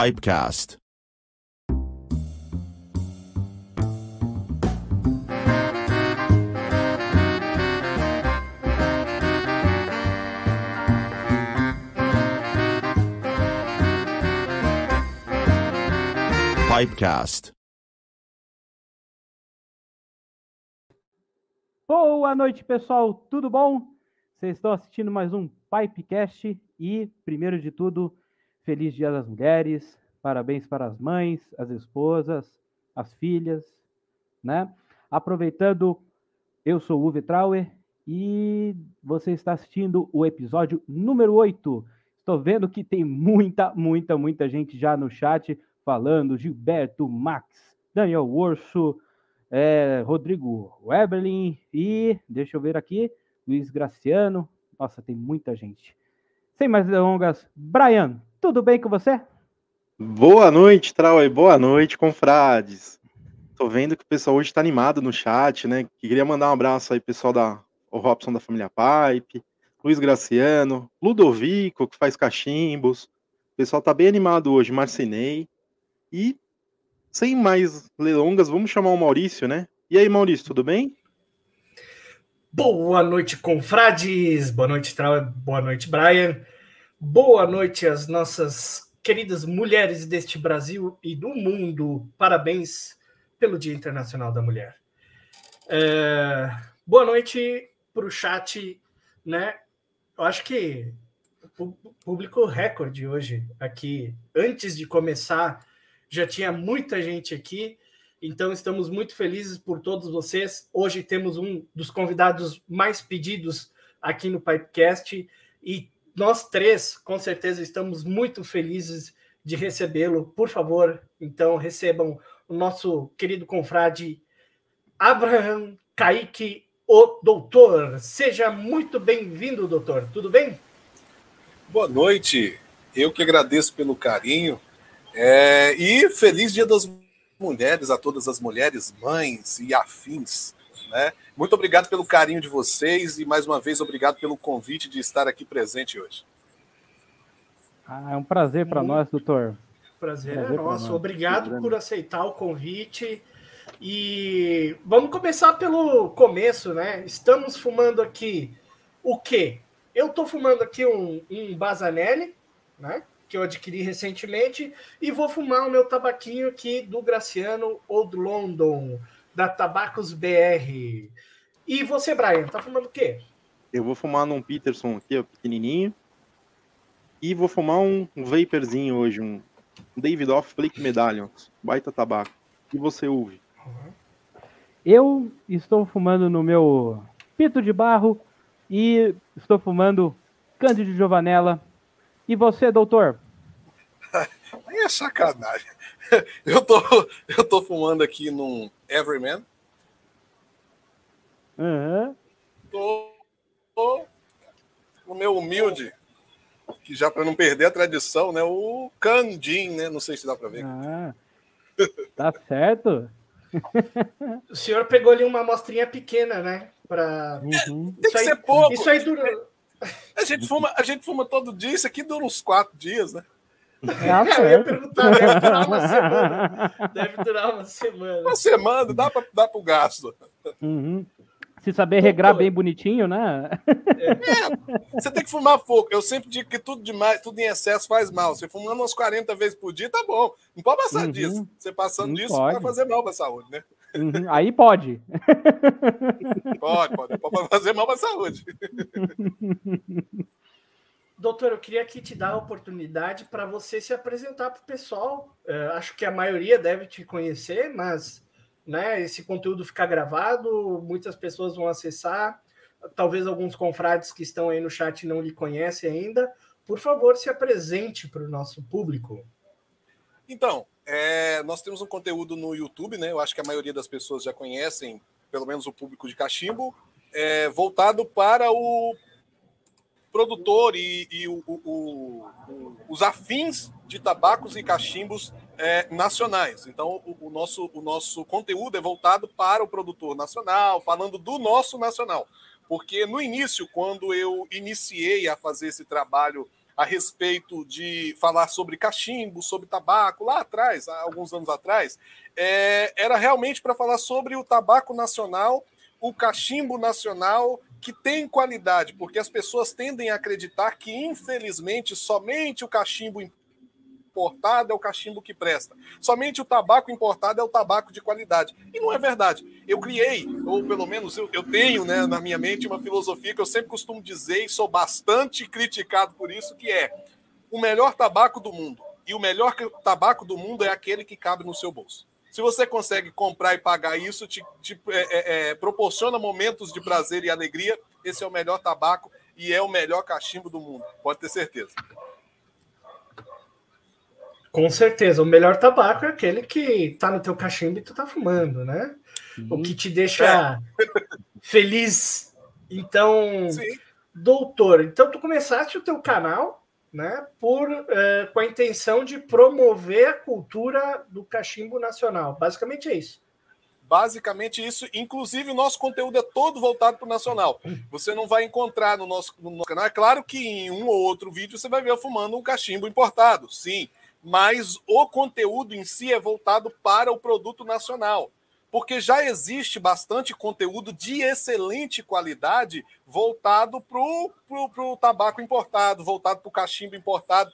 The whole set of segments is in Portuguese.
Pipecast. Pipecast. Boa noite, pessoal. Tudo bom? Vocês estão assistindo mais um Pipecast e, primeiro de tudo, Feliz Dia das Mulheres, parabéns para as mães, as esposas, as filhas, né? Aproveitando, eu sou o Uwe Trauer e você está assistindo o episódio número 8. Estou vendo que tem muita, muita, muita gente já no chat falando, Gilberto, Max, Daniel Urso, é, Rodrigo Weberlin e, deixa eu ver aqui, Luiz Graciano. Nossa, tem muita gente. Sem mais delongas, Brian, tudo bem com você? Boa noite, Trauer. Boa noite, confrades. Tô vendo que o pessoal hoje tá animado no chat, né? Queria mandar um abraço aí, pessoal da o Robson da família Pipe, Luiz Graciano, Ludovico, que faz cachimbos. O pessoal tá bem animado hoje, Marcinei. E, sem mais delongas, vamos chamar o Maurício, né? E aí, Maurício, tudo bem? Boa noite, confrades. Boa noite, Trauer. Boa noite, Brian. Boa noite às nossas queridas mulheres deste Brasil e do mundo, parabéns pelo Dia Internacional da Mulher. É, boa noite para o chat, né? Eu acho que o público recorde hoje aqui. Antes de começar, já tinha muita gente aqui, então estamos muito felizes por todos vocês. Hoje temos um dos convidados mais pedidos aqui no Pipecast e nós três, com certeza, estamos muito felizes de recebê-lo. Por favor, então, recebam o nosso querido confrade Abraham Kaique, o doutor. Seja muito bem-vindo, doutor. Tudo bem? Boa noite. Eu que agradeço pelo carinho. É... E feliz Dia das Mulheres a todas as mulheres, mães e afins. Né? Muito obrigado pelo carinho de vocês e mais uma vez obrigado pelo convite de estar aqui presente hoje. Ah, é um prazer para nós, doutor. Prazer, prazer é nosso. Obrigado por aceitar o convite. E vamos começar pelo começo, né? Estamos fumando aqui o quê? Eu estou fumando aqui um, um Bazanelli, né? Que eu adquiri recentemente, e vou fumar o meu tabaquinho aqui do Graciano Old London da Tabacos BR. E você, Brian, tá fumando o quê? Eu vou fumar num Peterson aqui, ó, pequenininho. E vou fumar um, um vaporzinho hoje, um David Off Flick Medallions. Baita tabaco. E você ouve? Eu estou fumando no meu pito de barro e estou fumando Cândido Giovanella. E você, doutor? Aí é sacanagem. Eu tô, eu tô fumando aqui num Everyman. Uhum. Tô, tô no meu humilde, que já para não perder a tradição, né? O Candim, né? Não sei se dá para ver. Ah, tá certo. O senhor pegou ali uma amostrinha pequena, né? Pra... Uhum. Tem que aí, ser pouco. Isso aí dura. A gente, fuma, a gente fuma todo dia, isso aqui dura uns quatro dias, né? Eu ia perguntar, deve durar uma semana. Deve durar uma semana. Uma semana, dá para dá o gasto. Uhum. Se saber regrar bem bonitinho, né? É, você tem que fumar pouco. Eu sempre digo que tudo demais, tudo em excesso faz mal. Você fumando umas 40 vezes por dia, tá bom. Não pode passar uhum. disso. Você passando disso pode. vai fazer mal para a saúde, né? Uhum. Aí pode. Pode, pode. Pode fazer mal para a saúde. Doutor, eu queria aqui te dar a oportunidade para você se apresentar para o pessoal. Uh, acho que a maioria deve te conhecer, mas né, esse conteúdo ficar gravado, muitas pessoas vão acessar. Talvez alguns confrades que estão aí no chat não lhe conhecem ainda. Por favor, se apresente para o nosso público. Então, é, nós temos um conteúdo no YouTube, né? Eu acho que a maioria das pessoas já conhecem, pelo menos o público de cachimbo, é, voltado para o produtor e, e o, o, o, os afins de tabacos e cachimbos é, nacionais. Então, o, nosso, o nosso conteúdo é voltado para o produtor nacional, falando do nosso nacional. Porque no início, quando eu iniciei a fazer esse trabalho a respeito de falar sobre cachimbo, sobre tabaco, lá atrás, há alguns anos atrás, é, era realmente para falar sobre o tabaco nacional, o cachimbo nacional que tem qualidade, porque as pessoas tendem a acreditar que, infelizmente, somente o cachimbo importado é o cachimbo que presta. Somente o tabaco importado é o tabaco de qualidade. E não é verdade. Eu criei, ou pelo menos eu, eu tenho né, na minha mente uma filosofia que eu sempre costumo dizer e sou bastante criticado por isso, que é o melhor tabaco do mundo. E o melhor tabaco do mundo é aquele que cabe no seu bolso. Se você consegue comprar e pagar isso, te, te é, é, é, proporciona momentos de prazer e alegria. Esse é o melhor tabaco e é o melhor cachimbo do mundo, pode ter certeza. Com certeza, o melhor tabaco é aquele que tá no teu cachimbo e tu tá fumando, né? O que te deixa é. feliz. Então, Sim. doutor, então tu começaste o teu canal né, por, é, com a intenção de promover a cultura do cachimbo nacional. Basicamente é isso. Basicamente isso. Inclusive, o nosso conteúdo é todo voltado para o nacional. Você não vai encontrar no nosso, no nosso canal. É claro que em um ou outro vídeo você vai ver fumando um cachimbo importado, sim. Mas o conteúdo em si é voltado para o produto nacional. Porque já existe bastante conteúdo de excelente qualidade voltado para o tabaco importado, voltado para o cachimbo importado.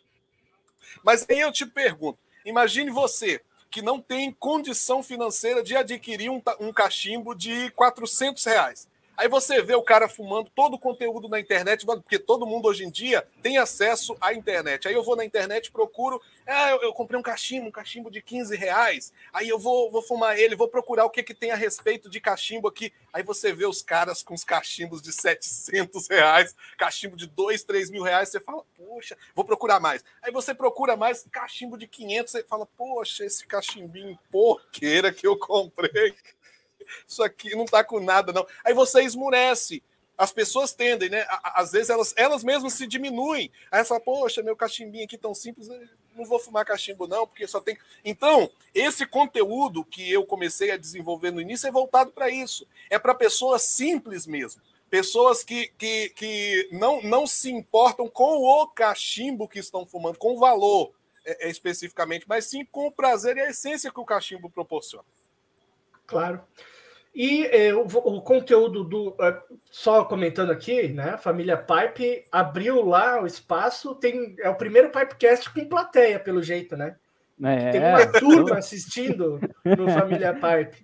Mas aí eu te pergunto: imagine você que não tem condição financeira de adquirir um, um cachimbo de 400 reais. Aí você vê o cara fumando todo o conteúdo na internet, porque todo mundo hoje em dia tem acesso à internet. Aí eu vou na internet, procuro, ah, eu, eu, comprei um cachimbo, um cachimbo de 15 reais. Aí eu vou, vou fumar ele, vou procurar o que, que tem a respeito de cachimbo aqui. Aí você vê os caras com os cachimbos de 700 reais, cachimbo de 2, 3 mil reais. Você fala, poxa, vou procurar mais. Aí você procura mais cachimbo de 500, você fala, poxa, esse cachimbinho porqueira que eu comprei isso aqui não tá com nada, não. Aí você esmurece. As pessoas tendem, né? Às vezes elas, elas mesmas se diminuem. Aí fala, poxa, meu cachimbinho aqui tão simples, não vou fumar cachimbo, não, porque só tem. Então, esse conteúdo que eu comecei a desenvolver no início é voltado para isso. É para pessoas simples mesmo. Pessoas que, que, que não, não se importam com o cachimbo que estão fumando, com o valor é, é, especificamente, mas sim com o prazer e a essência que o cachimbo proporciona. Claro. E é, o, o, conteúdo do. É, só comentando aqui, né? A família Pipe abriu lá o espaço. Tem, é o primeiro Pipecast com plateia, pelo jeito, né? É, tem uma turma assistindo no Família Pipe.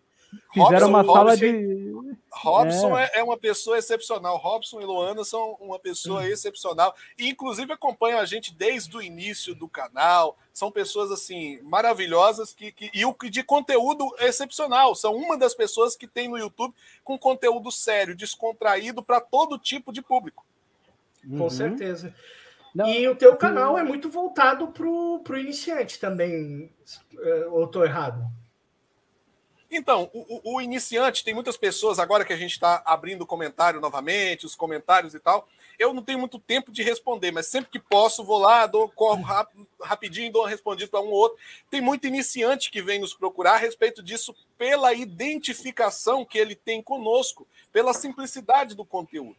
Fizeram Robson, uma sala de. Robson é. é. uma pessoa excepcional. Robson e Luana são uma pessoa excepcional. E, inclusive, acompanham a gente desde o início do canal. São pessoas, assim, maravilhosas que, que, e de conteúdo excepcional. São uma das pessoas que tem no YouTube com conteúdo sério, descontraído para todo tipo de público. Com uhum. certeza. Não, e o teu canal é muito voltado para o iniciante também, eh, ou estou errado? Então, o, o, iniciante, tem muitas pessoas, agora que a gente está abrindo o comentário novamente, os comentários e tal, eu não tenho muito tempo de responder, mas sempre que posso, vou lá, dou, corro rapidinho, dou uma respondida para um ou outro. Tem muito iniciante que vem nos procurar a respeito disso pela identificação que ele tem conosco, pela simplicidade do conteúdo.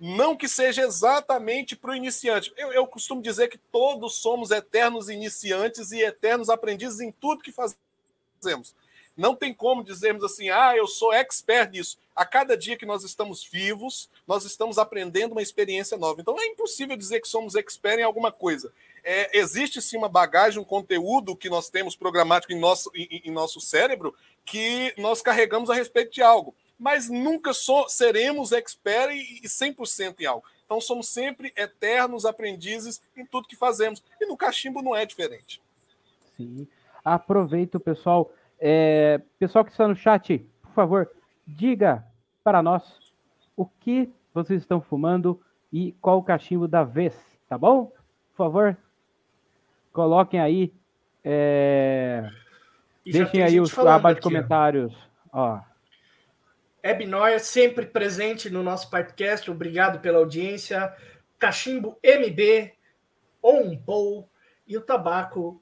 Não que seja exatamente para o iniciante. Eu, eu costumo dizer que todos somos eternos iniciantes e eternos aprendizes em tudo que fazemos não tem como dizermos assim, ah, eu sou expert nisso. A cada dia que nós estamos vivos, nós estamos aprendendo uma experiência nova. Então é impossível dizer que somos expert em alguma coisa. É, existe sim uma bagagem, um conteúdo que nós temos programático em nosso, em, em nosso cérebro que nós carregamos a respeito de algo. Mas nunca so, seremos expert e, e 100% em algo. Então somos sempre eternos aprendizes em tudo que fazemos. E no cachimbo não é diferente. Sim. Aproveito, pessoal. É, pessoal que está no chat, por favor, diga para nós o que vocês estão fumando e qual o cachimbo da vez, tá bom? Por favor, coloquem aí. É, deixem aí os abas de comentários. Ó. Ebnoia sempre presente no nosso podcast. Obrigado pela audiência. Cachimbo MB, Onpou e o tabaco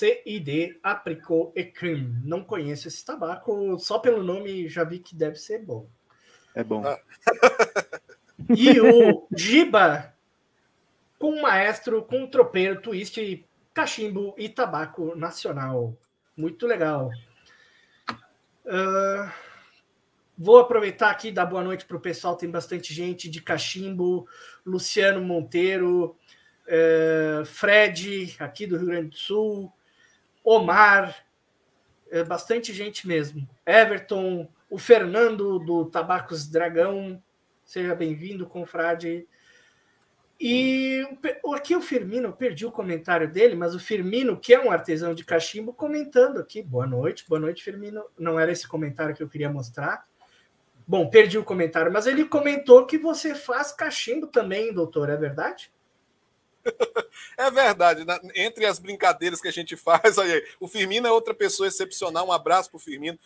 CID Apricot e Cream. Não conheço esse tabaco, só pelo nome já vi que deve ser bom. É bom. Ah. e o Giba com maestro, com tropeiro, twist, cachimbo e tabaco nacional. Muito legal. Uh, vou aproveitar aqui e dar boa noite para o pessoal. Tem bastante gente de cachimbo. Luciano Monteiro, é, Fred, aqui do Rio Grande do Sul, Omar, é, bastante gente mesmo. Everton, o Fernando do Tabacos Dragão, seja bem-vindo, confrade. E aqui o Firmino, eu perdi o comentário dele, mas o Firmino, que é um artesão de cachimbo, comentando aqui. Boa noite, boa noite, Firmino. Não era esse comentário que eu queria mostrar. Bom, perdi o comentário, mas ele comentou que você faz cachimbo também, doutor, é verdade? É verdade, né? entre as brincadeiras que a gente faz, aí, o Firmino é outra pessoa excepcional. Um abraço para o Firmino.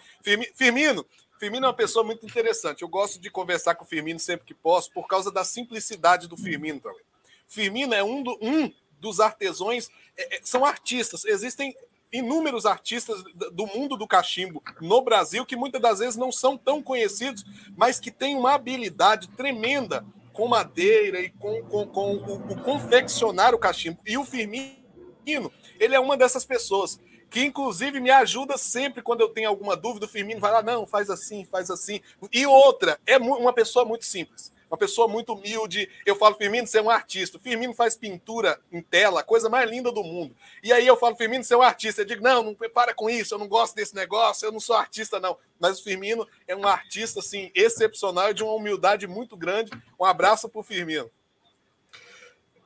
Firmino, Firmino é uma pessoa muito interessante. Eu gosto de conversar com o Firmino sempre que posso, por causa da simplicidade do Firmino também. Firmino é um, do, um dos artesões, é, é são artistas. Existem inúmeros artistas do mundo do cachimbo no Brasil que muitas das vezes não são tão conhecidos, mas que têm uma habilidade tremenda com madeira e com, com, com o, o confeccionar o cachimbo. E o Firmino, ele é uma dessas pessoas que inclusive me ajuda sempre quando eu tenho alguma dúvida. O Firmino vai lá, não, faz assim, faz assim. E outra, é uma pessoa muito simples uma pessoa muito humilde. Eu falo, Firmino, você é um artista. Firmino faz pintura em tela, coisa mais linda do mundo. E aí eu falo, Firmino, você é um artista. Eu digo, não, não para com isso, eu não gosto desse negócio, eu não sou artista, não. Mas o Firmino é um artista, assim, excepcional e de uma humildade muito grande. Um abraço para o Firmino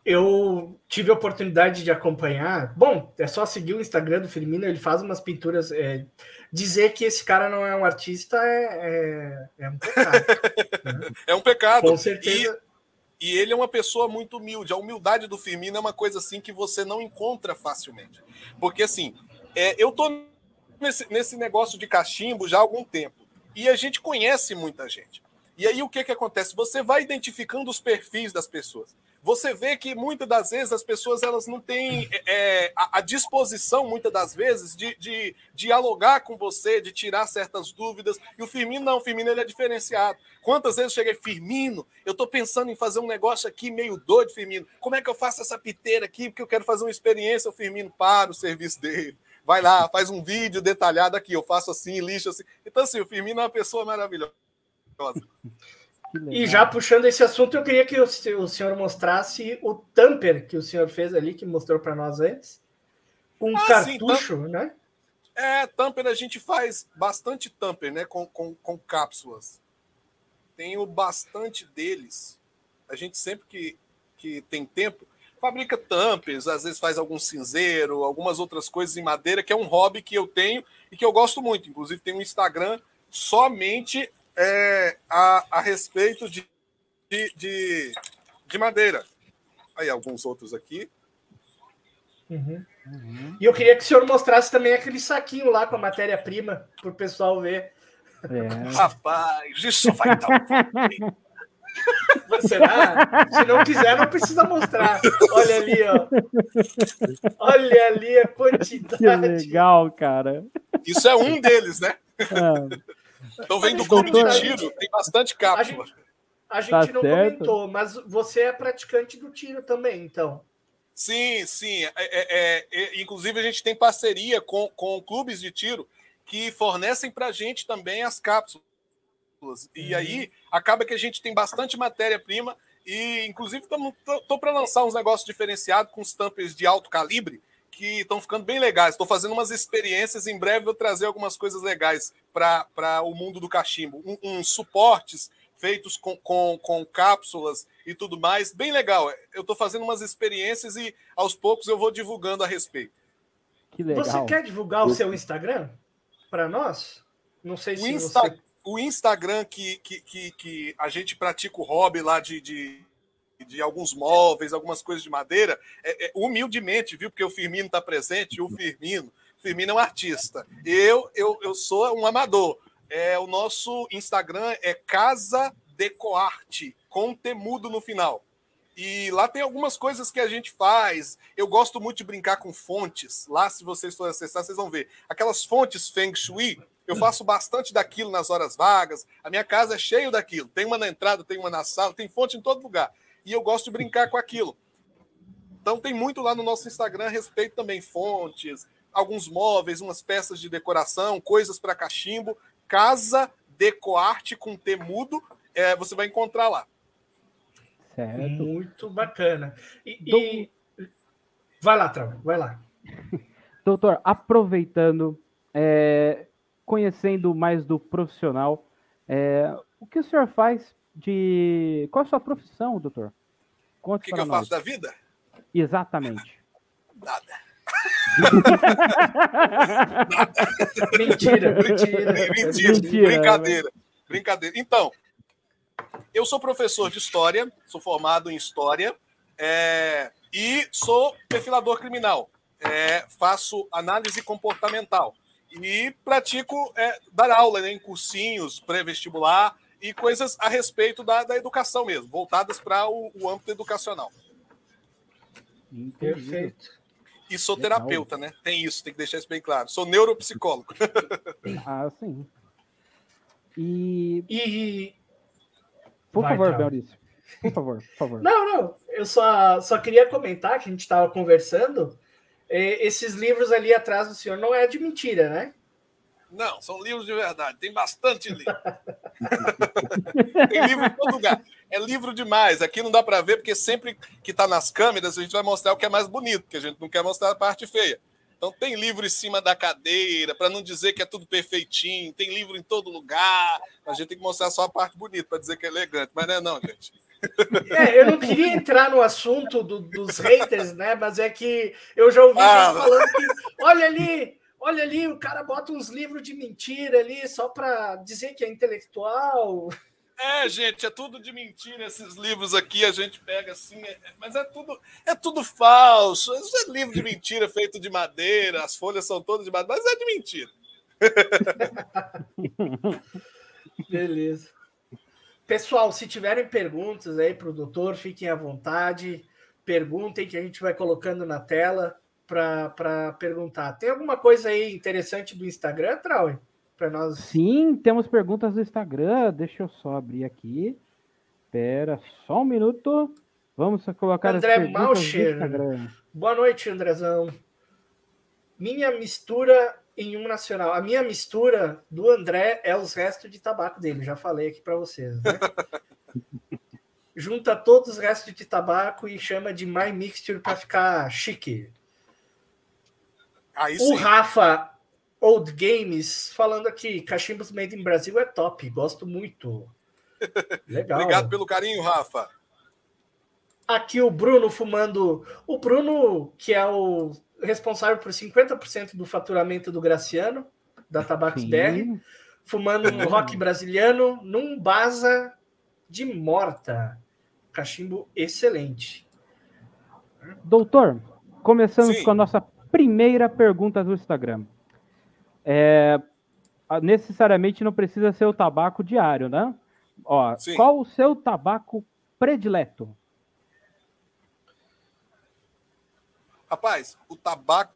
eu tive a oportunidade de acompanhar. Bom, é só seguir o Instagram do Firmino, ele faz umas pinturas. É, dizer que esse cara não é um artista é, é, é um pecado. né? É um pecado. Com certeza. E, e, ele é uma pessoa muito humilde. A humildade do Firmino é uma coisa assim que você não encontra facilmente. Porque assim, é, eu tô nesse, nesse negócio de cachimbo já há algum tempo. E a gente conhece muita gente. E aí o que, que acontece? Você vai identificando os perfis das pessoas você vê que muitas das vezes as pessoas elas não têm é, a, a, disposição, muitas das vezes, de, de, dialogar com você, de tirar certas dúvidas. E o Firmino não, o Firmino ele é diferenciado. Quantas vezes eu cheguei, Firmino, eu estou pensando em fazer um negócio aqui meio doido, Firmino. Como é que eu faço essa piteira aqui? Porque eu quero fazer uma experiência. O Firmino para o serviço dele. Vai lá, faz um vídeo detalhado aqui. Eu faço assim, lixo assim. Então, assim, o Firmino é uma pessoa maravilhosa. E já puxando esse assunto, eu queria que o, o senhor mostrasse o tamper que o senhor fez ali, que mostrou para nós antes. Um ah, cartucho, sim, né? É, tamper a gente faz bastante tamper, né? Com, com, com cápsulas. Tenho bastante deles. A gente sempre que, que tem tempo fabrica tampers, às vezes faz algum cinzeiro, algumas outras coisas em madeira, que é um hobby que eu tenho e que eu gosto muito. Inclusive, tem um Instagram somente é, a, a respeito de, de, de, de madeira. Aí, alguns outros aqui. Uhum. Uhum. E eu queria que o senhor mostrasse também aquele saquinho lá com a matéria-prima para o pessoal ver. É. Rapaz, isso vai dar um Será? Se não quiser, não precisa mostrar. Olha ali, ó. Olha ali a quantidade. Que legal, cara. Isso é um deles, né? É. Então vem do clube de tiro, tem bastante cápsula. A gente, a gente tá não certo. comentou, mas você é praticante do tiro também, então. Sim, sim. É, é, é, inclusive, a gente tem parceria com, com clubes de tiro que fornecem para a gente também as cápsulas. E uhum. aí acaba que a gente tem bastante matéria-prima. E, inclusive, estou para lançar uns negócios diferenciados com os tampers de alto calibre que estão ficando bem legais. Estou fazendo umas experiências, em breve vou trazer algumas coisas legais para o mundo do cachimbo. Uns um, um suportes feitos com, com, com, cápsulas e tudo mais, bem legal. Eu estou fazendo umas experiências e aos poucos eu vou divulgando a respeito. Que legal. Você quer divulgar o seu Instagram para nós? Não sei o se Insta, você... O Instagram que, que, que, que a gente pratica o hobby lá de, de de alguns móveis, algumas coisas de madeira, é, é, humildemente, viu? Porque o Firmino está presente, o Firmino. Firmino é um artista. Eu, eu, eu sou um amador. É, o nosso Instagram é Casa Decoarte, com temudo no final. E lá tem algumas coisas que a gente faz. Eu gosto muito de brincar com fontes. Lá, se vocês forem acessar, vocês vão ver. Aquelas fontes Feng Shui, eu faço bastante daquilo nas horas vagas. A minha casa é cheia daquilo. Tem uma na entrada, tem uma na sala, tem fonte em todo lugar e eu gosto de brincar com aquilo. Então tem muito lá no nosso Instagram a respeito também fontes, alguns móveis, umas peças de decoração, coisas para cachimbo, casa decoarte com temudo, é, você vai encontrar lá. Certo. Muito bacana. E, e... vai lá, Trau, vai lá. Doutor, aproveitando, é, conhecendo mais do profissional, é, o que o senhor faz de. Qual a sua profissão, doutor? Conte o que, que eu nós. faço da vida? Exatamente. Nada. Mentira, mentira. Mentira, mentira brincadeira. Brincadeira. Então, eu sou professor de história, sou formado em história é, e sou perfilador criminal. É, faço análise comportamental e pratico é, dar aula né, em cursinhos pré-vestibular e coisas a respeito da, da educação mesmo, voltadas para o, o âmbito educacional. Perfeito. E sou terapeuta, né? Tem isso, tem que deixar isso bem claro. Sou neuropsicólogo. Ah, sim. E. E. Por Vai, favor. Maurício. Por favor, por favor. Não, não. Eu só, só queria comentar que a gente estava conversando. eh, Esses livros ali atrás do senhor não é de mentira, né? Não, são livros de verdade. Tem bastante livro. Tem livro em todo lugar. É livro demais. Aqui não dá para ver, porque sempre que está nas câmeras, a gente vai mostrar o que é mais bonito, porque a gente não quer mostrar a parte feia. Então tem livro em cima da cadeira, para não dizer que é tudo perfeitinho. Tem livro em todo lugar. A gente tem que mostrar só a parte bonita para dizer que é elegante. Mas não é não, gente. É, eu não queria entrar no assunto do- dos haters, né? Mas é que eu já ouvi Ah, falando que, olha ali, olha ali, o cara bota uns livros de mentira ali só para dizer que é intelectual. É, gente, é tudo de mentira. Esses livros aqui a gente pega assim, é- mas é tudo, é tudo falso. Isso é livro de mentira feito de madeira, as folhas são todas de madeira, mas é de mentira. Beleza. Pessoal, se tiverem perguntas aí para o doutor, fiquem à vontade. Perguntem que a gente vai colocando na tela para perguntar. Tem alguma coisa aí interessante do Instagram, Trau? Para nós. Sim, temos perguntas do Instagram. Deixa eu só abrir aqui. Espera só um minuto. Vamos colocar André Malcher. Boa noite, Andrezão. Minha mistura em um nacional. A minha mistura do André é os restos de tabaco dele. Já falei aqui para vocês. Né? Junta todos os restos de tabaco e chama de My Mixture para ficar chique. Aí O sim. Rafa Old Games falando aqui, cachimbos made in Brasil é top, gosto muito. Legal. Obrigado pelo carinho, Rafa. Aqui o Bruno fumando. O Bruno, que é o responsável por 50% do faturamento do Graciano, da Tabacos BR, fumando um rock brasiliano num baza de morta. Cachimbo excelente. Doutor, começamos Sim. com a nossa primeira pergunta do Instagram. É, necessariamente não precisa ser o tabaco diário, né? Ó, Sim. qual o seu tabaco predileto? Rapaz, o tabaco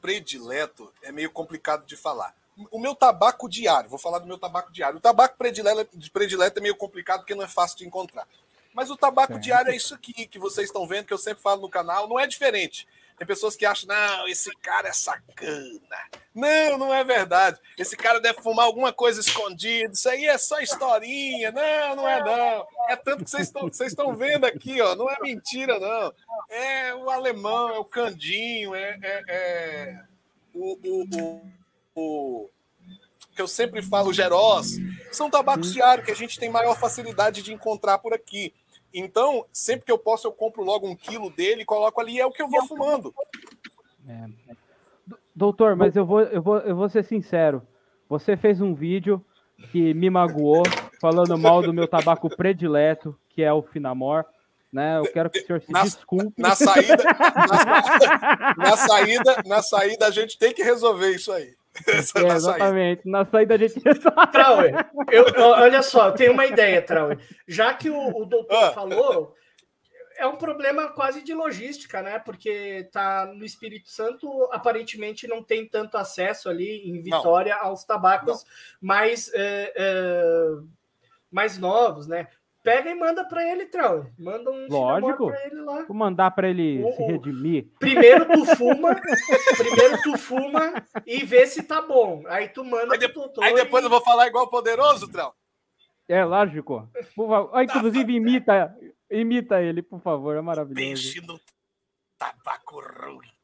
predileto é meio complicado de falar. O meu tabaco diário, vou falar do meu tabaco diário. O tabaco predileto, predileto é meio complicado porque não é fácil de encontrar. Mas o tabaco diário é isso aqui que vocês estão vendo, que eu sempre falo no canal, não é diferente. Tem pessoas que acham, não, esse cara é sacana. Não, não é verdade. Esse cara deve fumar alguma coisa escondida. Isso aí é só historinha. Não, não é não. É tanto que vocês estão, vocês estão vendo aqui, ó. Não é mentira, não. É o alemão, é o candinho, é, é- é o, o, o- o- que eu sempre falo, o Geroz. São tabacos diários que a gente tem maior facilidade de encontrar por aqui. Então, sempre que eu posso, eu compro logo um quilo dele e coloco ali, é o que eu vou fumando. Doutor, mas eu vou, eu vou, eu vou ser sincero. Você fez um vídeo que me magoou, falando mal do meu tabaco predileto, que é o Finamor. Né? Eu quero que o senhor se Na- desculpe. Na saída, na, na saída, na saída, a gente tem que resolver isso aí. Essa É, na saída. exatamente. Na saída a gente Trauer, eu, eu- olha só, eu tenho uma ideia, Trauer. Já que o, o doutor Ah. falou, é um problema quase de logística, né? Porque tá no Espírito Santo, aparentemente não tem tanto acesso ali em Vitória aos tabacos mais, é, é, mais novos, né? Pega e manda para ele, Trauer. Manda um Lógico. para ele lá. vou mandar para ele O- se redimir. Primeiro tu fuma, primeiro tu fuma e vê se tá bom. Aí tu manda Aí, de- pro doutor. aí depois e- eu vou falar igual o poderoso, Trau. É, lógico. Por favor. Ah, Inclusive, imita, imita ele, por favor. É maravilhoso. Pense no tabaco ruim pra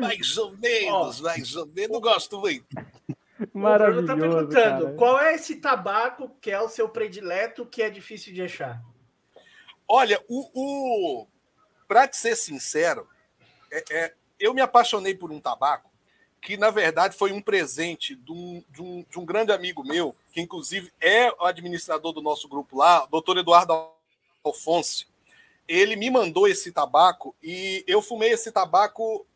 mais ou menos, mais ou menos. Não gosto muito. O Bruno Maravilhoso. tá perguntando cara. qual é esse tabaco que é o seu predileto que é difícil de achar? Olha, o, o... para te ser sincero, é- é, eu me apaixonei por um tabaco que, na verdade, foi um presente de um, de um- de um grande amigo meu, que, inclusive, é o administrador do nosso grupo lá, o doutor Eduardo Alfonso. Ele me mandou esse tabaco e eu fumei esse tabaco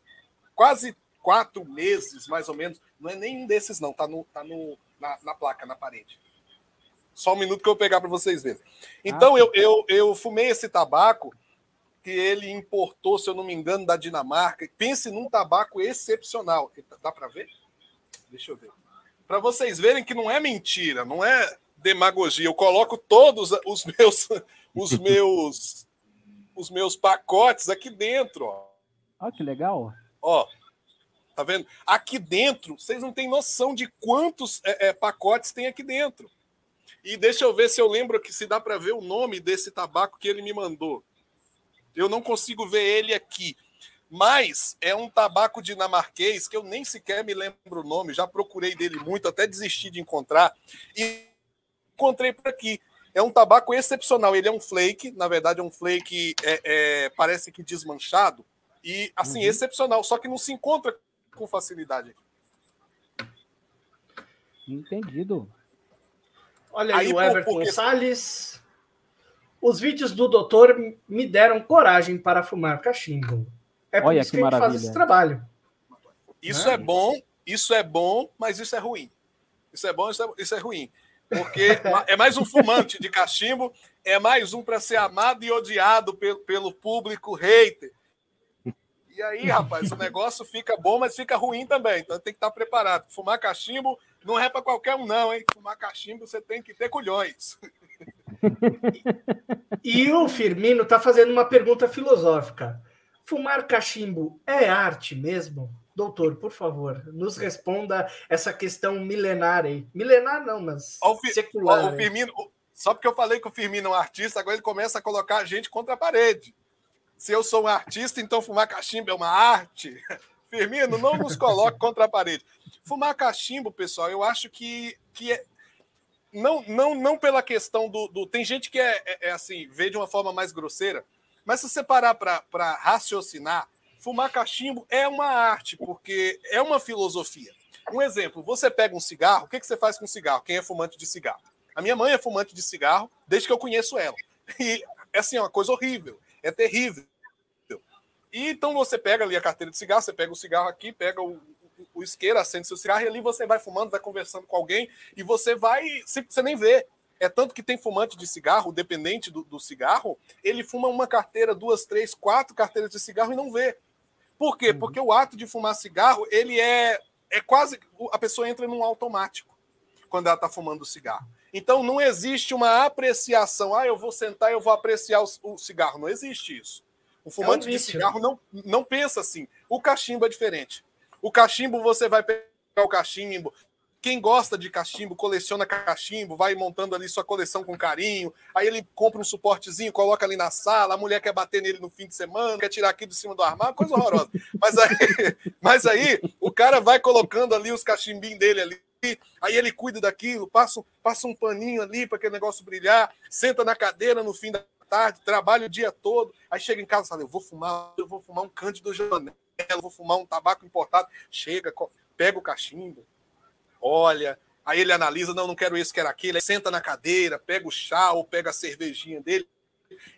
quase quatro meses, mais ou menos. Não é nenhum desses, não, tá, no, tá no, na, na placa, na parede. Só um minuto que eu vou pegar para vocês verem. Então, ah, eu, eu, eu fumei esse tabaco que ele importou, se eu não me engano, da Dinamarca. Pense num tabaco excepcional. Dá para ver? Deixa eu ver. Para vocês verem que não é mentira, não é demagogia. Eu coloco todos os meus os meus os meus pacotes aqui dentro, ó. Olha que legal. Ó, tá vendo? Aqui dentro, vocês não têm noção de quantos é, é, pacotes tem aqui dentro. E deixa eu ver se eu lembro que se dá para ver o nome desse tabaco que ele me mandou. Eu não consigo ver ele aqui. Mas é um tabaco dinamarquês que eu nem sequer me lembro o nome, já procurei dele muito, até desisti de encontrar. E encontrei por aqui. É um tabaco excepcional. Ele é um flake, na verdade, é um flake, é, é, parece que desmanchado. E, assim, uhum. excepcional. Só que não se encontra com facilidade. Entendido. Olha aí, aí o Everton porque... Salles. Os vídeos do doutor me deram coragem para fumar cachimbo. É por Olha isso que, que a gente faz esse trabalho. Isso né? é bom, isso é bom, mas isso é ruim. Isso é bom, isso é, isso é ruim. Porque é mais um fumante de cachimbo, é mais um para ser amado e odiado pelo, pelo público hater. E aí, rapaz, o negócio fica bom, mas fica ruim também. Então tem que estar preparado. Fumar cachimbo não é para qualquer um, não, hein? Fumar cachimbo você tem que ter culhões. E o Firmino está fazendo uma pergunta filosófica. Fumar cachimbo é arte mesmo? Doutor, por favor, nos responda essa questão milenar aí. Milenar não, mas o secular. o Firmino, só porque eu falei que o Firmino é um artista, agora ele começa a colocar a gente contra a parede. Se eu sou um artista, então fumar cachimbo é uma arte. Firmino, não nos coloque contra a parede. Fumar cachimbo, pessoal, eu acho que, que é. Não, não, não pela questão do, do. Tem gente que é, é, é assim, vê de uma forma mais grosseira, mas se você parar para raciocinar, fumar cachimbo é uma arte, porque é uma filosofia. Um exemplo, você pega um cigarro, o que, que você faz com cigarro? Quem é fumante de cigarro? A minha mãe é fumante de cigarro desde que eu conheço ela. E, é assim, é uma coisa horrível, é terrível. E então você pega ali a carteira de cigarro, você pega o cigarro aqui, pega o, o, o isqueiro, acende seu cigarro, e ali você vai fumando, vai conversando com alguém, e você vai, você nem vê. É tanto que tem fumante de cigarro, dependente do, do cigarro, ele fuma uma carteira, duas, três, quatro carteiras de cigarro e não vê. Por quê? Uhum. Porque o ato de fumar cigarro, ele é, é quase. A pessoa entra num automático quando ela está fumando o cigarro. Então não existe uma apreciação. Ah, eu vou sentar e eu vou apreciar o, o cigarro. Não existe isso. O fumante é um de cigarro não, não pensa assim. O cachimbo é diferente. O cachimbo, você vai pegar o cachimbo, quem gosta de cachimbo, coleciona cachimbo, vai montando ali sua coleção com carinho. Aí ele compra um suportezinho, coloca ali na sala. A mulher quer bater nele no fim de semana, quer tirar aqui de cima do armário, coisa horrorosa. Mas aí, mas aí o cara vai colocando ali os cachimbinhos dele ali. Aí ele cuida daquilo, passa, passa um paninho ali para aquele negócio brilhar, senta na cadeira no fim da tarde, trabalha o dia todo. Aí chega em casa e fala: Eu vou fumar, eu vou fumar um Cândido Janela, vou fumar um tabaco importado. Chega, pega o cachimbo, olha, aí ele analisa, não, não quero isso, quero aquilo, aí senta na cadeira, pega o chá ou pega a cervejinha dele,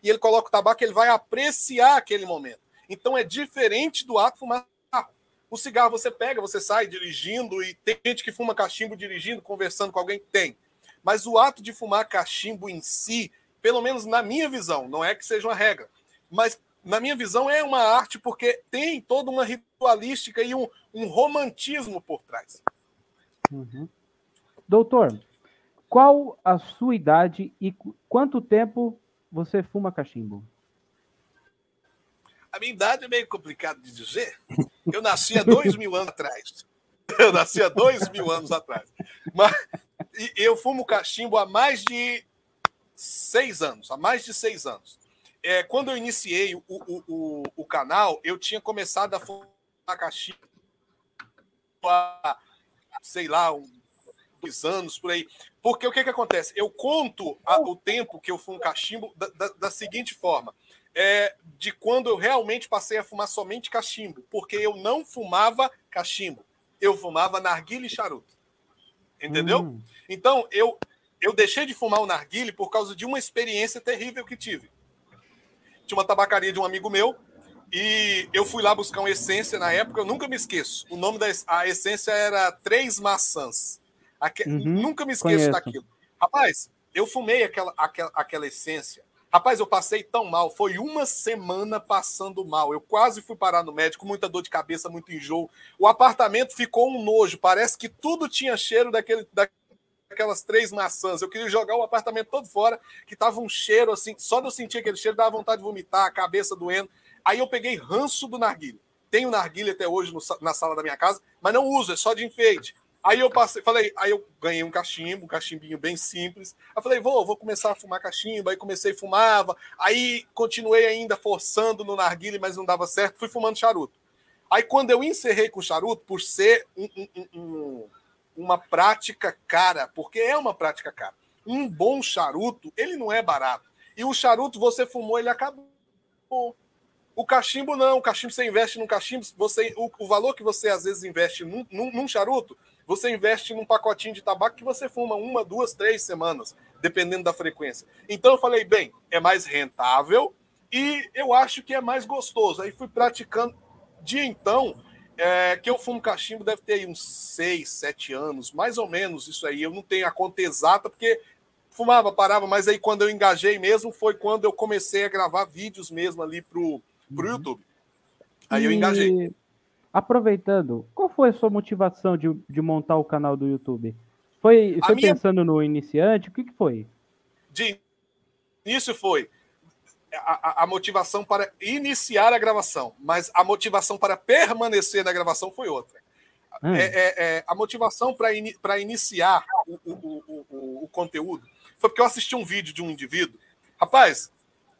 e ele coloca o tabaco, ele vai apreciar aquele momento. Então é diferente do ato de fumar o cigarro você pega, você sai dirigindo, e tem gente que fuma cachimbo dirigindo, conversando com alguém, tem. Mas o ato de fumar cachimbo em si, pelo menos na minha visão, não é que seja uma regra, mas na minha visão é uma arte porque tem toda uma ritualística e um, um romantismo por trás. Uhum. Doutor, qual a sua idade e quanto tempo você fuma cachimbo? A minha idade é meio complicado de dizer. Eu nasci há dois mil anos atrás. Eu nasci há dois mil anos atrás. Mas eu fumo cachimbo há mais de seis anos. Há mais de seis anos. É, quando eu iniciei o, o, o, o canal, eu tinha começado a fumar cachimbo há sei lá, uns anos por aí. Porque o que, que acontece? Eu conto a, o tempo que eu fumo cachimbo da, da, da, seguinte forma: é, de quando eu realmente passei a fumar somente cachimbo, porque eu não fumava cachimbo, eu fumava narguile e charuto. Entendeu? Hum. Então, eu, eu deixei de fumar o narguile por causa de uma experiência terrível que tive. Tinha uma tabacaria de um amigo meu e eu fui lá buscar uma essência na época, eu nunca me esqueço. O nome da a essência era Três Maçãs. Aque, uhum, nunca me esqueço conheço. daquilo. Rapaz, eu fumei aquela, aquela, aquela essência. Rapaz, eu passei tão mal. Foi uma semana passando mal. Eu quase fui parar no médico, muita dor de cabeça, muito enjoo. O apartamento ficou um nojo. Parece que tudo tinha cheiro daquele, daquelas três maçãs. Eu queria jogar o apartamento todo fora, que tava um cheiro assim. Só de eu sentir aquele cheiro, dava vontade de vomitar, a cabeça doendo. Aí eu peguei ranço do narguilho. Tenho narguilha até hoje no, na sala da minha casa, mas não uso, é só de enfeite. Aí eu passei, falei, aí eu ganhei um cachimbo, um cachimbinho bem simples. Aí falei, vou, vou começar a fumar cachimbo. Aí comecei, fumava. Aí continuei ainda forçando no narguile, mas não dava certo. Fui fumando charuto. Aí quando eu encerrei com o charuto, por ser um, um, um, uma prática cara, porque é uma prática cara. Um bom charuto, ele não é barato. E o charuto, você fumou, ele acabou. O cachimbo não, o cachimbo você investe num cachimbo, você, o, o valor que você às vezes investe num, num, num charuto, você investe num pacotinho de tabaco que você fuma uma, duas, três semanas, dependendo da frequência. Então eu falei, bem, é mais rentável e eu acho que é mais gostoso. Aí fui praticando. De então, é, que eu fumo cachimbo deve ter aí uns seis, sete anos, mais ou menos isso aí. Eu não tenho a conta exata, porque fumava, parava, mas aí quando eu engajei mesmo foi quando eu comecei a gravar vídeos mesmo ali pro, pro uhum. YouTube. Aí eu engajei. Aproveitando, qual foi a sua motivação de, de montar o canal do YouTube? Foi, foi minha... pensando no iniciante? O que, que foi? De início foi a, a, motivação para iniciar a gravação, mas a motivação para permanecer na gravação foi outra. Hum. É, é, é, a motivação para in, iniciar o, o, o, o, conteúdo foi porque eu assisti um vídeo de um indivíduo. Rapaz,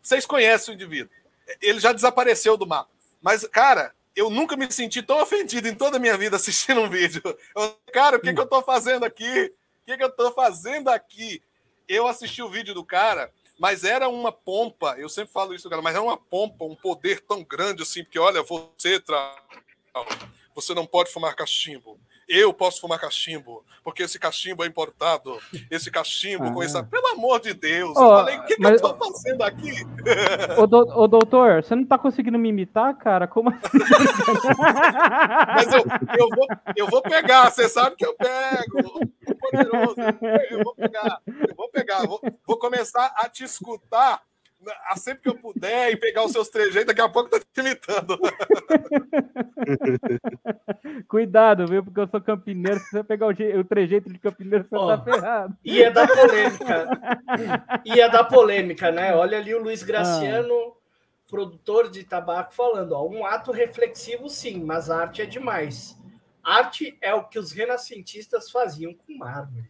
vocês conhecem o indivíduo. Ele já desapareceu do mapa. Mas, cara, eu nunca me senti tão ofendido em toda a minha vida assistindo um vídeo. Eu, cara, o que, que eu estou fazendo aqui? O que, que eu estou fazendo aqui? Eu assisti o vídeo do cara, mas era uma pompa, eu sempre falo isso, cara, mas era uma pompa, um poder tão grande assim, porque olha, você, você não pode fumar cachimbo eu posso fumar cachimbo, porque esse cachimbo é importado. Esse cachimbo ah. com essa. Pelo amor de Deus! Oh, eu falei, o que, mas... que eu tô fazendo aqui? Ô, do, ô, doutor, você não tá conseguindo me imitar, cara? Como assim? mas eu, eu, vou, eu vou pegar, você sabe que eu pego. Poderoso, eu vou pegar, eu vou pegar, vou, vou começar a te escutar sempre que eu puder e pegar os seus trejeitos, daqui a pouco eu tô te imitando. Cuidado, viu? Porque eu sou campineiro. Se você pegar o, o trejeito de campineiro, você oh, tá ferrado. Ia dar polêmica. Ia dar polêmica, né? Olha ali o Luiz Graciano, ah. produtor de tabaco, falando: ó, um ato reflexivo, sim, mas arte é demais. Arte é o que os renascentistas faziam com mármore.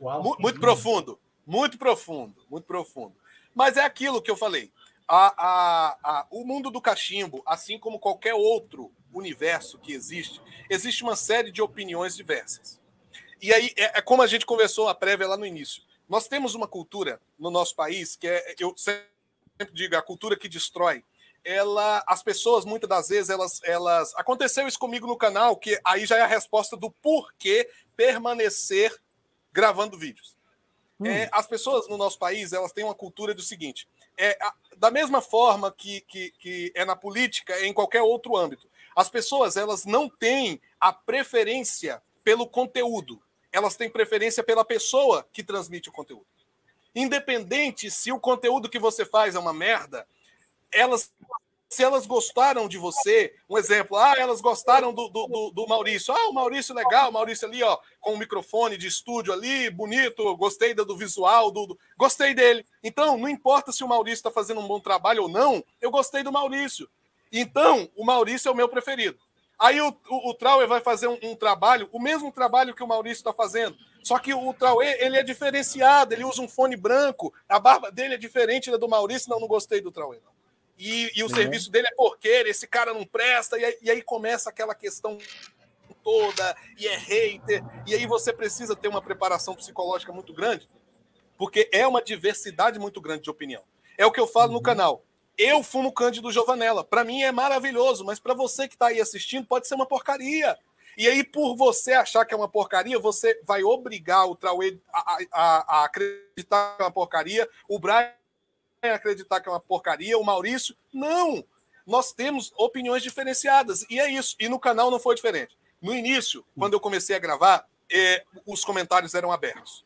Uau, muito, muito profundo, muito profundo, muito profundo. Mas é aquilo que eu falei. A, a, a, o mundo do cachimbo, assim como qualquer outro universo que existe, existe uma série de opiniões diversas. E aí, é, é como a gente conversou a prévia lá no início. Nós temos uma cultura no nosso país que é, eu sempre digo, a cultura que destrói. Ela, as pessoas muitas das vezes elas, elas, aconteceu isso comigo no canal, que aí já é a resposta do porquê permanecer gravando vídeos. Hum. É, as pessoas no nosso país elas têm uma cultura do seguinte: é, da mesma forma que, que, que é na política, é em qualquer outro âmbito. As pessoas elas não têm a preferência pelo conteúdo, elas têm preferência pela pessoa que transmite o conteúdo. Independente se o conteúdo que você faz é uma merda, elas se elas gostaram de você, um exemplo, ah, elas gostaram do, do, do, Maurício, ah, o Maurício legal, o Maurício ali, ó, com o microfone de estúdio ali, bonito, gostei do, visual, do, do, gostei dele. Então, não importa se o Maurício está fazendo um bom trabalho ou não, eu gostei do Maurício. Então, o Maurício é o meu preferido. Aí o, o, o Trauer vai fazer um, um, trabalho, o mesmo trabalho que o Maurício está fazendo. Só que o Trauer, ele é diferenciado, ele usa um fone branco, a barba dele é diferente da do Maurício, não, não gostei do Trauer, não e, e o uhum. serviço dele é porqueiro, esse cara não presta, e aí, e aí começa aquela questão toda, e é hater, e aí você precisa ter uma preparação psicológica muito grande, porque é uma diversidade muito grande de opinião. É o que eu falo uhum. no canal. Eu fumo Cândido Giovanella. Para mim é maravilhoso, mas para você que está aí assistindo, pode ser uma porcaria. E aí, por você achar que é uma porcaria, você vai obrigar o Trauê a, a, a acreditar que é uma porcaria, o Brian acreditar que é uma porcaria, o Maurício. Não! Nós temos opiniões diferenciadas. E é isso. E no canal não foi diferente. No início, quando eu comecei a gravar, eh, os comentários eram abertos.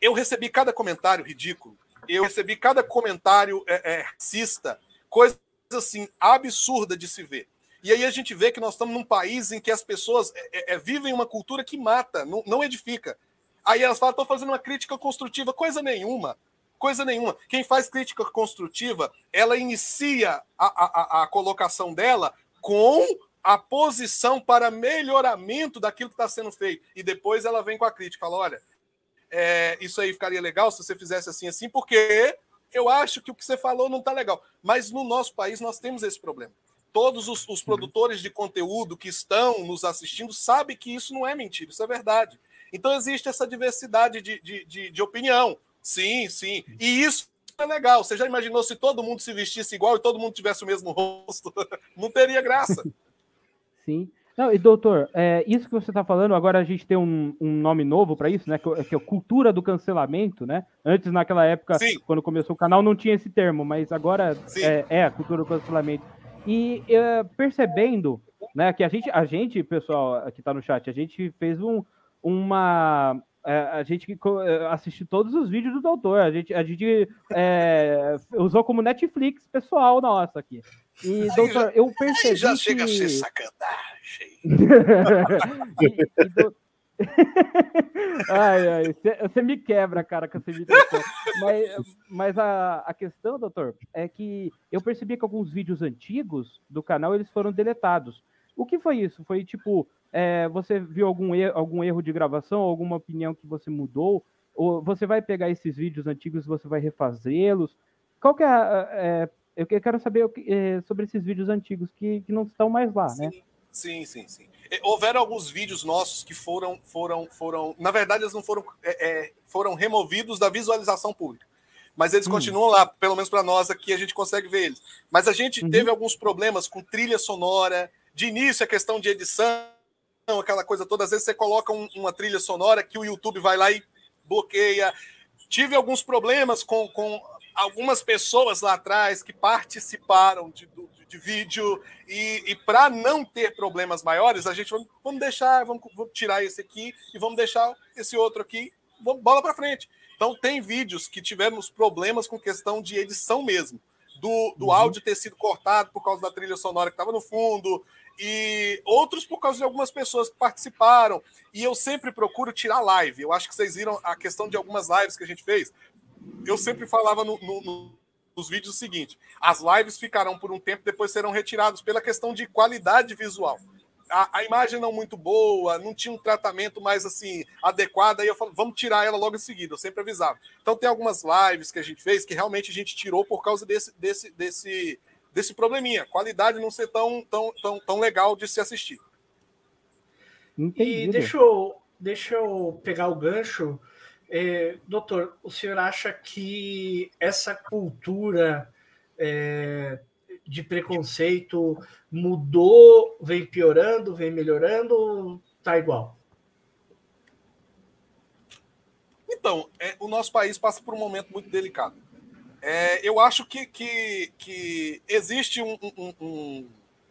eu recebi cada comentário ridículo, eu recebi cada comentário é, é, racista, coisa assim absurda de se ver. E aí a gente vê que nós estamos num país em que as pessoas é, é, vivem uma cultura que mata, não, não edifica. Aí elas falam, estou fazendo uma crítica construtiva, coisa nenhuma. Coisa nenhuma. Quem faz crítica construtiva, ela inicia a, a, a colocação dela com a posição para melhoramento daquilo que está sendo feito. E depois ela vem com a crítica, fala: olha, é, isso aí ficaria legal se você fizesse assim, assim, porque eu acho que o que você falou não está legal. Mas no nosso país nós temos esse problema. Todos os, os, produtores de conteúdo que estão nos assistindo sabem que isso não é mentira, isso é verdade. Então existe essa diversidade de, de, de, de opinião. Sim, sim. E isso é legal. Você já imaginou se todo mundo se vestisse igual e todo mundo tivesse o mesmo rosto? Não teria graça. Sim. Não, e doutor, é, isso que você está falando, agora a gente tem um, um nome novo para isso, né? Que, é, que é cultura do cancelamento, né? Antes, naquela época, Sim. quando começou o canal, não tinha esse termo, mas agora é, é, a cultura do cancelamento. E é, percebendo, né, que a gente, a gente, pessoal que está no chat, a gente fez um, uma a gente é, assistiu todos os vídeos do doutor, a gente, a gente é, usou como Netflix pessoal nossa aqui. E, aí doutor, eu percebi. já chega que... a ser sacanagem. e, e do... ai, ai, você me quebra, cara, com essa imitação. Mas, mas a, a questão, doutor, é que eu percebi que alguns vídeos antigos do canal eles foram deletados. O que foi isso? Foi tipo, é, você viu algum erro, algum erro de gravação, alguma opinião que você mudou? Ou você vai pegar esses vídeos antigos e você vai refazê-los? Qual que é, é, Eu quero saber é, sobre esses vídeos antigos que, que não estão mais lá, sim, né? Sim, sim, sim. Houveram alguns vídeos nossos que foram, foram, foram. Na verdade, eles não foram, é, é, foram removidos da visualização pública mas eles hum. continuam lá, pelo menos para nós aqui a gente consegue ver eles. Mas a gente uhum. teve alguns problemas com trilha sonora, de início, a questão de edição, aquela coisa toda, às vezes você coloca um, uma trilha sonora que o YouTube vai lá e bloqueia. Tive alguns problemas com, com algumas pessoas lá atrás que participaram de, de, de vídeo, e, e para não ter problemas maiores, a gente vamos, vamos deixar, vamos, vamos, tirar esse aqui e vamos deixar esse outro aqui, vamos, bola para frente. Então, tem vídeos que tivemos problemas com questão de edição mesmo. Do, do uhum. áudio ter sido cortado por causa da trilha sonora que estava no fundo, e outros por causa de algumas pessoas que participaram. E eu sempre procuro tirar live. Eu acho que vocês viram a questão de algumas lives que a gente fez. Eu sempre falava no, no, no, nos vídeos o seguinte: as lives ficarão por um tempo, depois serão retiradas pela questão de qualidade visual. A, a, imagem não muito boa, não tinha um tratamento mais assim adequado, aí eu falo, vamos tirar ela logo em seguida, eu sempre avisava. Então tem algumas lives que a gente fez que realmente a gente tirou por causa desse, desse, desse, desse probleminha, qualidade não ser tão, tão, tão, tão legal de se assistir. Entendido. E deixa eu, deixa eu pegar o gancho. É, doutor, o senhor acha que essa cultura é, de preconceito mudou, vem piorando, vem melhorando ou tá igual? Então, é, o nosso país passa por um momento muito delicado. É, eu acho que, que, que existe um, um, um,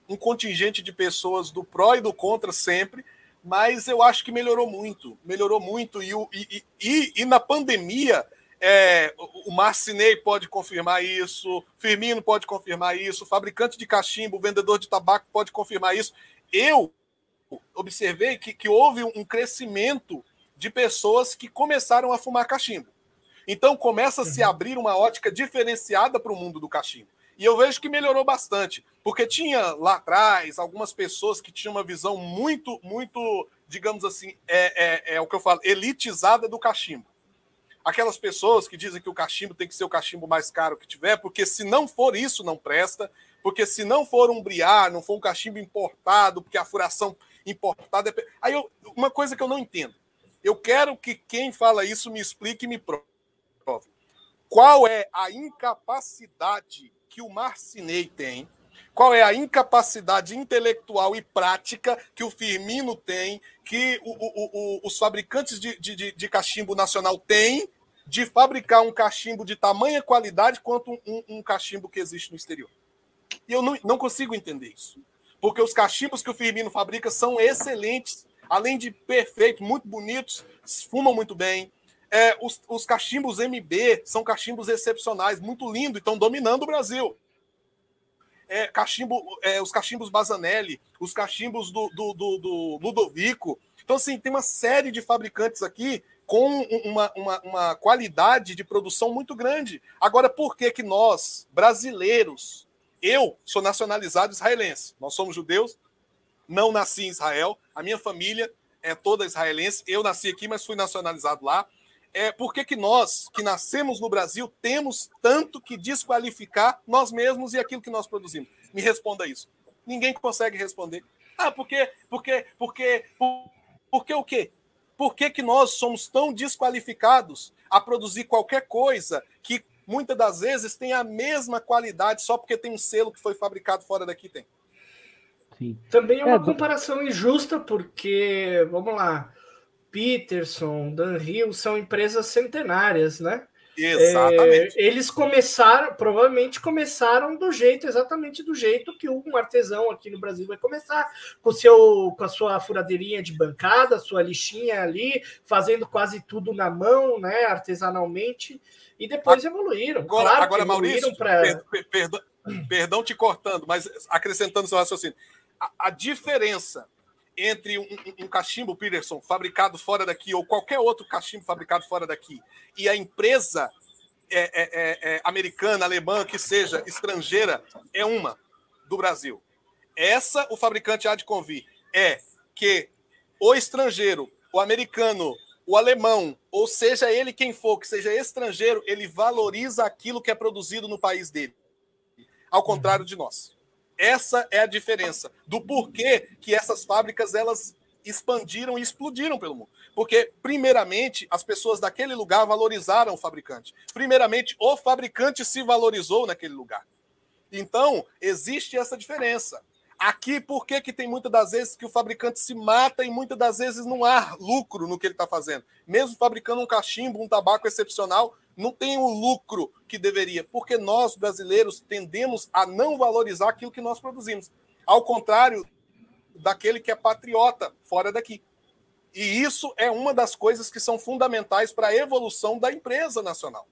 um, contingente de pessoas do pró e do contra sempre, mas eu acho que melhorou muito, melhorou muito. E, e, e, e na pandemia, é, o Marcinei pode confirmar isso, Firmino pode confirmar isso, fabricante de cachimbo, vendedor de tabaco pode confirmar isso. Eu observei que, que houve um crescimento de pessoas que começaram a fumar cachimbo. Então começa a se uhum. abrir uma ótica diferenciada para o mundo do cachimbo. E eu vejo que melhorou bastante, porque tinha lá atrás algumas pessoas que tinham uma visão muito, muito, digamos assim, é, é, é o que eu falo, elitizada do cachimbo. Aquelas pessoas que dizem que o cachimbo tem que ser o cachimbo mais caro que tiver, porque se não for isso, não presta, porque se não for um briar, não for um cachimbo importado, porque a furação importada é... Aí eu, uma coisa que eu não entendo. Eu quero que quem fala isso me explique e me prove qual é a incapacidade que o Marcinei tem, qual é a incapacidade intelectual e prática que o Firmino tem, que o, o, o, os fabricantes de, de, de, cachimbo nacional têm de fabricar um cachimbo de tamanha qualidade quanto um, um cachimbo que existe no exterior. E eu não, não consigo entender isso. Porque os cachimbos que o Firmino fabrica são excelentes, além de perfeitos, muito bonitos, fumam muito bem, É, os, os cachimbos MB são cachimbos excepcionais, muito lindo, estão dominando o Brasil. É, cachimbo, é, os cachimbos Bazanelli, os cachimbos do, do, do, do, Ludovico. Então, assim, tem uma série de fabricantes aqui com uma, uma, uma, qualidade de produção muito grande. Agora, por que, que nós, brasileiros, eu sou nacionalizado israelense, nós somos judeus, não nasci em Israel, a minha família é toda israelense, eu nasci aqui, mas fui nacionalizado lá é, por que, que nós, que nascemos no Brasil, temos tanto que desqualificar nós mesmos e aquilo que nós produzimos? Me responda isso. Ninguém consegue responder. Ah, porque, porque, porque, por, porque o quê? Por que, que nós somos tão desqualificados a produzir qualquer coisa que muitas das vezes tem a mesma qualidade só porque tem um selo que foi fabricado fora daqui? Tem. Sim. Também é uma é, comparação injusta, porque, vamos lá, Peterson, Dan Hill são empresas centenárias, né? Exatamente. É, eles começaram, provavelmente começaram do jeito, exatamente do jeito que um artesão aqui no Brasil vai começar, com, seu, com a sua furadeirinha de bancada, sua lixinha ali, fazendo quase tudo na mão, né, artesanalmente, e depois evoluíram. Agora, claro agora Maurício, pra... per, per, perdão, perdão te cortando, mas acrescentando seu raciocínio. A, a diferença entre um, um, cachimbo Peterson fabricado fora daqui ou qualquer outro cachimbo fabricado fora daqui e a empresa é, é, é, é, americana, alemã, que seja estrangeira, é uma do Brasil. Essa o fabricante há de convir é que o estrangeiro, o americano, o alemão, ou seja ele quem for, que seja estrangeiro, ele valoriza aquilo que é produzido no país dele. Ao contrário de nós. Essa é a diferença do porquê que essas fábricas elas expandiram e explodiram pelo mundo. Porque, primeiramente, as pessoas daquele lugar valorizaram o fabricante. Primeiramente, o fabricante se valorizou naquele lugar. Então, existe essa diferença. Aqui, por que, que tem muitas das vezes que o fabricante se mata e muitas das vezes não há lucro no que ele está fazendo? Mesmo fabricando um cachimbo, um tabaco excepcional, não tem o lucro que deveria, porque nós, brasileiros, tendemos a não valorizar aquilo que nós produzimos. Ao contrário daquele que é patriota fora daqui. E isso é uma das coisas que são fundamentais para a evolução da empresa nacional.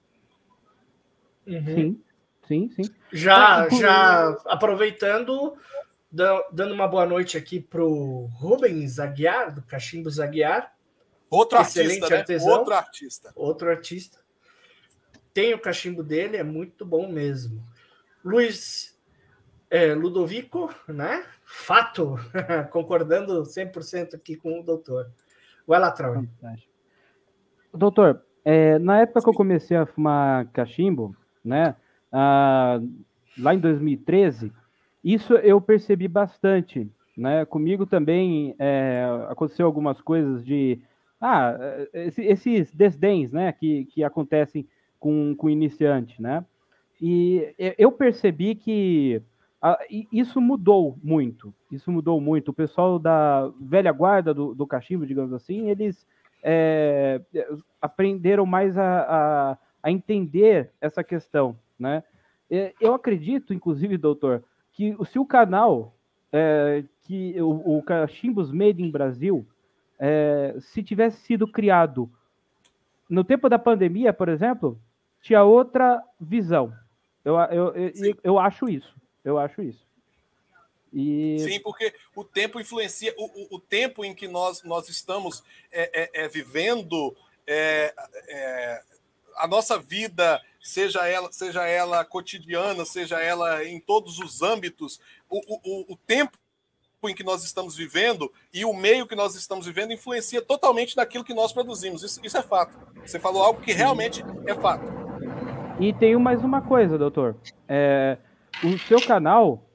Uhum. Sim, sim, sim. Já, já aproveitando, dando uma boa noite aqui para o Rubens Aguiar, do Cachimbo Aguiar. Outro artista, né? Artesão, outro artista. Outro artista tem o cachimbo dele, é muito bom mesmo. Luiz é, Ludovico, né? Fato, concordando 100% aqui com o doutor. Vai lá, Trau. Doutor, é, na época que eu comecei a fumar cachimbo, né? Ah, lá em 2013, isso eu percebi bastante, né? Comigo também é, aconteceu algumas coisas de ah, esses desdéns, né? Que, que acontecem com, com iniciante, né? E eu percebi que isso mudou muito. Isso mudou muito. O pessoal da velha guarda do, do cachimbo, digamos assim, eles é, aprenderam mais a, a, a, entender essa questão, né? Eu acredito, inclusive, doutor, que se o canal é, que o, o Cachimbos Made in Brasil, é, se tivesse sido criado no tempo da pandemia, por exemplo, tinha outra visão. Eu, eu, eu, eu acho isso. Eu acho isso. E... Sim, porque o tempo influencia, o, o, o, tempo em que nós, nós estamos é, é, é vivendo é, é, a nossa vida, seja ela, seja ela cotidiana, seja ela em todos os âmbitos, o, o, o tempo em que nós estamos vivendo e o meio que nós estamos vivendo influencia totalmente naquilo que nós produzimos. Isso, isso é fato. Você falou algo que realmente é fato. E tenho mais uma coisa, doutor. É, o seu canal,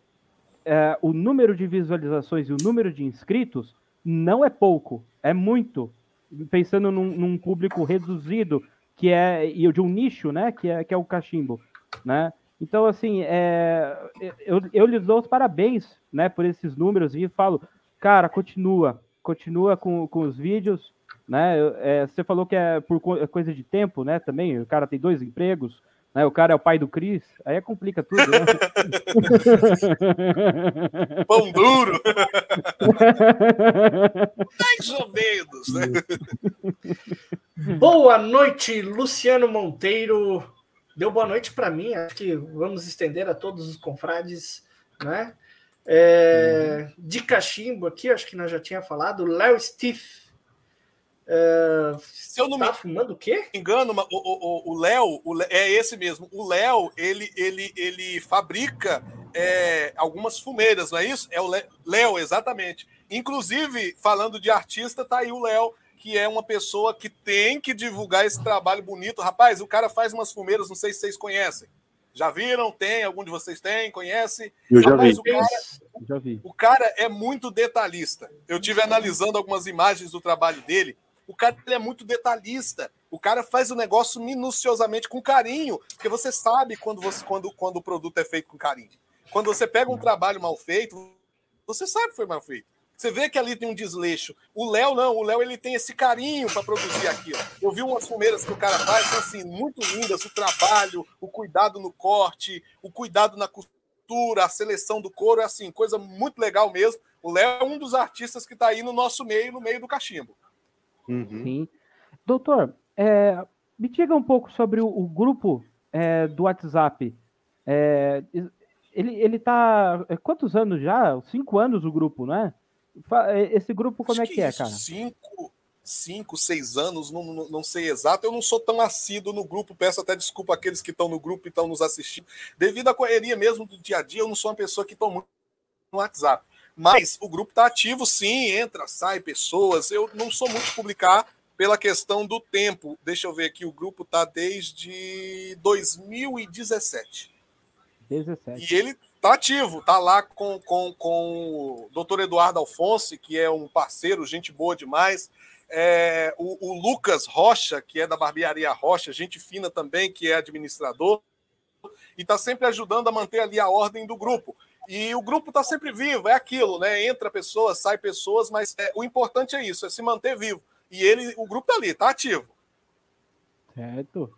é, o número de visualizações e o número de inscritos não é pouco, é muito. Pensando num, num público reduzido, que é e de um nicho, né? Que é, que é o cachimbo, né? Então, assim, é, eu, eu lhes dou os parabéns, né, por esses números e falo, cara, continua, continua com, com os vídeos, né? É, você falou que é por coisa de tempo, né? Também o cara tem dois empregos, né? O cara é o pai do Cris, aí é complica tudo, né? Pão duro! Mais ou menos, né? Boa noite, Luciano Monteiro. Deu boa noite para mim. Acho que vamos estender a todos os confrades, né? É, uhum. De cachimbo aqui, acho que nós já tinha falado. Léo Steve. Se eu não tá me fumando o quê? engano, o Léo é esse mesmo. O Léo ele, ele, ele fabrica é, algumas fumeiras, não é isso? É o Léo, exatamente. Inclusive, falando de artista, tá aí o Léo que é uma pessoa que tem que divulgar esse trabalho bonito. Rapaz, o cara faz umas fumeiras, não sei se vocês conhecem. Já viram? Tem? Algum de vocês tem? Conhece? Eu já Rapaz, vi. O cara, já vi. O cara é muito detalhista. Eu tive analisando algumas imagens do trabalho dele. O cara é muito detalhista. O cara faz o negócio minuciosamente com carinho, porque você sabe quando, você, quando, quando o produto é feito com carinho. Quando você pega um trabalho mal feito, você sabe que foi mal feito. Você vê que ali tem um desleixo. O Léo não, o Léo ele tem esse carinho para produzir aquilo. Eu vi umas fumeiras que o cara faz, são assim, muito lindas, o trabalho, o cuidado no corte, o cuidado na costura, a seleção do couro, é assim, coisa muito legal mesmo. O Léo é um dos artistas que está aí no nosso meio, no meio do cachimbo. Uhum. Sim. Doutor, é, me diga um pouco sobre o, o grupo é, do WhatsApp. É, ele, ele tá. É, quantos anos já? Cinco anos o grupo, não é? É, esse grupo, como Acho é que, que é, cara? Cinco, cinco, seis anos, não, não, não, sei exato. Eu não sou tão assíduo no grupo, peço até desculpa àqueles que estão no grupo e estão nos assistindo. Devido à correria mesmo do dia a dia, eu não sou uma pessoa que estou muito no WhatsApp. Mas o grupo está ativo, sim, entra, sai pessoas. Eu não sou muito publicar pela questão do tempo. Deixa eu ver aqui, o grupo está desde 2017. 17. E ele tá ativo, tá lá com, com, com o doutor Eduardo Alfonso, que é um parceiro, gente boa demais. É, o, o, Lucas Rocha, que é da Barbearia Rocha, gente fina também, que é administrador, e está sempre ajudando a manter ali a ordem do grupo. E o grupo está sempre vivo, é aquilo, né? Entra pessoas, sai pessoas, mas é, o importante é isso, é se manter vivo. E ele, o grupo está ali, está ativo. Certo.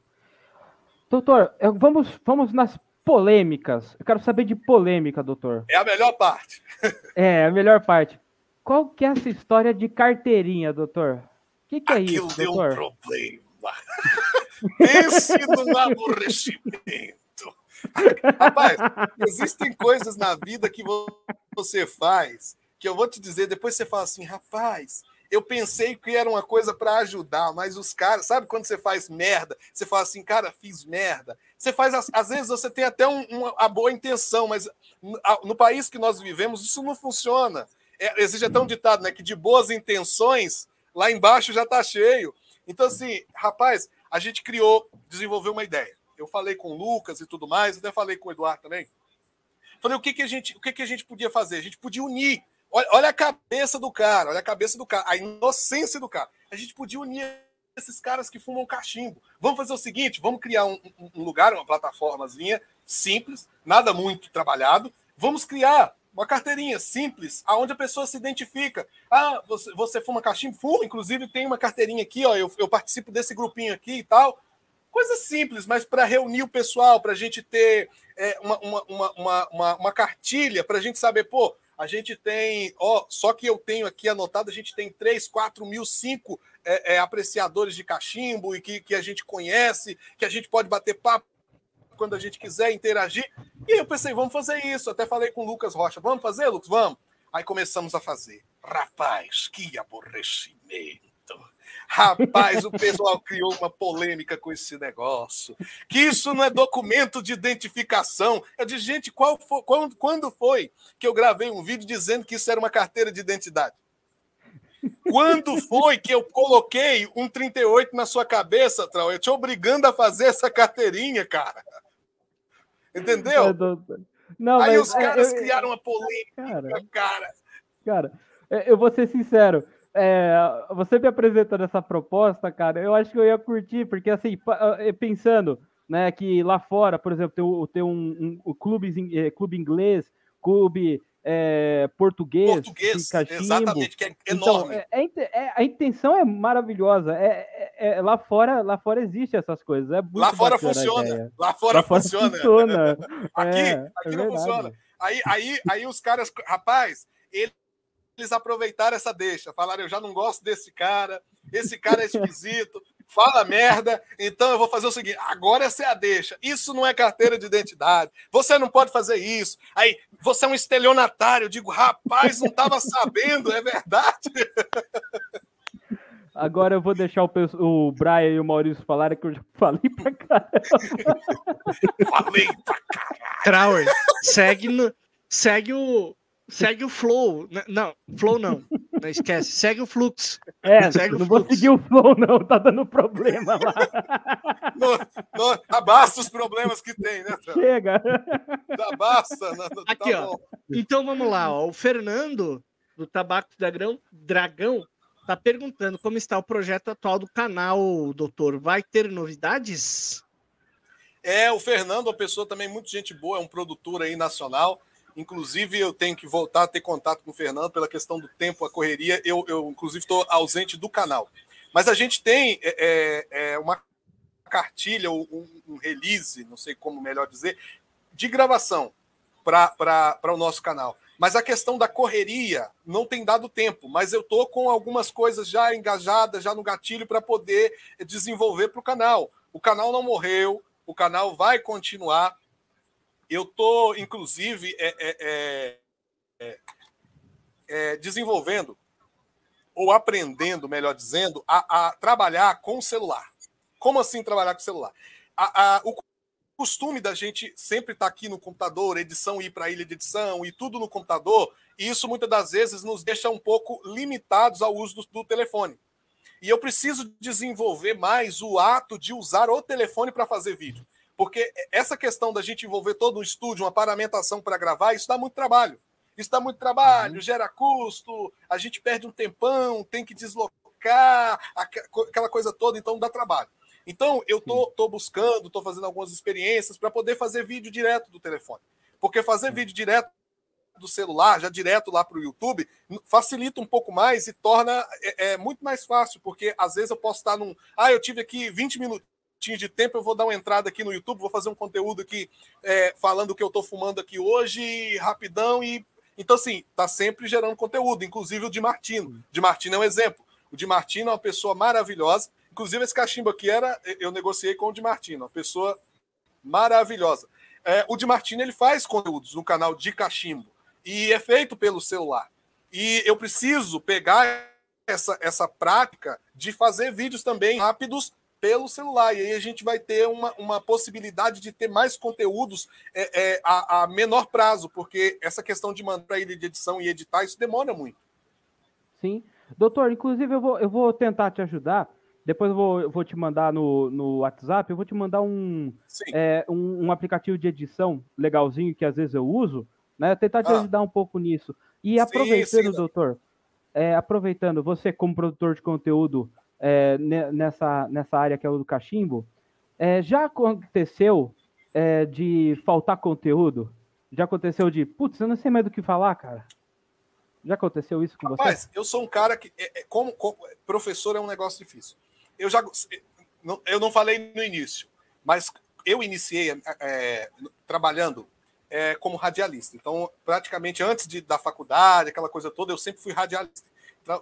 Doutor, vamos, vamos nas polêmicas. Eu quero saber de polêmica, doutor. É a melhor parte. é, a melhor parte. Qual que é essa história de carteirinha, doutor? O que, que é Aquilo isso, deu doutor? um problema. Pense num aborrecimento. Rapaz, existem coisas na vida que você faz que eu vou te dizer, depois você fala assim, rapaz, eu pensei que era uma coisa para ajudar, mas os caras, sabe quando você faz merda, você fala assim, cara, fiz merda. Você faz, às vezes você tem até um, uma a boa intenção, mas no país que nós vivemos isso não funciona. É, existe até um ditado, né, que de boas intenções lá embaixo já está cheio. Então assim, rapaz, a gente criou, desenvolveu uma ideia. Eu falei com o Lucas e tudo mais, até falei com o Eduardo também. Falei o que que a gente, o que que a gente podia fazer? A gente podia unir Olha, olha a cabeça do cara, olha a cabeça do cara, a inocência do cara. A gente podia unir esses caras que fumam cachimbo. Vamos fazer o seguinte: vamos criar um, um lugar, uma plataformazinha simples, nada muito trabalhado. Vamos criar uma carteirinha simples, aonde a pessoa se identifica. Ah, você, você fuma cachimbo? Fuma, inclusive tem uma carteirinha aqui, ó, eu, eu participo desse grupinho aqui e tal. Coisa simples, mas para reunir o pessoal, para a gente ter é, uma, uma, uma, uma, uma cartilha, para a gente saber, pô, a gente tem, ó, só que eu tenho aqui anotado, a gente tem 3, 4 mil, 5 é, é, apreciadores de cachimbo e que, que a gente conhece, que a gente pode bater papo quando a gente quiser interagir. E aí eu pensei, vamos fazer isso. Até falei com o Lucas Rocha, vamos fazer, Lucas? Vamos. Aí começamos a fazer. Rapaz, que aborrecimento. Rapaz, o pessoal criou uma polêmica com esse negócio. Que isso não é documento de identificação. Eu disse, gente, qual foi, quando, quando foi que eu gravei um vídeo dizendo que isso era uma carteira de identidade? Quando foi que eu coloquei um 38 na sua cabeça, Trau? Eu te obrigando a fazer essa carteirinha, cara. Entendeu? Não, Aí os caras eu, criaram uma polêmica, cara. Cara, cara eu vou ser sincero é, você me apresentando essa proposta, cara, eu acho que eu ia curtir, porque assim, eh, pensando, né, que lá fora, por exemplo, tem, tem um, um, um clube, é, clube inglês, clube é, português, português cachimbo. exatamente, que é então, enorme. Então, é, a intenção é maravilhosa. É, lá fora, lá fora existe essas coisas. lá fora funciona. Lá fora, lá fora funciona. funciona. aqui, aqui não funciona. Aí, aí, aí os caras, rapaz, ele eles aproveitaram essa deixa, falaram: eu já não gosto desse cara, esse cara é esquisito. fala merda, então eu vou fazer o seguinte: agora você a deixa. Isso não é carteira de identidade. Você não pode fazer isso. Aí, você é um estelionatário. Eu digo, rapaz, não estava sabendo, é verdade. Agora eu vou deixar o, o Brian e o Maurício falarem que eu já falei pra caramba. falei pra caralho. Trauer, segue, no, segue o, segue o flow. Não, flow não. Não esquece. Segue o fluxo. É, segue não vou seguir o flow, não. Tá dando problema lá. Não, não, abasta os problemas que tem, né? Chega. Abasta. Não, tá Aqui, ó. Então vamos lá. Ó. O Fernando, do Tabaco Dragão, Dragão, tá perguntando como está o projeto atual do canal, doutor. Vai ter novidades? É, o Fernando, uma pessoa também muito gente boa, é um produtor aí nacional. Inclusive, eu tenho que voltar a ter contato com o Fernando pela questão do tempo, a correria. Eu, eu inclusive, estou ausente do canal. Mas a gente tem é, é, é uma cartilha, um, um, release, não sei como melhor dizer, de gravação para o nosso canal. Mas a questão da correria não tem dado tempo. Mas eu estou com algumas coisas já engajadas, já no gatilho, para poder desenvolver para o canal. O canal não morreu, o canal vai continuar. Eu estou, inclusive, é, é, é, é, é, desenvolvendo ou aprendendo, melhor dizendo, a, a, trabalhar com o celular. Como assim trabalhar com o celular? A, o costume da gente sempre estar tá aqui no computador, edição ir para a ilha de edição e tudo no computador, e isso muitas das vezes nos deixa um pouco limitados ao uso do, do telefone. E eu preciso desenvolver mais o ato de usar o telefone para fazer vídeo. Porque essa questão da gente envolver todo um estúdio, uma paramentação para gravar, isso dá muito trabalho. Isso dá muito trabalho, uhum. gera custo, a gente perde um tempão, tem que deslocar, aquela coisa toda, então dá trabalho. Então, eu tô, tô buscando, tô fazendo algumas experiências para poder fazer vídeo direto do telefone. Porque fazer vídeo direto do celular, já direto lá para o YouTube, facilita um pouco mais e torna é, é, muito mais fácil, porque às vezes eu posso estar num. Ah, eu tive aqui 20 minutos de tempo, eu vou dar uma entrada aqui no YouTube, vou fazer um conteúdo aqui é, falando o que eu estou fumando aqui hoje, rapidão, e então assim, tá sempre gerando conteúdo, inclusive o de Martino. De Martino é um exemplo. O de Martino é uma pessoa maravilhosa. Inclusive, esse cachimbo aqui era. Eu negociei com o de Martino, uma pessoa maravilhosa. É, o de Martino ele faz conteúdos no canal de cachimbo e é feito pelo celular. E eu preciso pegar essa, essa prática de fazer vídeos também rápidos pelo celular. E aí a gente vai ter uma, uma possibilidade de ter mais conteúdos é, é, a, a, menor prazo, porque essa questão de mandar ele de edição e editar, isso demora muito. Sim. Doutor, inclusive eu vou, eu vou tentar te ajudar. Depois eu vou, eu vou te mandar no, no WhatsApp, eu vou te mandar um, é, um, um, aplicativo de edição legalzinho que às vezes eu uso, né? Tentar te ah. ajudar um pouco nisso. E aproveitando, sim, sim. doutor, é, aproveitando, você como produtor de conteúdo, é, nessa, nessa área que é o do cachimbo, é, já aconteceu é, de faltar conteúdo? Já aconteceu de, putz, eu não sei mais do que falar, cara? Já aconteceu isso com Rapaz, você? eu sou um cara que, é, é, como, como, professor é um negócio difícil. Eu já, eu não falei no início, mas eu iniciei é, trabalhando como radialista. Então, praticamente antes de, da faculdade, aquela coisa toda, eu sempre fui radialista.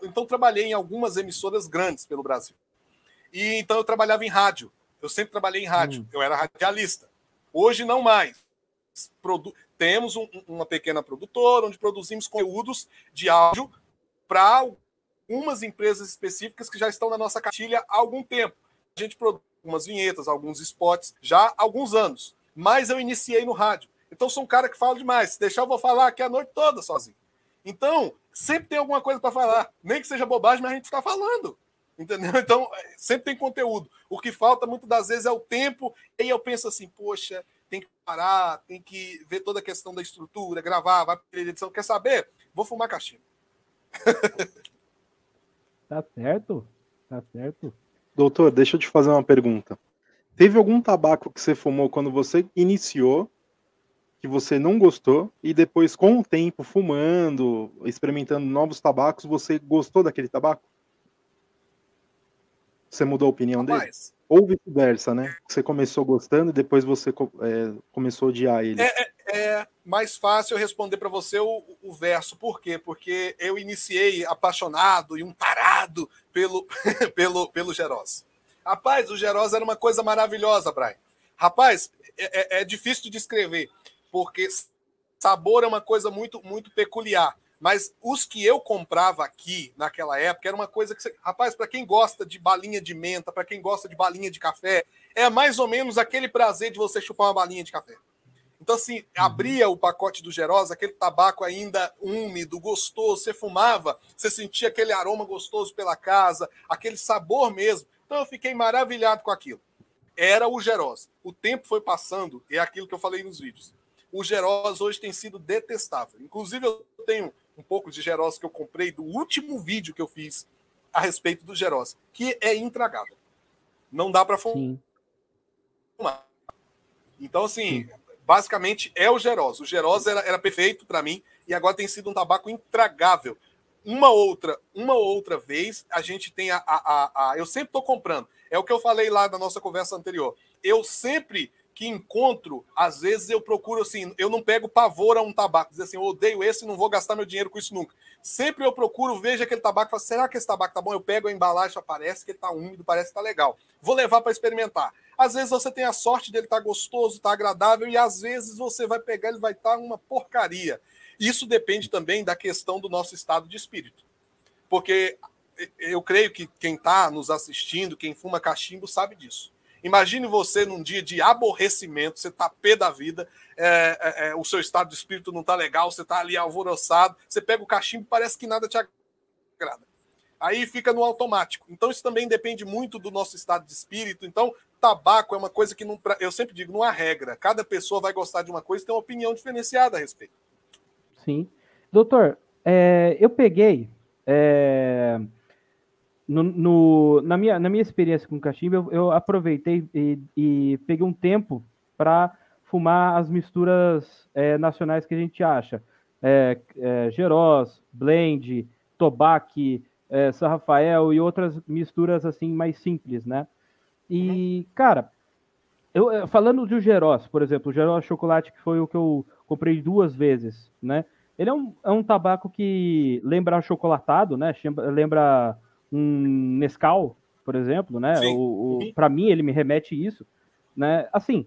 Então, trabalhei em algumas emissoras grandes pelo Brasil. E então eu trabalhava em rádio. Eu sempre trabalhei em rádio. Hum. Eu era radialista. Hoje não mais. Produ Temos um, uma pequena produtora onde produzimos conteúdos de áudio para algumas empresas específicas que já estão na nossa cartilha há algum tempo. A gente produz algumas vinhetas, alguns spots já há alguns anos. Mas eu iniciei no rádio. Então sou um cara que fala demais. Se deixar, eu vou falar aqui a noite toda sozinho. Então, sempre tem alguma coisa para falar. Nem que seja bobagem, mas a gente está falando. Entendeu? Então, sempre tem conteúdo. O que falta muitas das vezes é o tempo. E aí eu penso assim, poxa, tem que parar, tem que ver toda a questão da estrutura, gravar, vai para edição. Quer saber? Vou fumar caixinha. tá certo, tá certo. Doutor, deixa eu te fazer uma pergunta. Teve algum tabaco que você fumou quando você iniciou que você não gostou e depois, com o tempo, fumando, experimentando novos tabacos, você gostou daquele tabaco? Você mudou a opinião dele? Ou vice-versa, né? Você começou gostando e depois você é, começou a odiar ele. É, é, é mais fácil eu responder para você o, o, verso. Por quê? Porque eu iniciei apaixonado e um tarado pelo, pelo, pelo Geroz. Rapaz, o Gerosa era uma coisa maravilhosa, Brian. Rapaz, é, é, é difícil de descrever, porque sabor é uma coisa muito, muito peculiar. Mas os que eu comprava aqui naquela época era uma coisa que, você... rapaz, para quem gosta de balinha de menta, para quem gosta de balinha de café, é mais ou menos aquele prazer de você chupar uma balinha de café. Então, assim, uhum. abria o pacote do Gerosa, aquele tabaco ainda úmido, gostoso, você fumava, você sentia aquele aroma gostoso pela casa, aquele sabor mesmo. Então, eu fiquei maravilhado com aquilo. Era o Gerosa. O tempo foi passando, é aquilo que eu falei nos vídeos. O Gerosa hoje tem sido detestável. Inclusive, eu tenho um pouco de Gerosa que eu comprei do último vídeo que eu fiz a respeito do Gerosa, que é intragável. Não dá para fumar. Então, assim, Sim basicamente é o Gerosa. O Gerosa era, era perfeito para mim e agora tem sido um tabaco intragável. Uma outra, uma outra vez a gente tem a, a, a, a eu sempre estou comprando. É o que eu falei lá na nossa conversa anterior. Eu sempre que encontro, às vezes eu procuro assim, eu não pego pavor a um tabaco, dizer assim, eu odeio esse, não vou gastar meu dinheiro com isso nunca. Sempre eu procuro, vejo aquele tabaco falo, será que esse tabaco tá bom? Eu pego a embalagem, parece que ele tá úmido, parece que tá legal. Vou levar para experimentar. Às vezes você tem a sorte dele estar tá gostoso, tá agradável, e às vezes você vai pegar, ele vai estar tá uma porcaria. Isso depende também da questão do nosso estado de espírito. Porque eu creio que quem está nos assistindo, quem fuma cachimbo, sabe disso. Imagine você num dia de aborrecimento, você está pé da vida, é, é, é, o seu estado de espírito não está legal, você está ali alvoroçado, você pega o cachimbo parece que nada te agrada. Aí fica no automático. Então isso também depende muito do nosso estado de espírito. Então tabaco é uma coisa que não, eu sempre digo, não há regra. Cada pessoa vai gostar de uma coisa e tem uma opinião diferenciada a respeito. Sim. Doutor, é, eu peguei. É, no, no, na, minha, na minha experiência com cachimbo, eu, eu aproveitei e, e, peguei um tempo para fumar as misturas é, nacionais que a gente acha. É, é, Geroz, Blend, Tobac, é, São Rafael e outras misturas assim mais simples, né? E, cara, eu, falando do Geroz, por exemplo, o Geroz Chocolate, que foi o que eu comprei duas vezes, né? Ele é um, é um tabaco que lembra chocolatado, né? Lembra um Nescau, por exemplo, né? Sim. O, o. Para mim, ele me remete isso, né? Assim,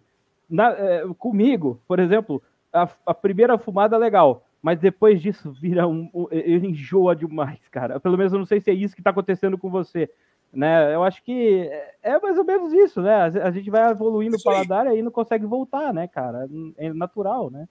na, é, comigo, por exemplo, a, a, primeira fumada é legal, mas depois disso vira um, um. Ele enjoa demais, cara. Pelo menos eu não sei se é isso que está acontecendo com você né? Eu acho que é, é mais ou menos isso, né? A gente vai evoluindo o paladar e aí não consegue voltar, né, cara? É natural, né?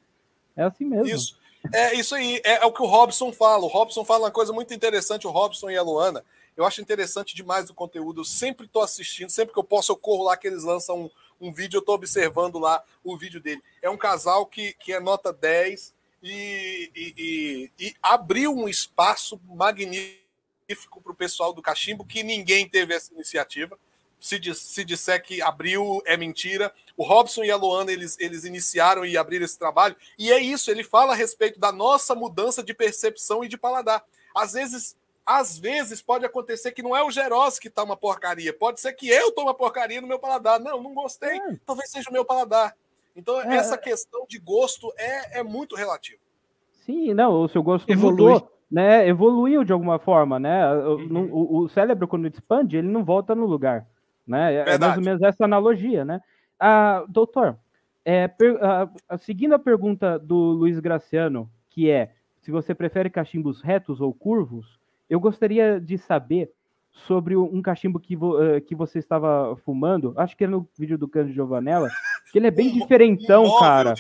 É assim mesmo. Isso. É isso aí, é, é, o que o Robson fala. O Robson fala uma coisa muito interessante, o Robson e a Luana. Eu acho interessante demais o conteúdo. Eu sempre estou assistindo, sempre que eu posso, eu corro lá que eles lançam um, um vídeo, eu estou observando lá o vídeo dele. É um casal que, que é nota 10 e, e, e, e abriu um espaço magnífico para o pessoal do cachimbo, que ninguém teve essa iniciativa. Se, diz, se disser que abriu, é mentira. O Robson e a Luana, eles, eles iniciaram e abriram esse trabalho. E é isso, ele fala a respeito da nossa mudança de percepção e de paladar. Às vezes, às vezes pode acontecer que não é o Geros que está uma porcaria. Pode ser que eu tô uma porcaria no meu paladar. Não, não gostei. É. Talvez seja o meu paladar. Então, é. essa questão de gosto é, é muito relativa. Sim, não, o seu gosto Evolui. mudou né, evoluiu de alguma forma, né? Uhum. O, o, cérebro, quando expande, ele não volta no lugar, né? É, é mais ou menos essa analogia, né? Ah, doutor, é, per, ah, seguindo a pergunta do Luiz Graciano, que é se você prefere cachimbos retos ou curvos, eu gostaria de saber sobre um cachimbo que, vo, uh, que você estava fumando, acho que é no vídeo do Cândido Giovanella, que ele é bem um, diferentão, um cara.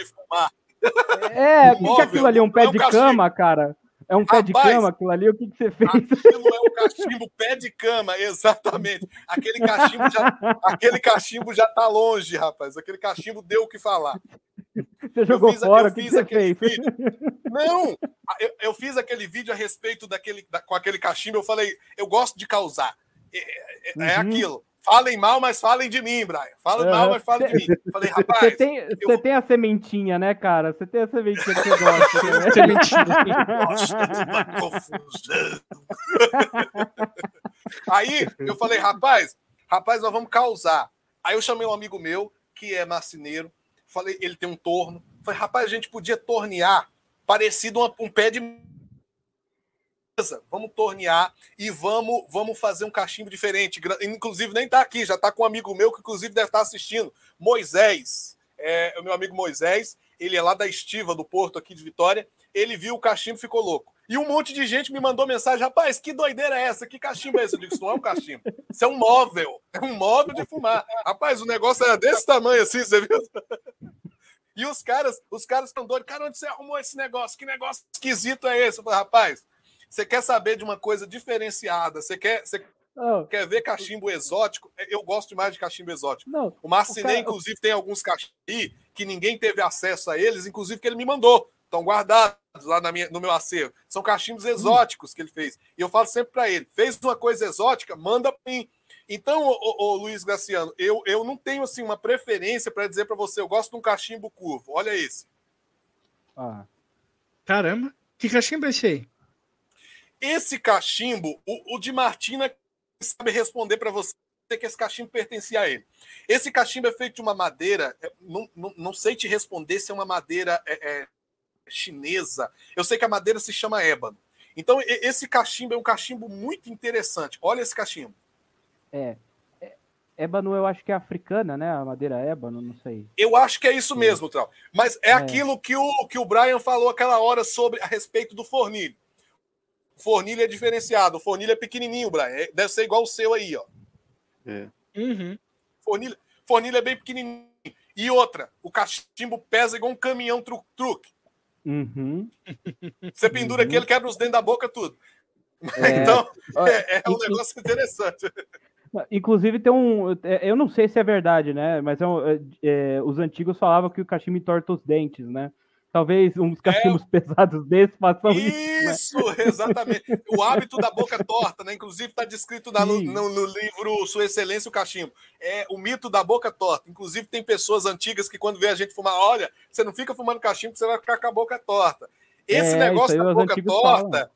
É, o que é aquilo ali? Um pé é um de cama, cara? É um Rapaz, pé de cama aquilo ali? O que, que você fez? Aquilo é um cachimbo pé de cama, exatamente. Aquele cachimbo já, aquele cachimbo já tá longe, rapaz. Aquele cachimbo deu o que falar. Você jogou fiz, fora, o que, você fez? Vídeo. Não, eu, eu, fiz aquele vídeo a respeito daquele, da, com aquele cachimbo. Eu falei, eu gosto de causar. É, é, é uhum. aquilo. Falem mal, mas falem de mim, Brian. Falem uhum. mal, mas falem de mim. Falei, rapaz. Você tem, eu... tem a sementinha, né, cara? Você tem a sementinha que você gosta. Né? sementinha. Gosta de uma confusão. Aí eu falei, rapaz, rapaz, nós vamos causar. Aí eu chamei um amigo meu, que é marceneiro. Falei, ele tem um torno. Falei, rapaz, a gente podia tornear parecido um, um pé de vamos tornear e vamos, vamos fazer um cachimbo diferente. Inclusive, nem tá aqui, já tá com um amigo meu que, inclusive, deve estar tá assistindo. Moisés, é, o meu amigo Moisés, ele é lá da Estiva, do Porto, aqui de Vitória. Ele viu o cachimbo e ficou louco. E um monte de gente me mandou mensagem: rapaz, que doideira é essa? Que cachimbo é esse? Eu digo: isso não é um cachimbo, isso é um móvel. É um móvel de fumar. Rapaz, o negócio era desse tamanho assim, você viu? E os caras, os caras estão doidos. Cara, onde você arrumou esse negócio? Que negócio esquisito é esse? Eu falei, rapaz, você quer saber de uma coisa diferenciada? Você quer, você quer ver cachimbo exótico? Eu gosto demais de cachimbo exótico. Não, o Marcinei, cara... inclusive, tem alguns cachimbos que ninguém teve acesso a eles, inclusive que ele me mandou estão guardados lá na minha, no meu acervo. São cachimbos exóticos que ele fez. E eu falo sempre para ele: fez uma coisa exótica, manda para mim. Então, ô, ô, Luiz Graciano, eu, eu não tenho assim uma preferência para dizer para você, eu gosto de um cachimbo curvo. Olha esse. Ah. Caramba, que cachimbo é esse aí? Esse cachimbo, o, o de Martina sabe responder para você que esse cachimbo pertencia a ele. Esse cachimbo é feito de uma madeira, é, não, não, não sei te responder se é uma madeira é, é, chinesa. Eu sei que a madeira se chama ébano. Então, esse cachimbo é um cachimbo muito interessante. Olha esse cachimbo. É. é ébano, eu acho que é africana, né? A madeira ébano, não sei. Eu acho que é isso mesmo, Trau. Mas é, é, aquilo que o, que o Brian falou aquela hora sobre a respeito do fornilho. O fornilho é diferenciado. O fornilho é pequenininho, Brian. É, deve ser igual o seu aí, ó. É. Uhum. Fornilho, fornilho é bem pequenininho. E outra, o cachimbo pesa igual um caminhão truque. Uhum. Você pendura uhum. aqui, ele quebra os dentes da boca, tudo. É... Então, é, é um negócio interessante. Inclusive tem um, é, eu não sei se é verdade, né? Mas é um, é, é os antigos falavam que o cachimbo entorta os dentes, né? Talvez uns cachimbos é, pesados desses façam isso. Isso, né? exatamente. O hábito da boca torta, né? Inclusive está descrito no, no, no, livro Sua Excelência o Cachimbo. É o mito da boca torta. Inclusive tem pessoas antigas que quando vê a gente fumar, olha, você não fica fumando cachimbo, você vai ficar com a boca torta. Esse é, negócio da boca torta. Falam.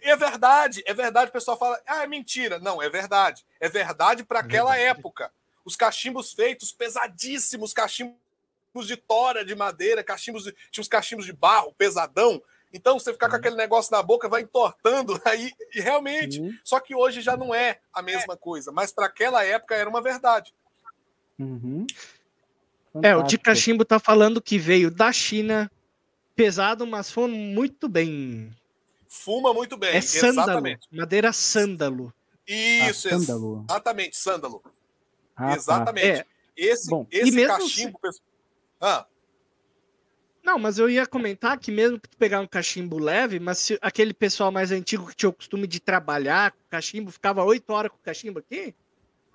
É verdade, é verdade. O pessoal fala, ah, é mentira. Não, é verdade. É verdade para aquela época. Os cachimbos feitos, pesadíssimos cachimbos de tora de madeira, cachimbos de, tinha uns cachimbos de barro pesadão. Então você ficar com uhum. aquele negócio na boca vai entortando aí e realmente. Uhum. Só que hoje já não é a mesma coisa, mas para aquela época era uma verdade. Uhum. É, o de cachimbo tá falando que veio da China, pesado, mas foi muito bem. Fuma muito bem. É sândalo, exatamente. madeira sândalo. Isso, ah, sândalo. exatamente, sândalo. Ah, tá. exatamente. É. Esse, Bom, esse cachimbo, se... Ah. Não, mas eu ia comentar que mesmo que tu pegar um cachimbo leve, mas se aquele pessoal mais antigo que tinha o costume de trabalhar com cachimbo, ficava oito horas com o cachimbo aqui,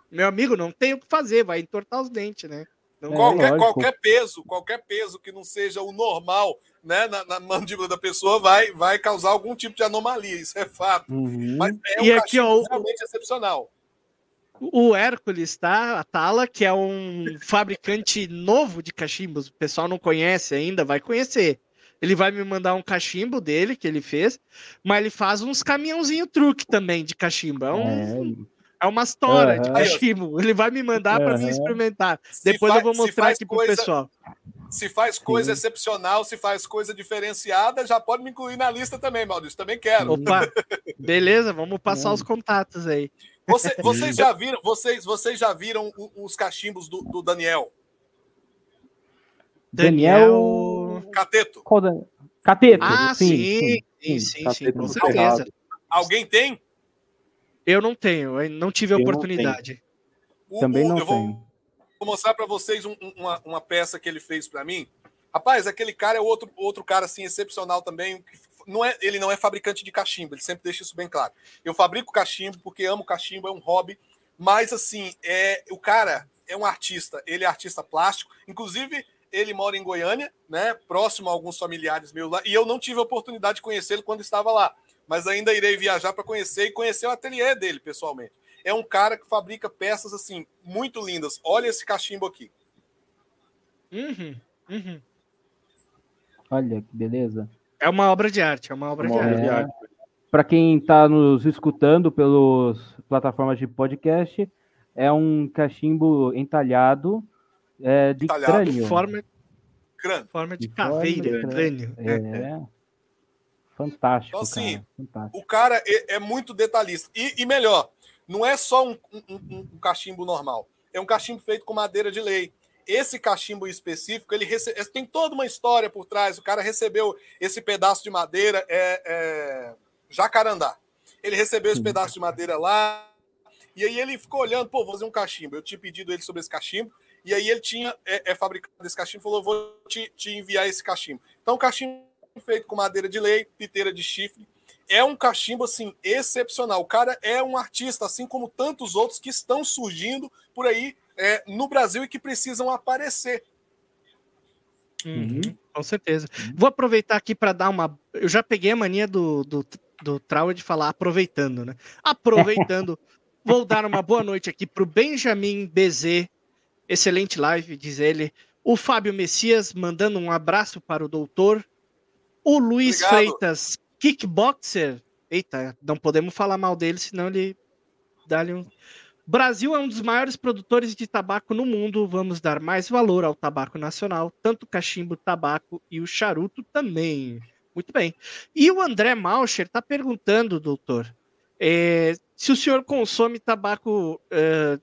meu amigo, não tem o que fazer, vai entortar os dentes, né? Não, qualquer, qualquer peso, qualquer peso que não seja o normal né, na, na, mandíbula da pessoa vai, vai causar algum tipo de anomalia, isso é fato. Uhum. Mas é um e aqui, ó, realmente excepcional. O Hércules, tá? A Tala, que é um fabricante novo de cachimbos, o pessoal não conhece ainda, vai conhecer. Ele vai me mandar um cachimbo dele, que ele fez, mas ele faz uns caminhãozinho truque também de cachimbo. É, um, é. é uma história uhum. de cachimbo. Ele vai me mandar uhum. para mim experimentar. Se Depois eu vou mostrar aqui coisa, pro pessoal. Se faz coisa Sim. excepcional, se faz coisa diferenciada, já pode me incluir na lista também, Maurício. Também quero. Opa, beleza, vamos passar os contatos aí. Você, vocês já viram, vocês, vocês já viram os cachimbos do, do Daniel? Daniel Cateto. Cateto. Ah, sim, sim, sim, sim, sim com certeza. Alguém tem? Eu não tenho, eu não tive a oportunidade. O, Também não eu tenho. Vou, vou mostrar para vocês um, uma, uma peça que ele fez para mim. Rapaz, aquele cara é outro, outro cara assim excepcional também, não é, ele não é fabricante de cachimbo, ele sempre deixa isso bem claro. Eu fabrico cachimbo porque amo cachimbo, é um hobby, mas assim, é o cara é um artista, ele é artista plástico, inclusive ele mora em Goiânia, né, próximo a alguns familiares meus lá, e eu não tive a oportunidade de conhecê-lo quando estava lá, mas ainda irei viajar para conhecer e conhecer o ateliê dele pessoalmente. É um cara que fabrica peças assim muito lindas. Olha esse cachimbo aqui. Uhum, uhum. Olha que beleza. É uma obra de arte, é uma obra, uma de, obra arte. arte. Para quem está nos escutando pelas plataformas de podcast, é um cachimbo entalhado é, de entalhado. crânio. Forma, crânio. forma de, de caveira, forma de crânio. É. Fantástico, Então, assim, cara. Fantástico. O cara é, é muito detalhista. E, e melhor, não é só um, um- um- um cachimbo normal. É um cachimbo feito com madeira de lei. Esse cachimbo em específico, ele rece... tem toda uma história por trás. O cara recebeu esse pedaço de madeira, é, é, jacarandá. Ele recebeu esse pedaço de madeira lá, e aí ele ficou olhando, pô, vou fazer um cachimbo. Eu tinha pedido ele sobre esse cachimbo, e aí ele tinha é, é fabricado esse cachimbo, falou, vou te, te enviar esse cachimbo. Então, cachimbo feito com madeira de lei, piteira de chifre, é um cachimbo assim excepcional. O cara é um artista, assim como tantos outros que estão surgindo por aí é, no Brasil e que precisam aparecer. Uhum, com certeza. Vou aproveitar aqui para dar uma. Eu já peguei a mania do, do, do Trauer de falar aproveitando, né? Aproveitando, vou dar uma boa noite aqui para o Benjamin BZ. Excelente live, diz ele. O Fábio Messias mandando um abraço para o doutor. O Luiz Obrigado. Freitas, kickboxer. Eita, não podemos falar mal dele, senão ele dá-lhe um. Brasil é um dos maiores produtores de tabaco no mundo. Vamos dar mais valor ao tabaco nacional, tanto cachimbo, tabaco e o charuto também. Muito bem. E o André Malcher está perguntando, doutor, eh, se o senhor consome tabaco, eh,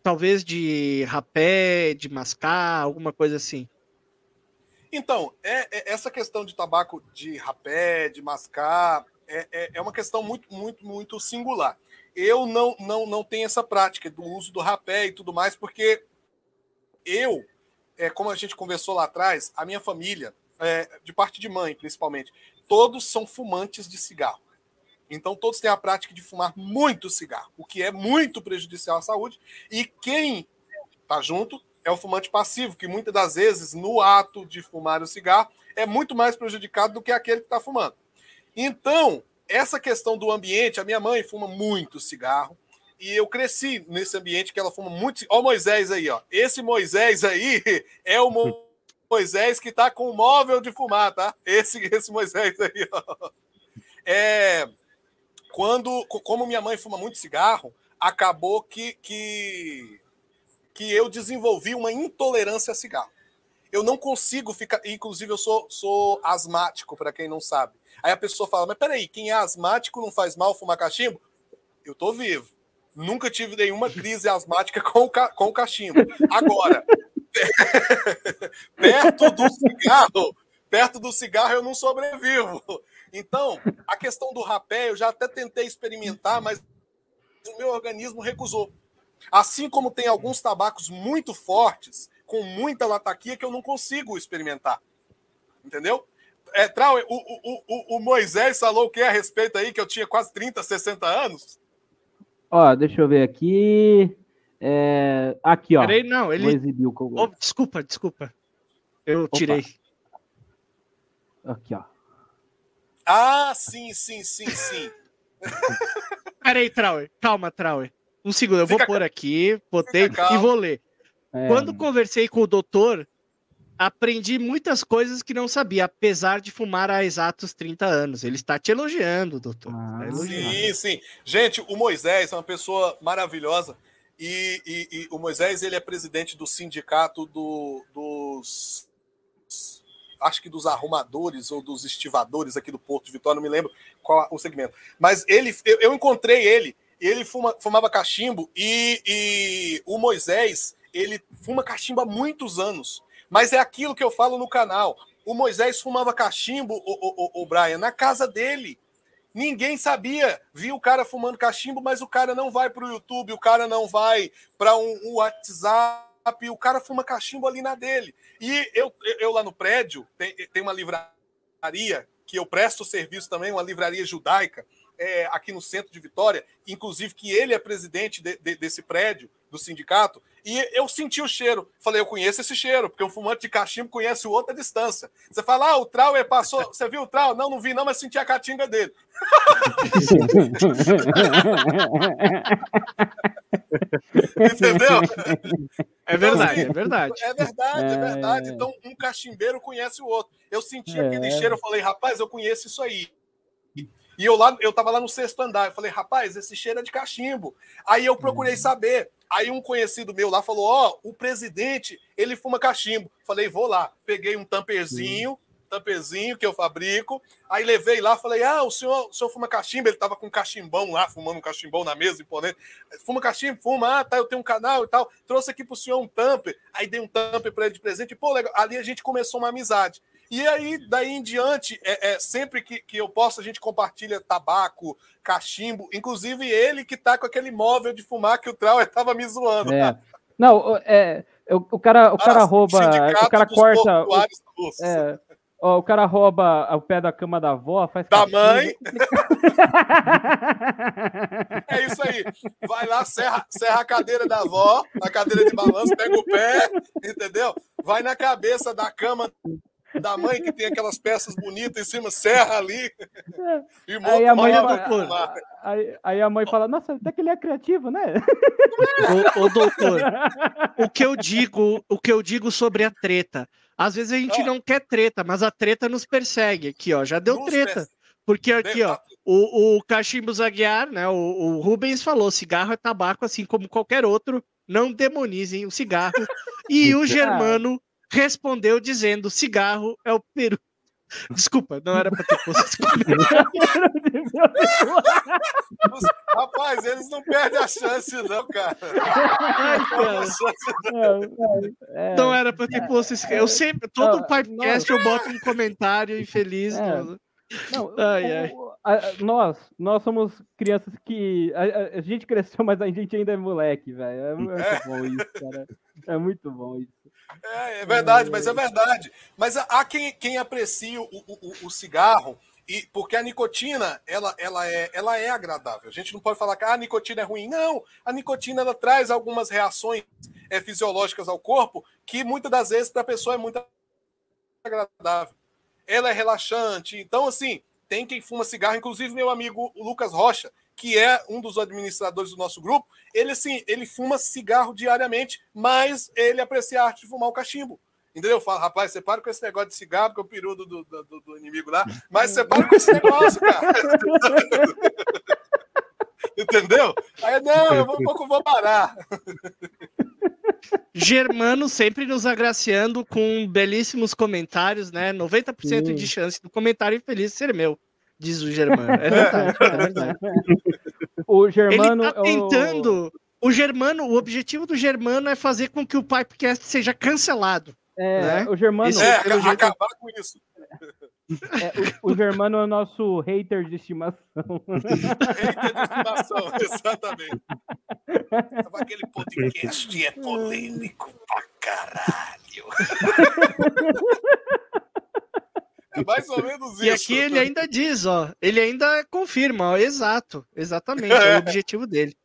talvez de rapé, de mascar, alguma coisa assim. Então, é, é- essa questão de tabaco de rapé, de mascar, é, é- é uma questão muito, muito, muito singular. Eu não, não, não tenho essa prática do uso do rapé e tudo mais, porque eu, é, como a gente conversou lá atrás, a minha família, é, de parte de mãe principalmente, todos são fumantes de cigarro. Então, todos têm a prática de fumar muito cigarro, o que é muito prejudicial à saúde. E quem tá junto é o fumante passivo, que muitas das vezes, no ato de fumar o cigarro, é muito mais prejudicado do que aquele que está fumando. Então, essa questão do ambiente, a minha mãe fuma muito cigarro, e eu cresci nesse ambiente que ela fuma muito. Ó, Moisés aí, ó. Esse Moisés aí é o Mo- Moisés que tá com o móvel de fumar, tá? Esse, esse Moisés aí, ó. É, quando, co- como minha mãe fuma muito cigarro, acabou que, que, que eu desenvolvi uma intolerância a cigarro. Eu não consigo ficar. Inclusive, eu sou, sou asmático, para quem não sabe. Aí a pessoa fala: Mas peraí, quem é asmático não faz mal fumar cachimbo? Eu tô vivo. Nunca tive nenhuma crise asmática com o, ca- com o cachimbo. Agora, perto do cigarro, perto do cigarro eu não sobrevivo. Então, a questão do rapé, eu já até tentei experimentar, mas o meu organismo recusou. Assim como tem alguns tabacos muito fortes, com muita lataquia, que eu não consigo experimentar. Entendeu? É, Trau, o, o, o, o Moisés falou o que a respeito aí, que eu tinha quase 30, 60 anos. Ó, deixa eu ver aqui. É, Aqui, ó. Peraí, não, Vou ele. que eu- Oh, desculpa, desculpa. Eu tirei. Aqui, ó. Ah, sim, sim, sim, sim. Peraí, Trauer. Calma, Trauer. Um segundo, eu vou Fica pôr aqui, botei e vou ler. É, Quando conversei com o doutor, aprendi muitas coisas que não sabia, apesar de fumar há exatos 30 anos. Ele está te elogiando, doutor. Ah, Está elogiando. Sim, sim. Gente, o Moisés é uma pessoa maravilhosa. E, e- e o Moisés ele é presidente do sindicato do- dos. Acho que dos arrumadores ou dos estivadores aqui do Porto de Vitória, não me lembro qual o segmento. Mas ele, eu, eu encontrei ele, ele fuma- fumava cachimbo e, e o Moisés, ele fuma cachimbo há muitos anos. Mas é aquilo que eu falo no canal. O Moisés fumava cachimbo, o, o, o, o Brian, na casa dele. Ninguém sabia. Viu o cara fumando cachimbo, mas o cara não vai para o YouTube, o cara não vai para um, um WhatsApp, o cara fuma cachimbo ali na dele. E eu, eu lá no prédio, tem, tem uma livraria que eu presto serviço também, uma livraria judaica, é, aqui no centro de Vitória, inclusive que ele é presidente de- de- desse prédio, do sindicato, e eu senti o cheiro. Falei, eu conheço esse cheiro, porque um fumante de cachimbo conhece o outro à distância. Você fala, ah, o Trauer passou, você viu o Trauer? Não, não vi não, mas senti a catinga dele. Entendeu? É verdade, é verdade. É verdade, é É. verdade. Então, um cachimbeiro conhece o outro. Eu senti É. aquele cheiro, eu falei, rapaz, eu conheço isso aí. E eu lá, eu tava lá no sexto andar, eu falei, rapaz, esse cheiro é de cachimbo. Aí eu procurei saber. Aí um conhecido meu lá falou: Ó, o presidente, ele fuma cachimbo. Falei, vou lá. Peguei um tamperzinho, tampezinho que eu fabrico. Aí levei lá, falei: Ah, o senhor, o senhor fuma cachimbo? Ele tava com um cachimbão lá, fumando um cachimbão na mesa, imponente. Fuma cachimbo? Fuma, ah, tá, eu tenho um canal e tal. Trouxe aqui pro senhor um tamper. Aí dei um tamper para ele de presente. Pô, legal. Ali a gente começou uma amizade. E aí, daí em diante, é, é, sempre que, que eu posso, a gente compartilha tabaco, cachimbo, inclusive ele que tá com aquele móvel de fumar que o Trauer tava me zoando. É. Não, é, o, cara, o cara rouba, o cara corta. O, é, ó, o cara rouba o pé da cama da avó, faz. Da mãe. é isso aí. Vai lá, serra, serra a cadeira da avó, a cadeira de balanço, pega o pé, entendeu? Vai na cabeça da cama da mãe que tem aquelas peças bonitas em cima, serra ali. E aí, a mãe fala, aí, aí, a mãe fala, nossa, até que ele é criativo, né? ô, ô, doutor, o que eu digo, o que eu digo sobre a treta. Às vezes a gente ah. não quer treta, mas a treta nos persegue. Aqui, ó, já deu nos treta. Porque aqui, ó, o, o Cachimbo Zaguiar, né? O, o Rubens falou: cigarro é tabaco, assim como qualquer outro. Não demonizem o cigarro. E o Germano respondeu dizendo: cigarro é o peru. Desculpa, não era para ter posto Rapaz, eles não perdem a chance, não, cara. Ai, cara. É, é, não era para ter posto esse. Eu sempre, todo podcast eu boto um comentário infeliz. É. Não, ai, ai. A, nós, nós somos crianças que. A, a, gente cresceu, mas a gente ainda é moleque, velho. É muito é. bom isso, cara. É muito bom isso. É, é verdade, mas é verdade. Mas há quem, quem aprecia o, o, o cigarro, e porque a nicotina ela, ela, é, ela é agradável. A gente não pode falar que ah, a nicotina é ruim. Não, a nicotina ela traz algumas reações é, fisiológicas ao corpo que muitas das vezes para a pessoa é muito agradável. Ela é relaxante. Então, assim, tem quem fuma cigarro, inclusive meu amigo Lucas Rocha, que é um dos administradores do nosso grupo, ele assim, ele fuma cigarro diariamente, mas ele aprecia a arte de fumar o cachimbo. Entendeu? Fala, rapaz, você para com esse negócio de cigarro, porque é o peru do, do, do, do inimigo lá, mas você para com esse negócio, cara. Entendeu? Aí, não, eu vou, um pouco vou parar. Germano sempre nos agraciando com belíssimos comentários, né? 90% de chance do comentário infeliz ser meu diz o Germano. É verdade, é verdade. O Germano. Ele tá tentando. O... o Germano, o objetivo do Germano é fazer com que o Pipecast seja cancelado. É, né? o Germano. Esse, é, acabar jeito... com isso. É, o, o, Germano é o nosso hater de estimação. hater de estimação, exatamente. Aquele podcast é polêmico pra caralho. É mais ou menos isso. E aqui ele ainda diz, ó, ele ainda confirma, ó, exato, exatamente, é, o objetivo dele.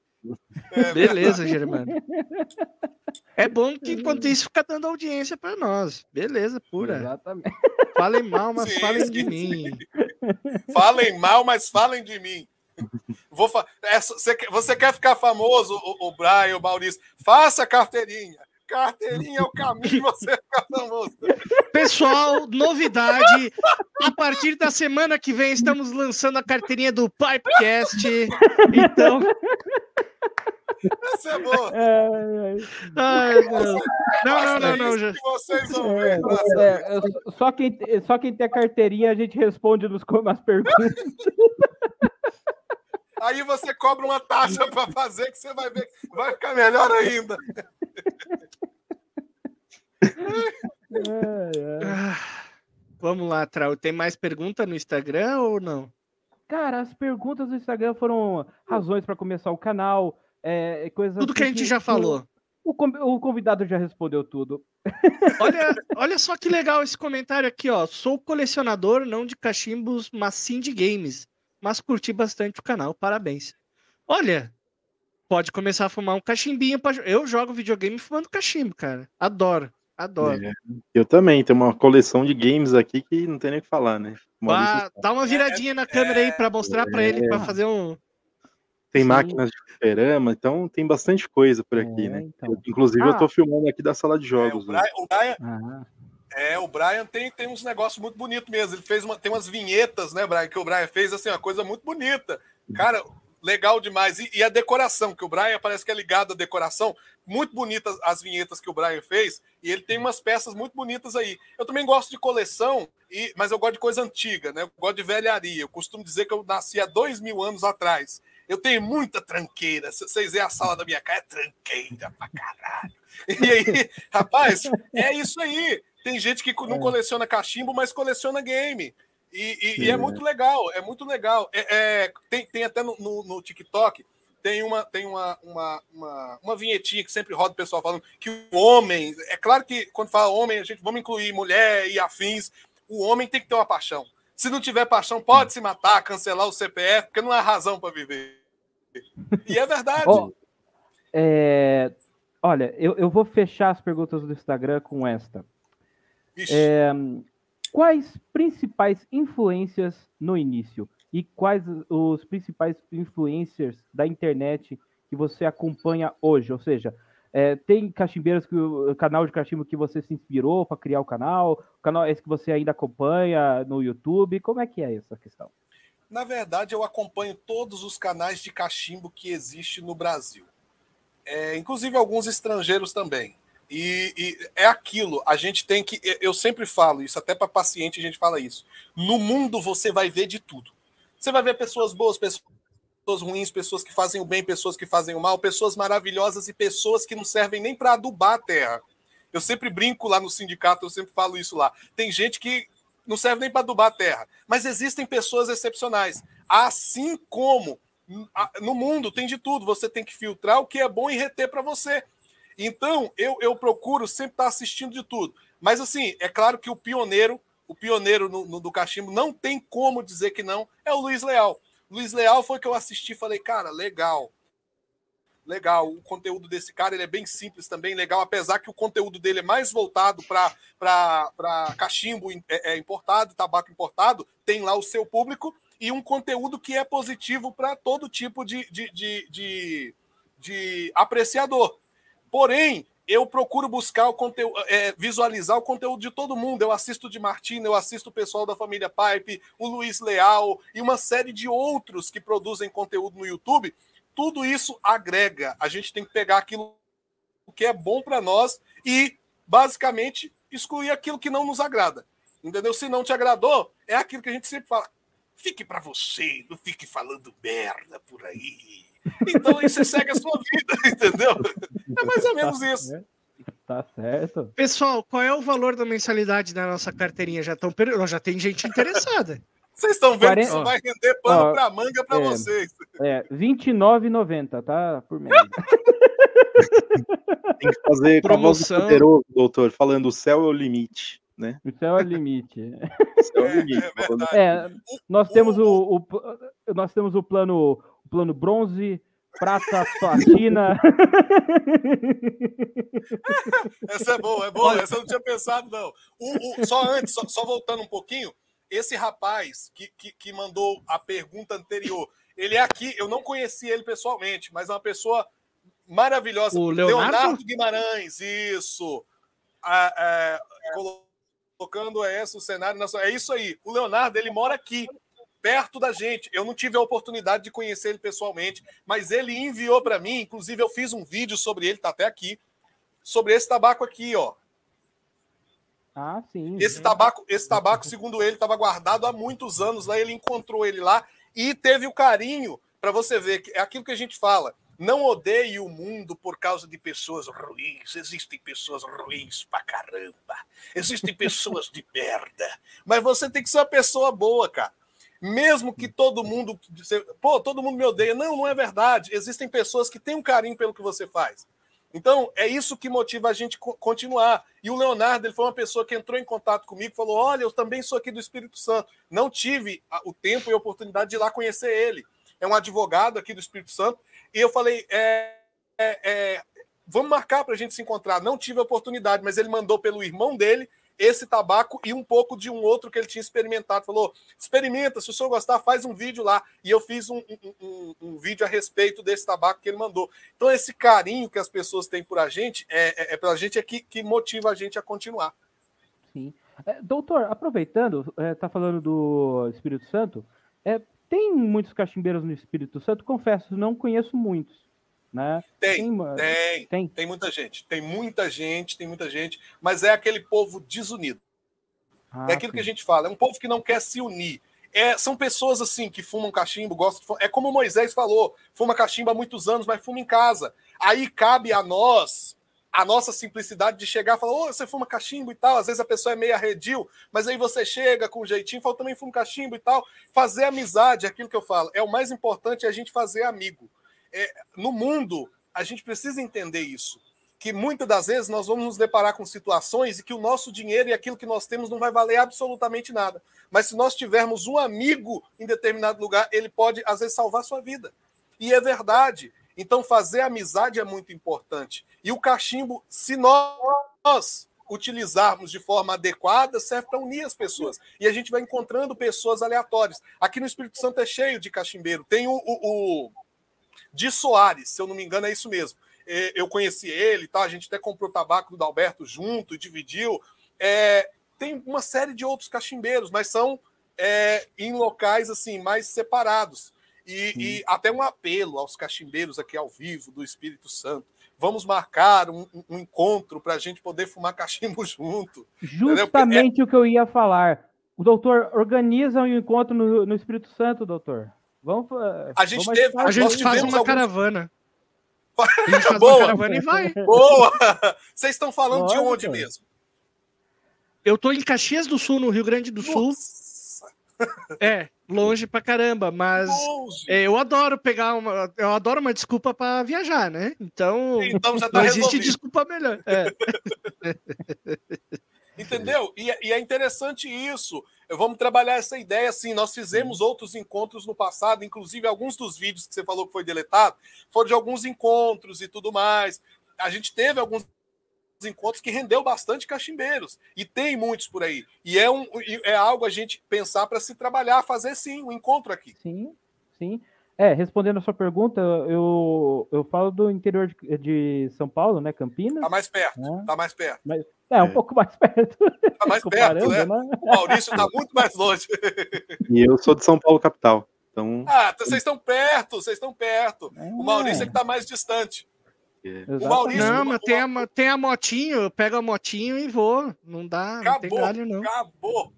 É, Beleza, Germano. É bom que enquanto isso fica dando audiência para nós. Beleza, pura. Exatamente. Falem mal, mas sim, falem sim, de sim. mim. Falem mal, mas falem de mim. Vou fa... é, você, você quer ficar famoso, o, o Brian, o Maurício? Faça carteirinha. Carteirinha é o caminho você ficar famoso. Pessoal, novidade. A partir da semana que vem estamos lançando a carteirinha do Pipecast. Então. Essa é boa. É, é. Ai, não. não, não, não, já. vocês vão ver. É, é, só, quem, só quem tem a carteirinha a gente responde nos, nas perguntas. Aí você cobra uma taxa para fazer que você vai ver vai ficar melhor ainda. Vamos lá, Trau. Tem mais pergunta no Instagram ou não? Cara, as perguntas do Instagram foram razões para começar o canal, é, coisas Tudo que a assim gente já falou. O, o convidado já respondeu tudo. Olha, olha só que legal esse comentário aqui, ó. Sou colecionador não de cachimbos, mas sim de games. Mas curti bastante o canal, parabéns. Olha, pode começar a fumar um cachimbinho. Pra... Eu jogo videogame fumando cachimbo, cara. Adoro. Adoro. É, eu também, tem uma coleção de games aqui que não tem nem o que falar, né? Bah, dá uma viradinha na câmera aí para mostrar é, para ele, para fazer um. Tem máquinas de fliperama, então tem bastante coisa por aqui, é, né? Então. Inclusive, ah. eu tô filmando aqui da sala de jogos. É, o Brian, o Brian, ah. É, o Brian tem, tem uns negócios muito bonitos mesmo. Ele fez uma, tem umas vinhetas, né, Brian? Que o Brian fez assim, uma coisa muito bonita. Cara, legal demais. E, e, a decoração, que o Brian parece que é ligado à decoração. Muito bonitas as vinhetas que o Brian fez. E ele tem umas peças muito bonitas aí. Eu também gosto de coleção. E, mas eu gosto de coisa antiga, né? Eu gosto de velharia. Eu costumo dizer que eu nasci há dois mil anos atrás. Eu tenho muita tranqueira. Se vocês verem a sala da minha casa, é tranqueira pra caralho. E aí, rapaz, é isso aí. Tem gente que não é. coleciona cachimbo, mas coleciona game. E, e, e é muito legal, é muito legal. É, é, tem, tem até no, no, no, TikTok, tem, uma, tem uma, uma, uma, uma vinhetinha que sempre roda o pessoal falando que o homem. É claro que quando fala homem, a gente vamos incluir mulher e afins. O homem tem que ter uma paixão. Se não tiver paixão, pode se matar, cancelar o CPF, porque não há razão para viver. E é verdade. Oh, é, olha, eu, eu vou fechar as perguntas do Instagram com esta. É, quais principais influências no início e quais os principais influencers da internet que você acompanha hoje? Ou seja, é, tem cachimbeiros que o canal de cachimbo que você se inspirou para criar o canal? O canal esse que você ainda acompanha no YouTube? Como é que é essa questão? Na verdade, eu acompanho todos os canais de cachimbo que existe no Brasil, é, inclusive alguns estrangeiros também. E, e, é aquilo, a gente tem que. Eu sempre falo isso, até para paciente a gente fala isso. No mundo você vai ver de tudo. Você vai ver pessoas boas, pessoas ruins, pessoas que fazem o bem, pessoas que fazem o mal, pessoas maravilhosas e pessoas que não servem nem para adubar a terra. Eu sempre brinco lá no sindicato, eu sempre falo isso lá. Tem gente que não serve nem para adubar a terra, mas existem pessoas excepcionais. Assim como no mundo tem de tudo, você tem que filtrar o que é bom e reter para você. Então, eu, eu procuro sempre estar assistindo de tudo. Mas, assim, é claro que o pioneiro, o pioneiro no, no, do cachimbo, não tem como dizer que não, é o Luiz Leal. Luiz Leal foi que eu assisti e falei, cara, legal. Legal, o conteúdo desse cara ele é bem simples também, legal, apesar que o conteúdo dele é mais voltado para cachimbo é, é importado, tabaco importado, tem lá o seu público, e um conteúdo que é positivo para todo tipo de, de, de, de, de apreciador. Porém, eu procuro buscar o conteúdo, é, visualizar o conteúdo de todo mundo. Eu assisto de Martina, eu assisto o pessoal da família Pipe, o Luiz Leal e uma série de outros que produzem conteúdo no YouTube. Tudo isso agrega. A gente tem que pegar aquilo que é bom para nós e, basicamente, excluir aquilo que não nos agrada. Entendeu? Se não te agradou, é aquilo que a gente sempre fala. Fique para você, não fique falando merda por aí. Então aí você segue a sua vida, entendeu? É mais ou menos tá isso. Tá certo. Pessoal, qual é o valor da mensalidade da nossa carteirinha? Já, tão, já tem gente interessada. Vocês estão vendo 40... que isso vai render pano para manga para é, vocês. É, R$29,90, tá? Por mês. tem que fazer promoção. poderoso, doutor, falando o céu é o limite. Né? O céu é o limite. o céu é o limite. É, é, nós temos o, o, nós temos o plano plano bronze, prata, platina. essa é boa, é boa. Essa eu não tinha pensado, não. O, o, só antes, só, só, voltando um pouquinho, esse rapaz que, que, que, mandou a pergunta anterior, ele é aqui, eu não conheci ele pessoalmente, mas é uma pessoa maravilhosa. O Leonardo, Leonardo Guimarães, isso. Ah, é, colocando esse o cenário nacional. É isso aí. O Leonardo, ele mora aqui perto da gente. Eu não tive a oportunidade de conhecer ele pessoalmente, mas ele enviou para mim, inclusive eu fiz um vídeo sobre ele, tá até aqui, sobre esse tabaco aqui, ó. Ah, sim. Esse tabaco, esse tabaco, segundo ele, estava guardado há muitos anos lá, ele encontrou ele lá e teve o carinho para você ver que é aquilo que a gente fala. Não odeie o mundo por causa de pessoas ruins. Existem pessoas ruins pra caramba. Existem pessoas de merda. Mas você tem que ser uma pessoa boa, cara. Mesmo que todo mundo. Pô, todo mundo me odeia. Não, não é verdade. Existem pessoas que têm um carinho pelo que você faz. Então, é isso que motiva a gente continuar. E o Leonardo, ele foi uma pessoa que entrou em contato comigo falou: Olha, eu também sou aqui do Espírito Santo. Não tive o tempo e a oportunidade de ir lá conhecer ele. É um advogado aqui do Espírito Santo. E eu falei: é, é, é, Vamos marcar para a gente se encontrar. Não tive a oportunidade, mas ele mandou pelo irmão dele esse tabaco e um pouco de um outro que ele tinha experimentado. Falou: experimenta, se o senhor gostar, faz um vídeo lá. E eu fiz um, um, um, um vídeo a respeito desse tabaco que ele mandou. Então, esse carinho que as pessoas têm por a gente, é, é, é pela gente é que, que motiva a gente a continuar. Sim. É, doutor, aproveitando, é, tá falando do Espírito Santo, é, tem muitos cachimbeiros no Espírito Santo, confesso, não conheço muitos. Né? Tem, tem, tem, tem, muita gente, tem muita gente, tem muita gente, mas é aquele povo desunido. Ah, é aquilo sim. que a gente fala, é um povo que não quer se unir. É, são pessoas assim que fumam cachimbo, gostam de fumar. É como Moisés falou: fuma cachimbo há muitos anos, mas fuma em casa. Aí cabe a nós, a nossa simplicidade de chegar e falar: Ô, oh, você fuma cachimbo e tal. Às vezes a pessoa é meio arredio, mas aí você chega com um jeitinho e fala: também fumo cachimbo e tal. Fazer amizade, é aquilo que eu falo. É o mais importante é a gente fazer amigo. É, no mundo, a gente precisa entender isso que muitas das vezes nós vamos nos deparar com situações e que o nosso dinheiro e aquilo que nós temos não vai valer absolutamente nada. Mas se nós tivermos um amigo em determinado lugar, ele pode, às vezes, salvar a sua vida. E é verdade. Então, fazer amizade é muito importante. E o cachimbo, se nós utilizarmos de forma adequada, serve para unir as pessoas. E a gente vai encontrando pessoas aleatórias. Aqui no Espírito Santo é cheio de cachimbeiro. Tem o, o, o de Soares, se eu não me engano, é isso mesmo eu conheci ele, tá? a gente até comprou tabaco do Alberto junto, dividiu. É, tem uma série de outros cachimbeiros, mas são é, em locais assim mais separados. E, e, até um apelo aos cachimbeiros aqui ao vivo do Espírito Santo. Vamos marcar um, um encontro para a gente poder fumar cachimbo junto. Justamente é... o que eu ia falar. O doutor organiza um encontro no, no Espírito Santo, doutor. Vamos. A gente, vamos teve, a gente faz uma alguns... caravana. Boa! E vai. Boa! Vocês estão falando Nossa. de onde mesmo? Eu tô em Caxias do Sul, no Rio Grande do Sul. É, longe pra caramba, mas é, eu adoro pegar uma. Eu adoro uma desculpa para viajar, né? Então, então já tá não existe desculpa melhor. É. Entendeu? E, e, é interessante isso. Vamos trabalhar essa ideia assim. Nós fizemos outros encontros no passado, inclusive alguns dos vídeos que você falou que foi deletado foram de alguns encontros e tudo mais. A gente teve alguns encontros que rendeu bastante cachimbeiros e tem muitos por aí. E é, um, é algo a gente pensar para se trabalhar, fazer sim um encontro aqui. Sim, sim. É, respondendo a sua pergunta, eu, eu falo do interior de, de São Paulo, né? Campinas. Tá mais perto, né? tá mais perto. Mas, é, um é. pouco mais perto. Tá mais perto, né? né? O Maurício tá muito mais longe. E eu sou de São Paulo, capital. Então... Ah, vocês estão perto, vocês estão perto. É. O Maurício é que tá mais distante. É. O Maurício, não, mas tem a, tem a motinho, eu pego a motinho e vou. Não dá, acabou, não tem galho, não. Acabou.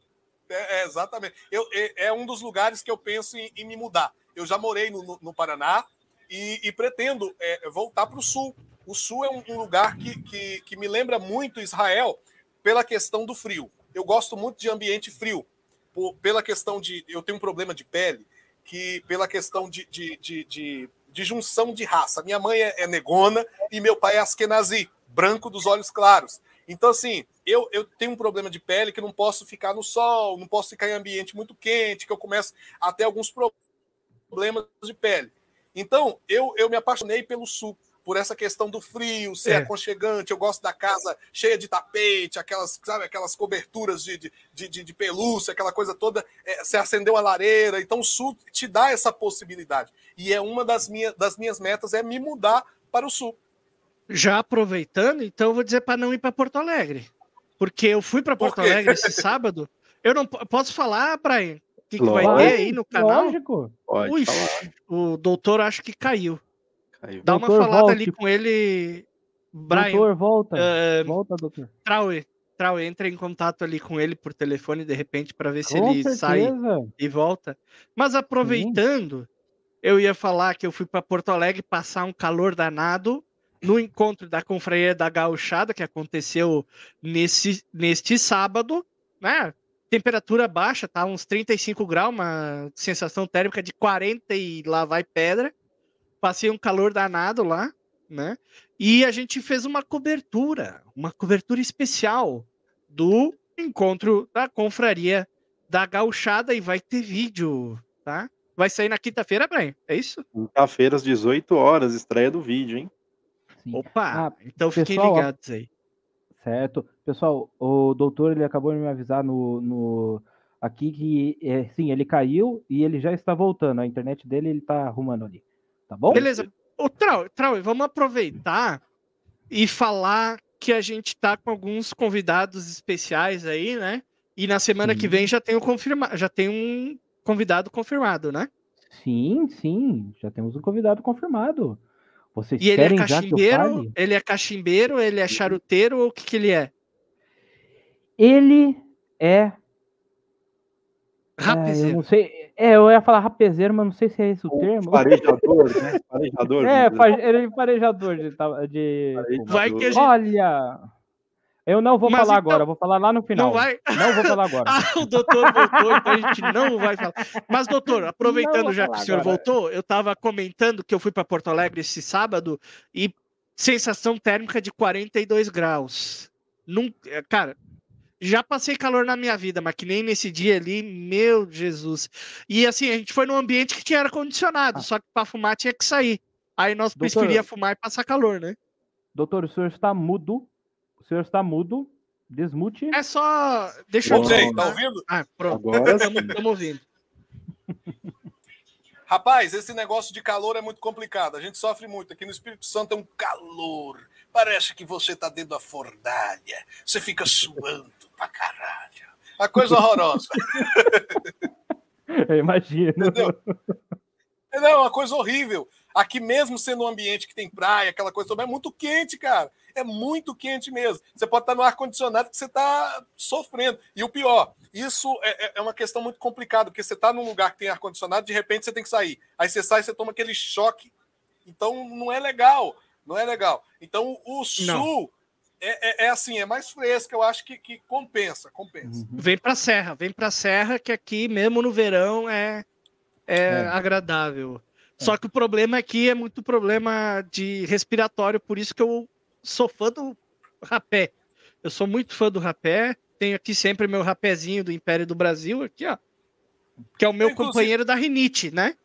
É, é, exatamente. Eu, é, é, um dos lugares que eu penso em, em me mudar. Eu já morei no, no, Paraná e, e pretendo é, voltar para o Sul. O Sul é um, um lugar que, que, que, me lembra muito Israel pela questão do frio. Eu gosto muito de ambiente frio, por, pela questão de. Eu tenho um problema de pele, que pela questão de, de, de, de, de junção de raça. Minha mãe é, é negona e meu pai é askenazi, branco dos olhos claros. Então, assim, eu, eu tenho um problema de pele que não posso ficar no sol, não posso ficar em ambiente muito quente, que eu começo a ter alguns problemas de pele. Então, eu, eu me apaixonei pelo sul, por essa questão do frio, ser é. aconchegante. Eu gosto da casa cheia de tapete, aquelas, sabe, aquelas coberturas de, de, de, de pelúcia, aquela coisa toda. É, você acendeu a lareira. Então, o sul te dá essa possibilidade. E é uma das, minha, das minhas metas é me mudar para o sul. Já aproveitando, então eu vou dizer para não ir para Porto Alegre. Porque eu fui para Porto Alegre esse sábado. Eu não posso falar, Brian, que, que vai ter aí no canal? Lógico. Ui, o doutor acho que caiu. caiu. Dá doutor, uma falada volte. ali com ele, Brian. Doutor, volta. Uh, volta, doutor. Traue, Traue, entra em contato ali com ele por telefone de repente para ver se com ele certeza. sai e volta. Mas aproveitando, Sim. eu ia falar que eu fui para Porto Alegre passar um calor danado no encontro da Confraria da Gauchada, que aconteceu nesse, neste sábado, né? Temperatura baixa, tá? Uns 35 graus, uma sensação térmica de 40 e lá vai pedra. Passei um calor danado lá, né? E a gente fez uma cobertura, uma cobertura especial do encontro da confraria da gauchada e vai ter vídeo, tá? Vai sair na quinta-feira, Brian, é isso? Quinta-feira às 18 horas, estreia do vídeo, hein? Sim. Opa, ah, então fiquem pessoal, ligados aí. Certo. Pessoal, o doutor ele acabou de me avisar no, no aqui que é, sim, ele caiu e ele já está voltando. A internet dele ele está arrumando ali. Tá bom? Beleza. O Trau, Trau, vamos aproveitar e falar que a gente está com alguns convidados especiais aí, né? E na semana sim. que vem já tem, um confirma... já tem um convidado confirmado, né? Sim, sim, já temos um convidado confirmado. Vocês e ele é cachimbeiro? Ele é cachimbeiro? Ele é charuteiro ou o que, que ele é? Ele é É, eu não sei. É, eu ia falar rapezeiro, mas não sei se é esse o termo. Farejador, né? Farejador. É, fa- ele é farejador de. de... Farejador. Vai que a gente- Olha! Eu não vou Mas falar então, agora, vou falar lá no final. Não vai. Não vou falar agora. Ah, o doutor voltou, então a gente não vai falar. Mas, doutor, aproveitando já que o senhor agora. voltou, eu estava comentando que eu fui para Porto Alegre esse sábado e sensação térmica de 42 graus. Num, é, cara, já passei calor na minha vida, mas que nem nesse dia ali, meu Jesus. E assim, a gente foi num ambiente que tinha ar-condicionado, Ah. só que para fumar tinha que sair. Aí nós Doutor- preferia fumar e passar calor, né? Doutor, o senhor está mudo. O senhor está mudo. Desmute. É só. Deixa eu. Bom, tá ouvindo? Ah, pronto. Agora Estamos ouvindo. Rapaz, esse negócio de calor é muito complicado. A gente sofre muito. Aqui no Espírito Santo é um calor. Parece que você tá dentro da fornalha. Você fica suando pra caralho. A coisa horrorosa. Eu imagino. Entendeu? Não, é uma coisa horrível. Aqui mesmo sendo um ambiente que tem praia, aquela coisa toda, é muito quente, cara. É muito quente mesmo. Você pode estar no ar-condicionado que você está sofrendo. E o pior, isso é, é- é uma questão muito complicada, porque você está num lugar que tem ar-condicionado, de repente você tem que sair. Aí você sai e você toma aquele choque. Então não é legal. Não é legal. Então o sul é, é- é assim, é mais fresco, eu acho que, que compensa, compensa. Uhum. Vem pra serra, vem pra serra, que aqui, mesmo no verão, é, é, É. agradável. Só que o problema aqui é muito problema de respiratório, por isso que eu sou fã do rapé. Eu sou muito fã do rapé. Tenho aqui sempre meu rapézinho do Império do Brasil, aqui, ó. Que é o meu Inclusive- companheiro da rinite, né?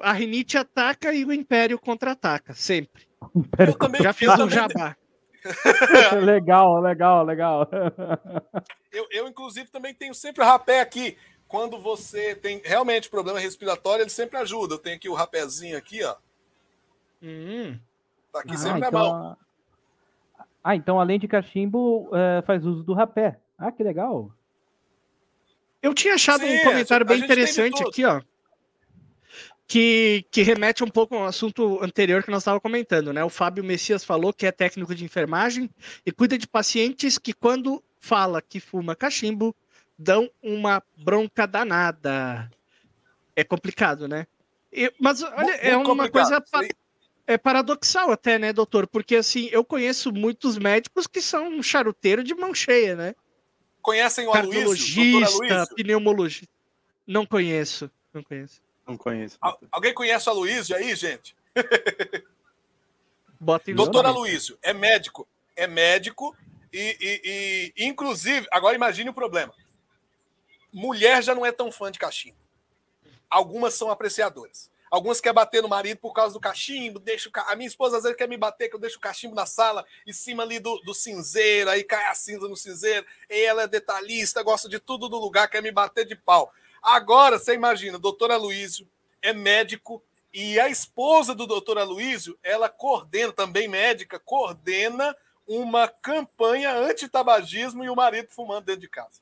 A rinite ataca e o Império contra-ataca, sempre. Eu também, Já fiz um jabá. legal, legal, legal. Eu, eu, inclusive, também tenho sempre o rapé aqui. Quando você tem realmente problema respiratório, ele sempre ajuda. Eu tenho aqui o rapézinho aqui, ó. Hum. Tá aqui Ah, sempre na mão. Ah, então além de cachimbo, é, faz uso do rapé. Ah, que legal. Eu tinha achado Sim, um comentário bem interessante aqui, ó. Que, que remete um pouco ao assunto anterior que nós estávamos comentando, né? O Fábio Messias falou que é técnico de enfermagem e cuida de pacientes que, quando fala que fuma cachimbo, dão uma bronca danada. É complicado, né? E- mas olha, Muito é uma complicado, coisa. É paradoxal até, né, doutor? Porque assim, eu conheço muitos médicos que são um charuteiro de mão cheia, né? Conhecem o Cardiologista, Aloysio? pneumologista. Não conheço, não conheço. Não conheço. Al- Alguém conhece o Aloysio aí, gente? Bota em Doutor nome. Aloysio é médico. É médico e, e- e, inclusive, agora imagine o problema. Mulher já não é tão fã de cachimbo. Algumas são apreciadoras. Algumas querem bater no marido por causa do cachimbo. Deixa o ca- A minha esposa às vezes quer me bater, que eu deixo o cachimbo na sala, em cima ali do, do cinzeiro, aí cai a cinza no cinzeiro. E ela é detalhista, gosta de tudo do lugar, quer me bater de pau. Agora, você imagina, doutor Aloysio é médico e a esposa do doutor Aloysio, ela coordena, também médica, coordena uma campanha anti-tabagismo e o marido fumando dentro de casa.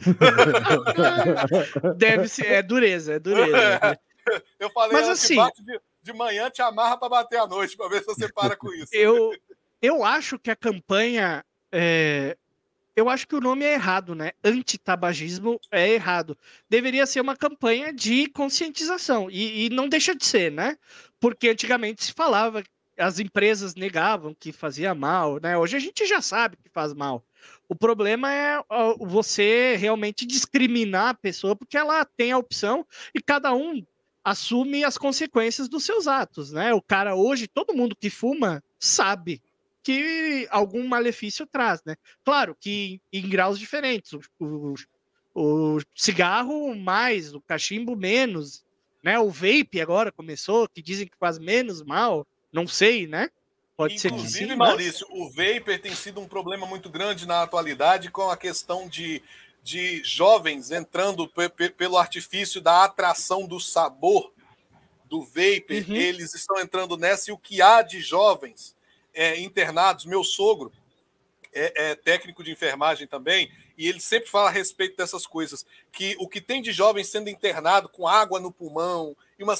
Deve ser, é dureza, é dureza. Eu falei, Mas assim- te bate de, de manhã, te amarra para bater à noite, para ver se você para com isso. Eu, eu acho que a campanha. é, eu acho que o nome é errado, né? Antitabagismo é errado. Deveria ser uma campanha de conscientização. E, e não deixa de ser, né? Porque antigamente se falava, as empresas negavam que fazia mal, né? Hoje a gente já sabe que faz mal. O problema é você realmente discriminar a pessoa porque ela tem a opção e cada um assume as consequências dos seus atos, né? O cara hoje, todo mundo que fuma sabe que algum malefício traz, né? Claro que em, graus diferentes. O, o- o cigarro mais, o cachimbo menos, né? O vape agora começou, que dizem que faz menos mal, não sei, né? Pode ser que Inclusive, sim, mas- Maurício, o vapor tem sido um problema muito grande na atualidade com a questão de, de jovens entrando pe- pe- pelo artifício da atração do sabor do vapor. Uhum. Eles estão entrando nessa e o que há de jovens é, internados, meu sogro é, é técnico de enfermagem também, e ele sempre fala a respeito dessas coisas, que o que tem de jovens sendo internado com água no pulmão e uma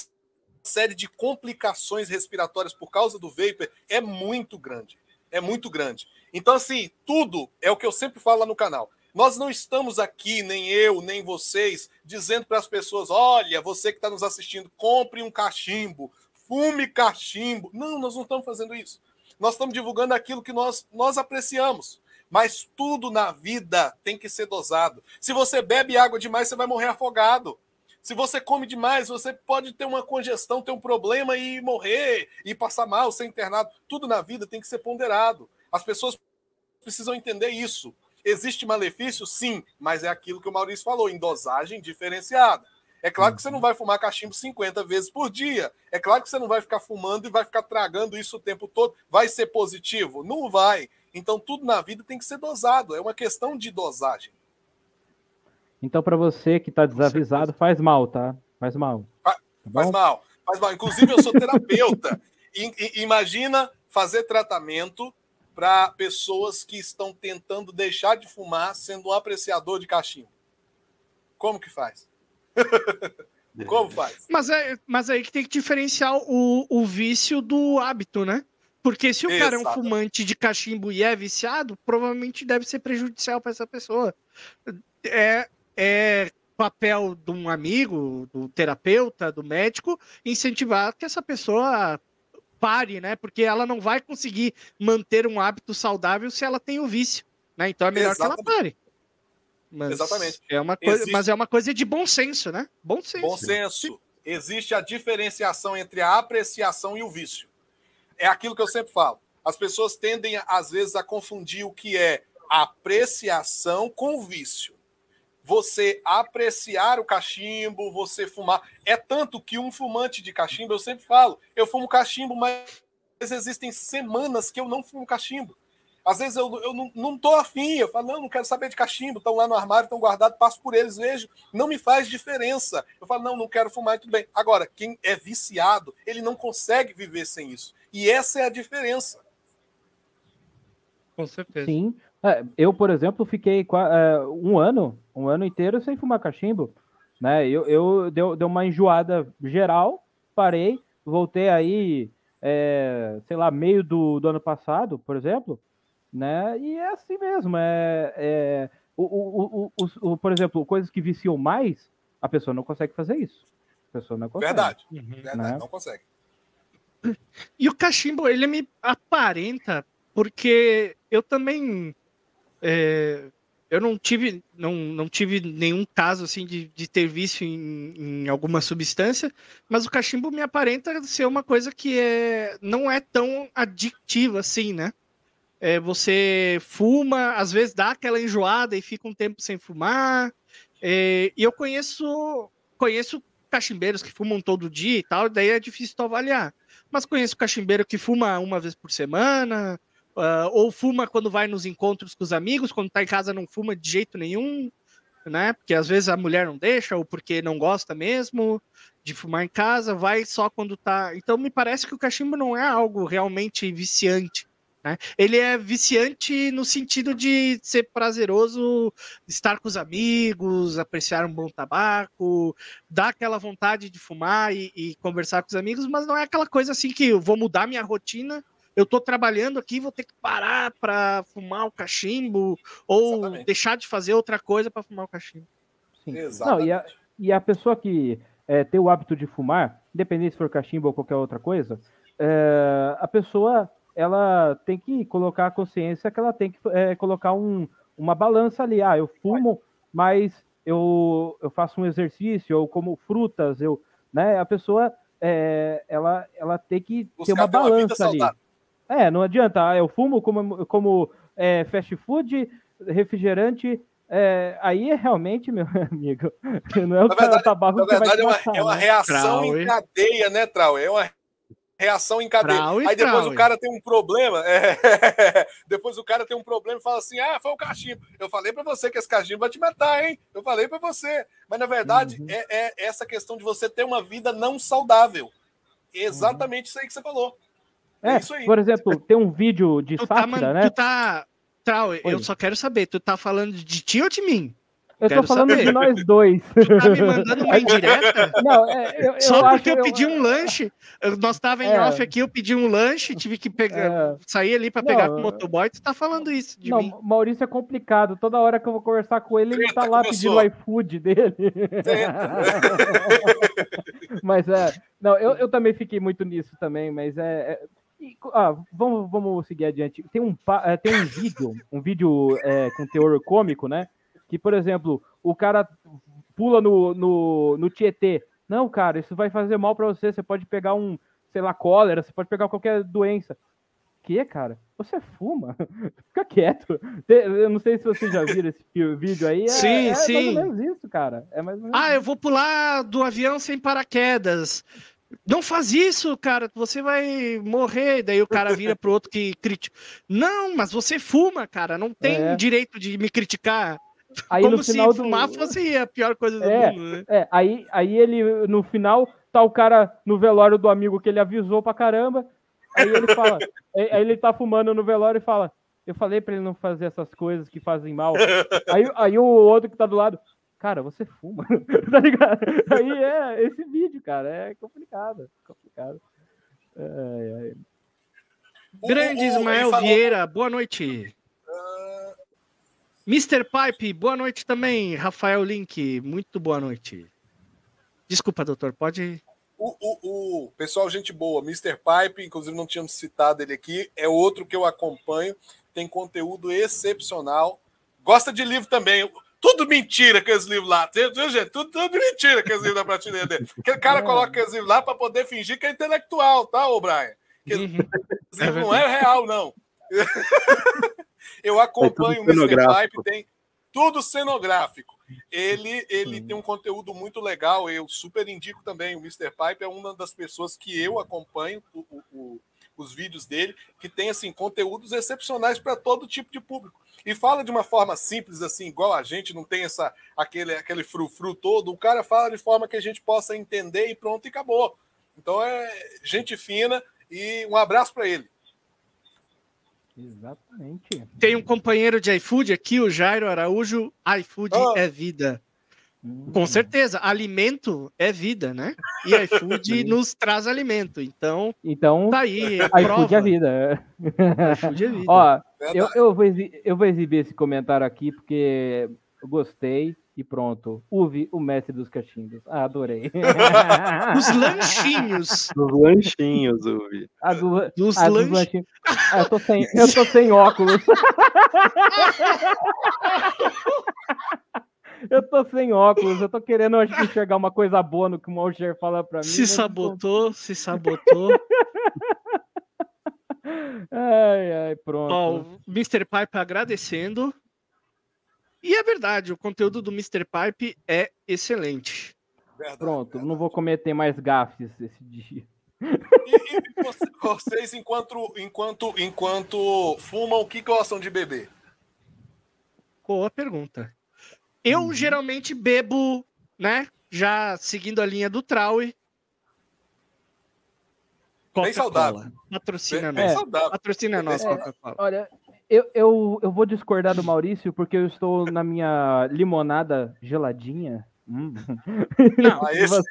série de complicações respiratórias por causa do vapor é muito grande. É muito grande. Então, assim, tudo é o que eu sempre falo lá no canal. Nós não estamos aqui, nem eu, nem vocês, dizendo para as pessoas: olha, você que está nos assistindo, compre um cachimbo, fume cachimbo. Não, nós não estamos fazendo isso. Nós estamos divulgando aquilo que nós, nós apreciamos. Mas tudo na vida tem que ser dosado. Se você bebe água demais, você vai morrer afogado. Se você come demais, você pode ter uma congestão, ter um problema e morrer, e passar mal, ser internado. Tudo na vida tem que ser ponderado. As pessoas precisam entender isso. Existe malefício? Sim, mas é aquilo que o Maurício falou, em dosagem diferenciada. É claro que você não vai fumar cachimbo 50 vezes por dia. É claro que você não vai ficar fumando e vai ficar tragando isso o tempo todo. Vai ser positivo? Não vai. Então, tudo na vida tem que ser dosado. É uma questão de dosagem. Então, para você que está desavisado, faz mal, tá? Faz mal. Tá faz mal. Faz mal. Inclusive, eu sou terapeuta. Imagina fazer tratamento para pessoas que estão tentando deixar de fumar sendo um apreciador de cachimbo. Como que faz? Como faz? Mas, é, mas aí que tem que diferenciar o, o vício do hábito, né? Porque se o Exato. cara é um fumante de cachimbo e é viciado, provavelmente deve ser prejudicial para essa pessoa. É, é papel de um amigo, do terapeuta, do médico, incentivar que essa pessoa pare, né? Porque ela não vai conseguir manter um hábito saudável se ela tem o vício, né? Então é melhor Exatamente. que ela pare. Mas Exatamente. É uma coisa, Existe... Mas é uma coisa de bom senso, né? Bom senso. Bom senso. Existe a diferenciação entre a apreciação e o vício é aquilo que eu sempre falo. As pessoas tendem, às vezes, a confundir o que é apreciação com vício. Você apreciar o cachimbo, você fumar. É tanto que um fumante de cachimbo, eu sempre falo, eu fumo cachimbo, mas existem semanas que eu não fumo cachimbo. Às vezes eu, eu não, não tô afim, eu falo, não, não quero saber de cachimbo, estão lá no armário, estão guardados, passo por eles, vejo, não me faz diferença. Eu falo, não, não quero fumar, tudo bem. Agora, quem é viciado, ele não consegue viver sem isso. E essa é a diferença. Com certeza. Sim. É, eu, por exemplo, fiquei é, um ano, um ano inteiro sem fumar cachimbo. Né? Eu, eu deu, deu uma enjoada geral, parei, voltei aí, é, sei lá, meio do, do ano passado, por exemplo, né? E é assim mesmo. É, é o, o, o, o, por exemplo, coisas que viciam mais, a pessoa não consegue fazer isso. A pessoa não consegue. Verdade. Uhum. Verdade, né? não consegue. E o cachimbo, ele me aparenta, porque eu também. É, eu não tive, não, não tive nenhum caso assim de, de ter vício em, em, alguma substância, mas o cachimbo me aparenta ser uma coisa que é, não é tão adictiva assim, né? É, você fuma, às vezes dá aquela enjoada e fica um tempo sem fumar. É, e eu conheço, conheço cachimbeiros que fumam todo dia e tal, daí é difícil avaliar mas conheço cachimbeiro que fuma uma vez por semana, uh, ou fuma quando vai nos encontros com os amigos, quando tá em casa não fuma de jeito nenhum, né? Porque às vezes a mulher não deixa, ou porque não gosta mesmo de fumar em casa, vai só quando tá. Então me parece que o cachimbo não é algo realmente viciante. Né? Ele é viciante no sentido de ser prazeroso estar com os amigos, apreciar um bom tabaco, dar aquela vontade de fumar e, e conversar com os amigos, mas não é aquela coisa assim que eu vou mudar minha rotina eu estou trabalhando aqui, vou ter que parar para fumar o cachimbo ou Exatamente. deixar de fazer outra coisa para fumar o cachimbo. Sim. Não, e, a, e a pessoa que é, tem o hábito de fumar, independente se for cachimbo ou qualquer outra coisa, é, a pessoa ela tem que colocar a consciência que ela tem que é, colocar um, uma balança ali. Ah, eu fumo, mas eu, eu faço um exercício, eu como frutas, eu, né? A pessoa é, ela, ela tem que Buscar ter uma balança uma ali. É, não adianta. Ah, eu fumo como, como é, fast food, refrigerante. É, aí é realmente, meu amigo, não é o na verdade, tabaco na verdade é, uma, é uma reação em cadeia, né, Trau? É uma reação em cadeia. Aí depois o cara tem um problema. É... depois o cara tem um problema e fala assim: ah, foi o cachimbo. Eu falei para você que esse cachimbo vai te matar, hein? Eu falei para você. Mas na verdade uhum. é, é, essa questão de você ter uma vida não saudável. Exatamente uhum. isso aí que você falou. É, é isso aí. Por exemplo, tem um vídeo de tu tá sátira, tá, né? Tu tá. Trau, eu só quero saber, tu tá falando de ti ou de mim? Eu Quero tô falando saber. de nós dois. Tu tá me mandando uma indireta? Não, é, eu, eu Só porque eu pedi um lanche. eu- Nós tava em É. off aqui, eu pedi um lanche, tive que pegar, É. sair ali pra Não, pegar com o é- motoboy. Tu tá falando isso de Não, mim. Maurício é complicado. Toda hora que eu vou conversar com ele, ele tá lá começou. pedindo o iFood dele. mas é. Não, eu, eu também fiquei muito nisso também, mas é. E, ah, vamos, vamos seguir adiante. Tem um, é, tem um vídeo, um vídeo é, com teor cômico, né? Que, por exemplo, o cara pula no, no, no Tietê. Não, cara, isso vai fazer mal pra você. Você pode pegar um, sei lá, cólera, você pode pegar qualquer doença. Que, cara? Você fuma? Fica quieto. Eu não sei se vocês já viram esse vídeo aí. É, Sim, é sim. mais ou menos isso, cara. É mais ou menos Ah, eu vou pular do avião sem paraquedas. Não faz isso, cara, você vai morrer. Daí o cara vira pro outro que critica. Não, mas você fuma, cara, não tem É. direito de me criticar. Aí Como no se final do fumar fosse a pior coisa do É. mundo, né? É, aí, aí ele, no final, tá o cara no velório do amigo que ele avisou pra caramba. Aí ele fala, aí aí ele tá fumando no velório e fala: Eu falei pra ele não fazer essas coisas que fazem mal. Aí, aí o outro que tá do lado, cara, você fuma, tá ligado? Aí é esse vídeo, cara, é complicado. complicado. Ai, ai. O- Grande Ismael falou- Vieira, boa noite. Ah, Mr. Pipe, boa noite também. Rafael Link, muito boa noite. Desculpa, doutor, pode. O, o, o pessoal, gente boa, Mr. Pipe, inclusive não tínhamos citado ele aqui, é outro que eu acompanho, tem conteúdo excepcional. Gosta de livro também. Tudo mentira aqueles livros lá, viu, gente? Tudo, tudo mentira aqueles livros da prateleira dele. Aquele cara É. coloca aqueles livros lá para poder fingir que é intelectual, tá, ô Brian? Que Uhum. esse livro não é real, não. eu acompanho o tudo Mr. Pipe, tem tudo cenográfico. Ele, ele Sim. tem um conteúdo muito legal, eu super indico também. O Mr. Pipe é uma das pessoas que eu acompanho o- o- o- os vídeos dele, que tem assim conteúdos excepcionais para todo tipo de público. E fala de uma forma simples, assim, igual a gente, não tem essa aquele, aquele frufru todo. O cara fala de forma que a gente possa entender e pronto, e acabou. Então é gente fina e um abraço para ele. Exatamente. Tem um companheiro de iFood aqui, o Jairo Araújo. iFood Ah. é vida. Hum. Com certeza, alimento é vida, né? E iFood nos traz alimento. Então, Então, tá aí. A iFood é a vida. iFood é vida. Ó, eu, eu, vou exi- eu vou exibir esse comentário aqui porque eu gostei e pronto. Uve o mestre dos cachimbos. Ah, adorei. Os lanchinhos. Dos lanchinhos, Uvi. A do, Dos a dos lanchinhos. Ah, eu, tô sem, eu tô sem óculos. Eu tô sem óculos. Eu tô querendo acho enxergar uma coisa boa no que o Malcher fala pra mim. Se sabotou, se sabotou. Ai, ai, pronto. Ó, o Mr. Pipe agradecendo. E é verdade, o conteúdo do Mr. Pipe é excelente. Verdade, Pronto, verdade. não vou cometer mais gafes esse dia. E, e você- vocês, enquanto, enquanto, enquanto fumam, o que gostam de beber? Boa pergunta. Eu Uhum. geralmente bebo, né? Já seguindo a linha do Traui. Bem saudável. Patrocina Bem nós. saudável. Patrocina nós, É. Coca-Cola. Olha, eu, eu, eu vou discordar do Maurício porque eu estou na minha limonada geladinha. Hum. Não, Ah,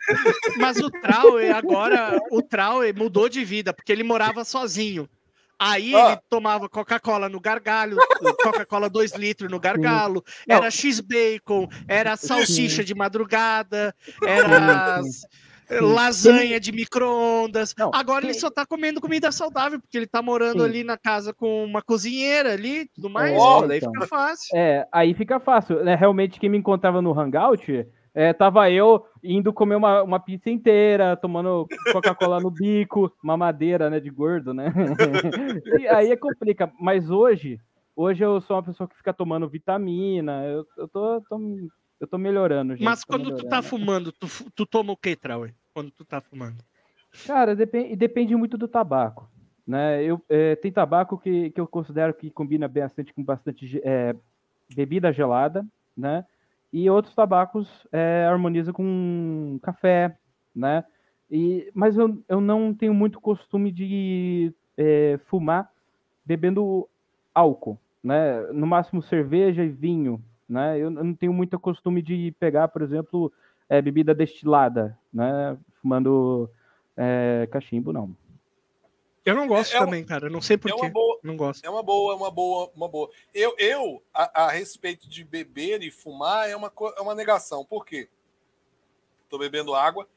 mas o Traue agora, o Traue mudou de vida, porque ele morava sozinho. Aí ele tomava Coca-Cola no gargalho, Coca-Cola 2 litros no gargalo, Não. era X-Bacon, era salsicha de madrugada, era Sim, lasanha de micro-ondas. Agora ele só tá comendo comida saudável, porque ele tá morando Sim. ali na casa com uma cozinheira ali e tudo mais. Pô, daí então. fica fácil. É, aí fica fácil. né? Realmente, quem me encontrava no Hangout, é, tava eu indo comer uma, uma pizza inteira, tomando Coca-Cola no bico, mamadeira, né, de gordo, né? e aí é complica. Mas hoje, hoje eu sou uma pessoa que fica tomando vitamina, eu, eu, tô, tô- eu tô melhorando, gente. Mas quando tu tá fumando, tu, tu toma o que, Traue? Quando tu tá fumando? Cara, depende, depende muito do tabaco. Né? Eu, é, tem tabaco que, que eu considero que combina bastante com bastante é, bebida gelada, né? E outros tabacos é, harmonizam com café, né? E, mas eu, eu não tenho muito costume de é, fumar bebendo álcool, né? No máximo cerveja e vinho, né? Eu não tenho muito costume de pegar, por exemplo, é, bebida destilada, né? Fumando é, cachimbo, não. Eu não gosto É- é também, cara. Eu não sei É porquê. uma boa, Não gosto. é uma boa, é uma boa, uma boa. Eu, eu a, a respeito de beber e fumar, é uma, é uma negação. Por quê? Tô bebendo água.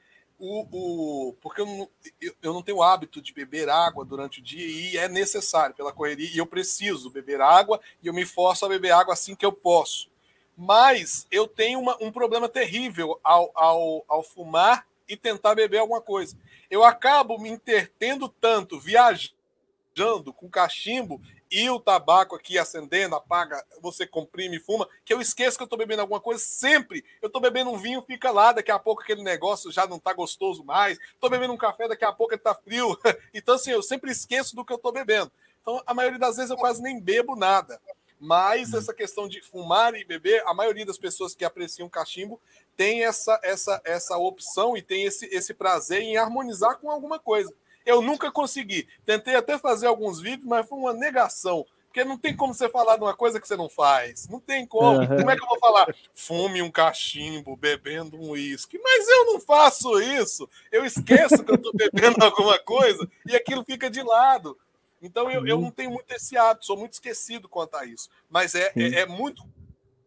O, o, porque eu não, eu, eu não tenho o hábito de beber água durante o dia e é necessário pela correria. E eu preciso beber água e eu me forço a beber água assim que eu posso. Mas eu tenho uma- um problema terrível ao, ao, ao fumar e tentar beber alguma coisa. Eu acabo me intertendo tanto, viajando com cachimbo e o tabaco aqui acendendo, apaga, você comprime e fuma, que eu esqueço que eu tô bebendo alguma coisa sempre. Eu tô bebendo um vinho, fica lá, daqui a pouco aquele negócio já não tá gostoso mais. Tô bebendo um café, daqui a pouco ele tá frio. Então, assim, eu sempre esqueço do que eu tô bebendo. Então, a maioria das vezes eu quase nem bebo nada. Mas essa questão de fumar e beber, a maioria das pessoas que apreciam cachimbo tem essa, essa, essa opção e tem esse, esse prazer em harmonizar com alguma coisa. Eu nunca consegui. Tentei até fazer alguns vídeos, mas foi uma negação. Porque não tem como você falar de uma coisa que você não faz. Não tem como. Uhum. Como é que eu vou falar? Fume um cachimbo bebendo um uísque. Mas eu não faço isso. Eu esqueço que eu estou bebendo alguma coisa e aquilo fica de lado. Então eu, eu não tenho muito esse hábito, sou muito esquecido quanto a isso. Mas é, é, é muito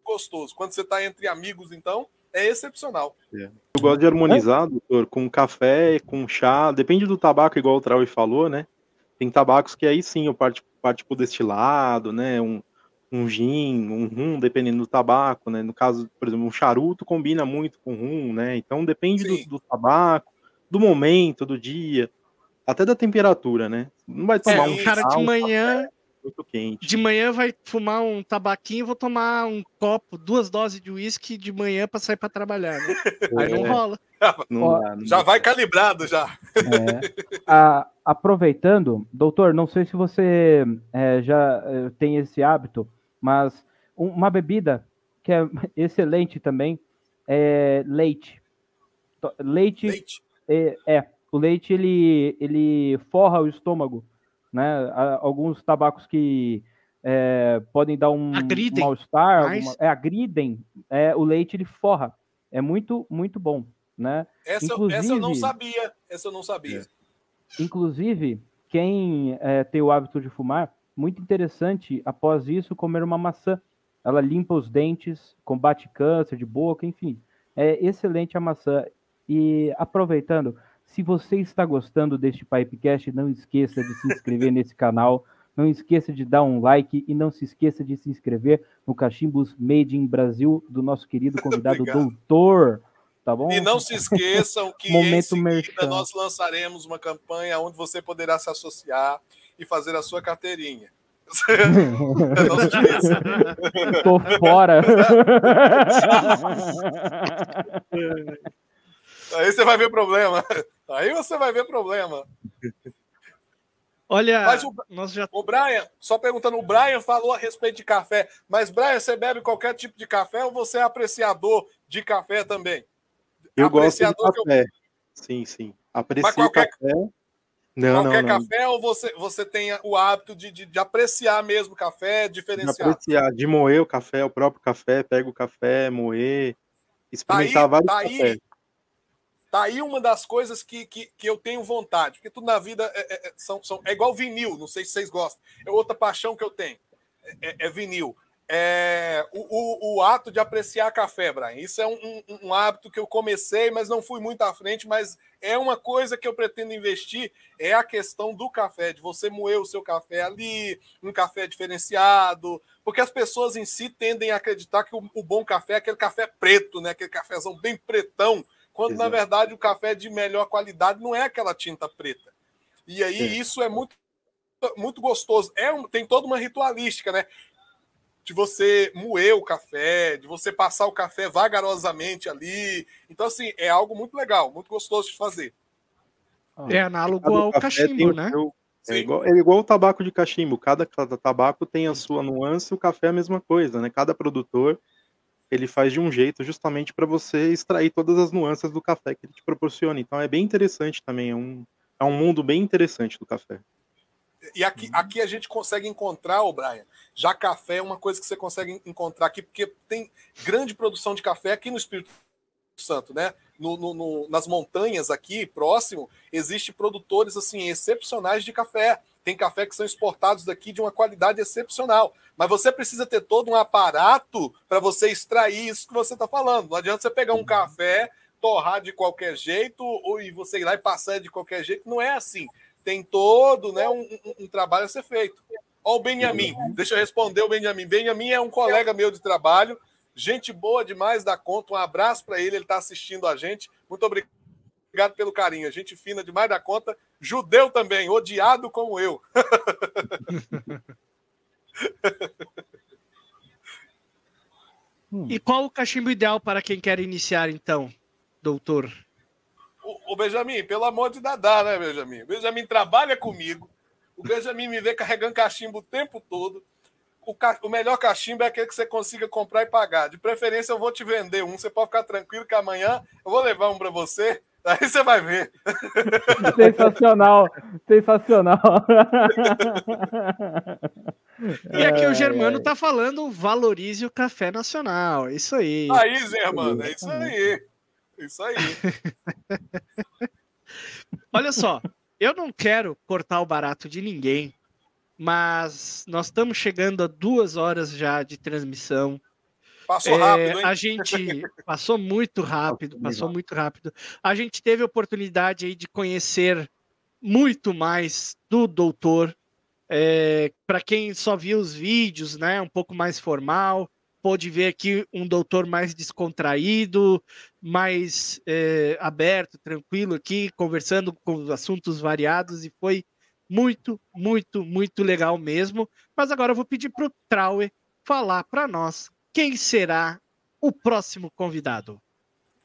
gostoso. Quando você está entre amigos, então, é excepcional. Eu gosto de harmonizar, doutor, com café, com chá. Depende do tabaco, igual o Traui falou, né? Tem tabacos que aí sim eu parto, parto pro destilado, né? Um, um gin, um rum, dependendo do tabaco, né? No caso, por exemplo, um charuto combina muito com rum, né? Então depende do, do tabaco, do momento, do dia, até da temperatura, né? Não vai tomar É, um cara chá, de um manhã, café muito quente. de manhã vai fumar um tabaquinho, vou tomar um copo, duas doses de uísque de manhã pra sair pra trabalhar, né? Aí não É, rola. não Ó, dá, não Já dá. vai calibrado já. É. A- aproveitando, doutor, não sei se você é, já é, tem esse hábito, mas um- uma bebida que é excelente também é leite. Leite, Leite. É, é, o leite ele, ele forra o estômago, né? Alguns tabacos que é, podem dar um, mal-estar, alguma- é, agridem, é, o leite ele forra. É muito, muito bom, né? Essa, eu- essa eu não Inclusive- sabia. Essa eu não sabia. Inclusive, quem é, tem o hábito de fumar, muito interessante, após isso, comer uma maçã. Ela limpa os dentes, combate câncer de boca, enfim. É excelente a maçã. E aproveitando, se você está gostando deste Pipecast, não esqueça de se inscrever nesse canal. Não esqueça de dar um like e não se esqueça de se inscrever no Cachimbos Made in Brasil do nosso querido convidado doutor. Tá bom? E não se esqueçam que em Momento seguida merchan. nós lançaremos uma campanha onde você poderá se associar e fazer a sua carteirinha. não. Tô fora. Aí você vai ver problema. Aí você vai ver problema. Olha, Mas o- nós já O Brian, só perguntando, o Brian falou a respeito de café, mas Brian, você bebe qualquer tipo de café ou você é apreciador de café também? Eu gosto de Apreciador que eu- café. Sim, sim. Aprecio Mas qualquer- café. Não, Qualquer não, não. café ou você, você tem o hábito de, de, de apreciar mesmo o café De diferenciado? apreciar, de moer o café, o próprio café, pega o café, moer, experimentar Tá aí- vários tá aí. Tá aí uma das coisas que, que, que eu tenho vontade, porque tudo na vida é, é- é- são, são, é igual vinil, não sei se vocês gostam. É outra paixão que eu tenho. É, é- é vinil. É, o, o, o ato de apreciar café, Brian. Isso é um, um- um hábito que eu comecei, mas não fui muito à frente, mas é uma coisa que eu pretendo investir, é a questão do café, de você moer o seu café ali, um café diferenciado, porque as pessoas em si tendem a acreditar que o, o bom café é aquele café preto, né? Aquele cafezão bem pretão, quando na Exato. verdade o café de melhor qualidade não é aquela tinta preta. E aí É. isso é muito muito gostoso. É um- tem toda uma ritualística, né? De você moer o café, de você passar o café vagarosamente ali. Então, assim, é algo muito legal, muito gostoso de fazer. é análogo ao cachimbo, né? seu- É Sim. igual, é igual o tabaco de cachimbo. Cada, cada tabaco tem a sua nuance, o café é a mesma coisa, né? Cada produtor ele faz de um jeito justamente para você extrair todas as nuances do café que ele te proporciona. Então é bem interessante também, é um, é um mundo bem interessante do café. E aqui, aqui a gente consegue encontrar, o Brian, já café é uma coisa que você consegue encontrar aqui, porque tem grande produção de café aqui no Espírito Santo, né? No, no, no, nas montanhas aqui, próximo, existe produtores assim excepcionais de café. Tem café que são exportados daqui de uma qualidade excepcional. Mas você precisa ter todo um aparato para você extrair isso que você está falando. Não adianta você pegar um café, torrar de qualquer jeito, ou e você ir lá e passar de qualquer jeito. Não é assim. Tem todo né, um, um, um trabalho a ser feito. Olha o Benjamin. Deixa eu responder o Benjamin. Benjamin é um colega meu de trabalho Gente boa demais da conta. Um abraço para ele, ele está assistindo a gente. Muito obrigado pelo carinho. Gente fina demais da conta. Judeu também, odiado como eu. e qual o cachimbo ideal para quem quer iniciar, então, doutor? O, o Benjamin, pelo amor de Dadá, né, Benjamin? O Benjamin trabalha comigo. O Benjamin me vê carregando cachimbo o tempo todo o, ca... o melhor cachimbo é aquele que você consiga comprar e pagar. De preferência, eu vou te vender um. Você pode ficar tranquilo que amanhã eu vou levar um para você. Aí você vai ver. Sensacional, sensacional. E aqui o Germano tá falando valorize o café nacional. Isso aí. Aí, Germano, é isso aí. Isso aí. Olha só, eu não quero cortar o barato de ninguém mas nós estamos chegando a duas horas já de transmissão. Passou é, rápido, hein? A gente passou muito rápido, passou muito rápido. A gente teve a oportunidade aí de conhecer muito mais do doutor. É, Para quem só viu os vídeos, né, um pouco mais formal, pôde ver aqui um doutor mais descontraído, mais é, aberto, tranquilo aqui, conversando com assuntos variados e foi muito, muito, muito legal mesmo. Mas agora eu vou pedir para o Trauer falar para nós quem será o próximo convidado.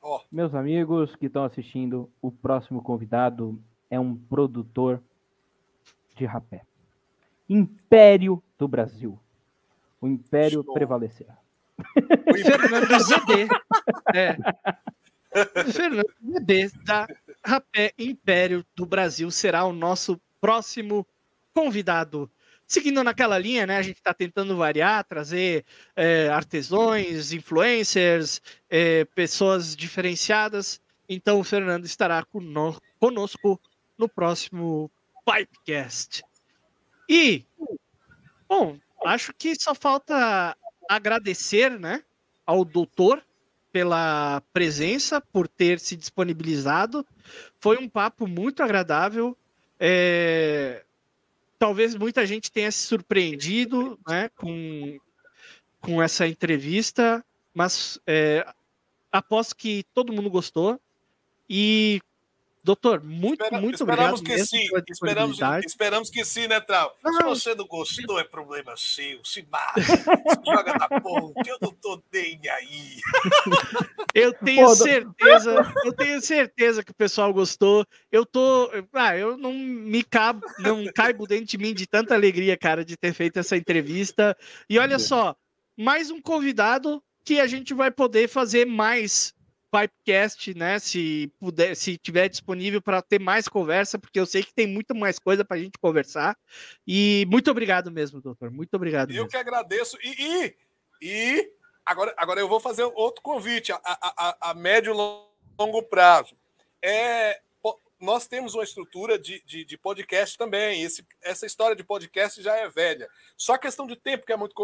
Oh. Meus amigos que estão assistindo, o próximo convidado é um produtor de rapé. Império do Brasil. O Império Estou. prevalecerá. O Fernando ZD. É. Fernando ZD da Rapé Império do Brasil será o nosso próximo convidado. Seguindo naquela linha, né, a gente está tentando variar, trazer é, artesãos, influencers, é, pessoas diferenciadas. Então, o Fernando estará conosco no próximo Pipecast. E, bom, acho que só falta agradecer né, ao doutor pela presença, por ter se disponibilizado. Foi um papo muito agradável. É, talvez muita gente tenha se surpreendido né, com, com essa entrevista, mas é, aposto que todo mundo gostou. E Doutor, muito, Espera, muito esperamos obrigado. Que sim, esperamos, esperamos que sim, né, Trau? Se você não gostou, é problema seu. Se mata, se joga na ponte, eu não tô nem aí. Eu tenho Pô, certeza, eu tenho certeza que o pessoal gostou. Eu tô. Ah, eu não me cabo, não caibo dentro de mim de tanta alegria, cara, de ter feito essa entrevista. E olha só, mais um convidado que a gente vai poder fazer mais Pipecast, né? Se puder, se tiver disponível para ter mais conversa, porque eu sei que tem muito mais coisa para a gente conversar. E muito obrigado mesmo, doutor. Muito obrigado. Eu mesmo. que agradeço. E, e, e, agora, agora eu vou fazer outro convite a, a, a, médio e longo prazo. É, nós temos uma estrutura de, de, de podcast também. Esse, essa história de podcast já é velha. Só questão de tempo que é muito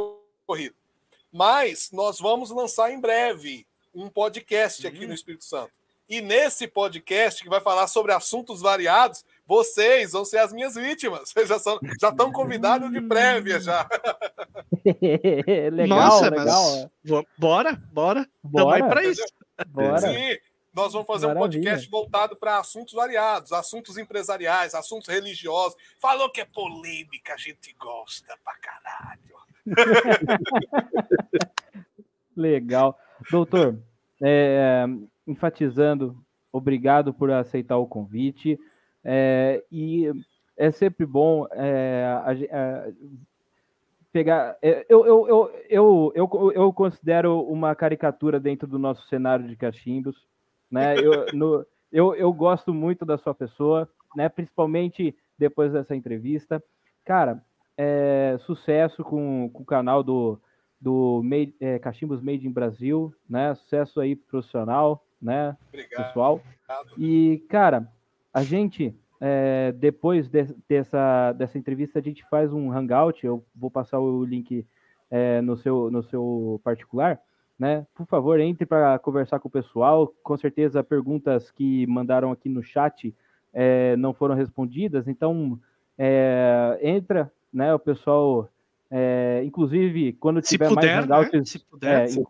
corrido. Mas nós vamos lançar em breve um podcast aqui no uhum. Espírito Santo. E nesse podcast, que vai falar sobre assuntos variados, vocês vão ser as minhas vítimas. Vocês já, são, já estão convidados de prévia já. legal, Nossa, legal. Mas... Bora, bora. Bora. Para isso. Bora. Sim, nós vamos fazer Maravilha. um podcast voltado para assuntos variados, assuntos empresariais, assuntos religiosos. Falou que é polêmica, a gente gosta pra caralho. Legal. Doutor, é, enfatizando, obrigado por aceitar o convite. É, e é sempre bom é, a, a, pegar. É, eu, eu, eu, eu, eu, eu considero uma caricatura dentro do nosso cenário de cachimbos. Né? Eu, no, eu, eu gosto muito da sua pessoa, né? principalmente depois dessa entrevista. cara, é, sucesso com, com o canal do, do Made, é, Cachimbos Made in Brasil, né? Sucesso aí profissional, né? Obrigado. Pessoal. E, cara, a gente, é, depois de, dessa, dessa entrevista, a gente faz um hangout. Eu vou passar o link é, no, seu, no seu particular. Né? Por favor, entre para conversar com o pessoal. Com certeza, perguntas que mandaram aqui no chat é, não foram respondidas. Então, é, entra, né? O pessoal, é, inclusive, quando tiver puder, mais hangouts, né? Se puder, é, se in-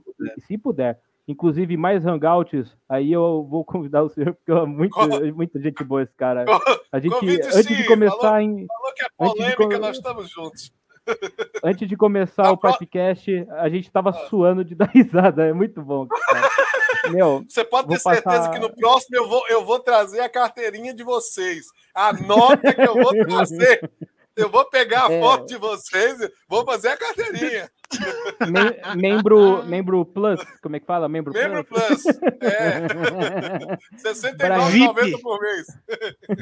se puder. Inclusive, mais hangouts, aí eu vou convidar o senhor, porque é muito, muita gente boa esse cara. A gente, Convide antes sim, de começar falou- em, Falou que é Antes de polêmica, com- nós estamos juntos. antes de começar A o pro- podcast, a gente tava suando de dar risada. É muito bom. Meu, Você pode ter certeza passar- que no próximo eu vou, eu vou trazer a carteirinha de vocês. A nota que eu vou trazer. Eu vou pegar a É. foto de vocês e vou fazer a carteirinha. mem- membro, membro Plus, como é que fala? Membro, Membro Plus? Plus. É, R$ VIP. 69,90 por mês.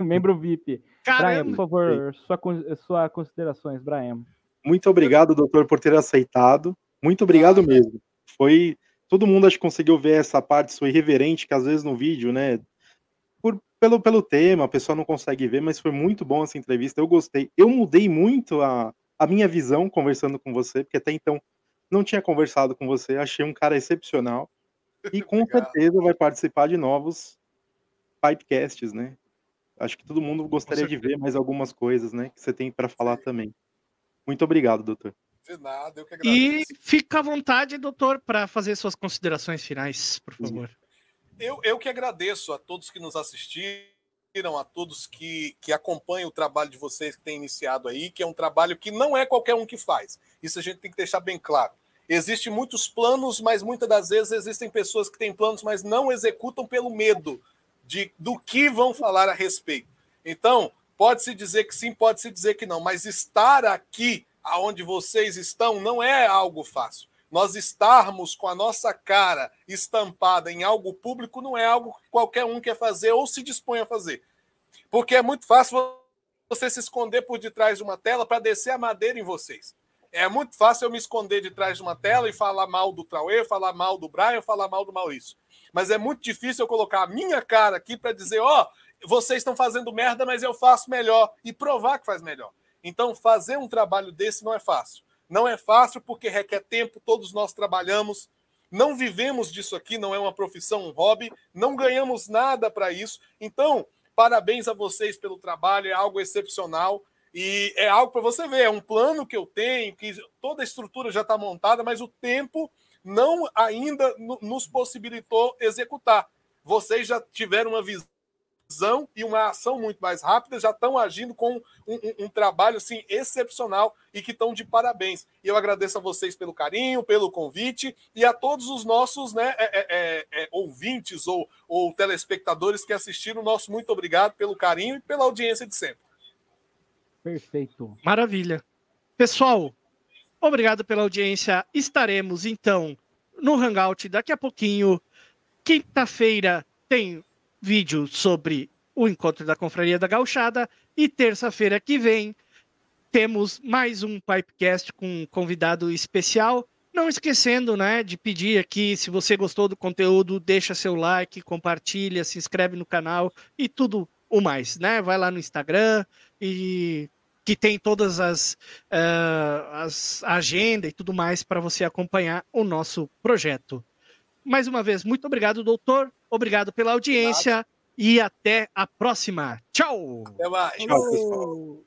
membro VIP. Brian, por Caramba. favor, sua, sua considerações, Brian. Muito obrigado, doutor, por ter aceitado. Muito obrigado mesmo. Foi. Todo mundo acho que conseguiu ver essa parte sua irreverente, que às vezes no vídeo, né? Pelo, pelo tema, a pessoa não consegue ver, mas foi muito bom essa entrevista. Eu gostei. Eu mudei muito a, a minha visão conversando com você, porque até então não tinha conversado com você. Achei um cara excepcional. E com certeza vai participar de novos pipecasts, né? Acho que todo mundo gostaria de ver mais algumas coisas, né? Que você tem para falar também. Muito obrigado, doutor. De nada, eu que E agradeço. fica à vontade, doutor, para fazer suas considerações finais, por favor. Eu, eu que agradeço a todos que nos assistiram, a todos que, que acompanham o trabalho de vocês que tem iniciado aí, que é um trabalho que não é qualquer um que faz. Isso a gente tem que deixar bem claro. Existem muitos planos, mas muitas das vezes existem pessoas que têm planos, mas não executam pelo medo de, do que vão falar a respeito. Então, pode-se dizer que sim, pode-se dizer que não, mas estar aqui aonde vocês estão não é algo fácil. Nós estarmos com a nossa cara estampada em algo público não é algo que qualquer um quer fazer ou se dispõe a fazer. Porque é muito fácil você se esconder por detrás de uma tela para descer a madeira em vocês. É muito fácil eu me esconder de trás de uma tela e falar mal do Trauê, falar mal do Brian, falar mal do Maurício. Mas é muito difícil eu colocar a minha cara aqui para dizer, ó, oh, vocês estão fazendo merda, mas eu faço melhor e provar que faz melhor. Então, fazer um trabalho desse não é fácil. Não é fácil porque requer tempo, todos nós trabalhamos, não vivemos disso aqui, não é uma profissão, um hobby, não ganhamos nada para isso. Então, parabéns a vocês pelo trabalho, é algo excepcional e é algo para você ver, é um plano que eu tenho, que toda a estrutura já está montada, mas o tempo não ainda nos possibilitou executar. Vocês já tiveram uma visão e uma ação muito mais rápida, já estão agindo com um, um, um, trabalho assim excepcional e que estão de parabéns. E eu agradeço a vocês pelo carinho, pelo convite e a todos os nossos né, é, é, é, ouvintes ou, ou telespectadores que assistiram. Nosso muito obrigado pelo carinho e pela audiência de sempre. Perfeito. Maravilha. Pessoal, obrigado pela audiência. Estaremos então no Hangout daqui a pouquinho. Quinta-feira tem vídeo sobre o encontro da Confraria da Gauchada e terça-feira que vem temos mais um Pipecast com um convidado especial. Não esquecendo, né, de pedir aqui, se você gostou do conteúdo, deixa seu like, compartilha, se inscreve no canal e tudo o mais, né? Vai lá no Instagram e que tem todas as, uh, as agenda e tudo mais para você acompanhar o nosso projeto. Mais uma vez, muito obrigado, doutor. Obrigado pela audiência Nada. e até a próxima. Tchau. Até mais. Tchau, pessoal.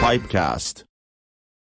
Pipecast.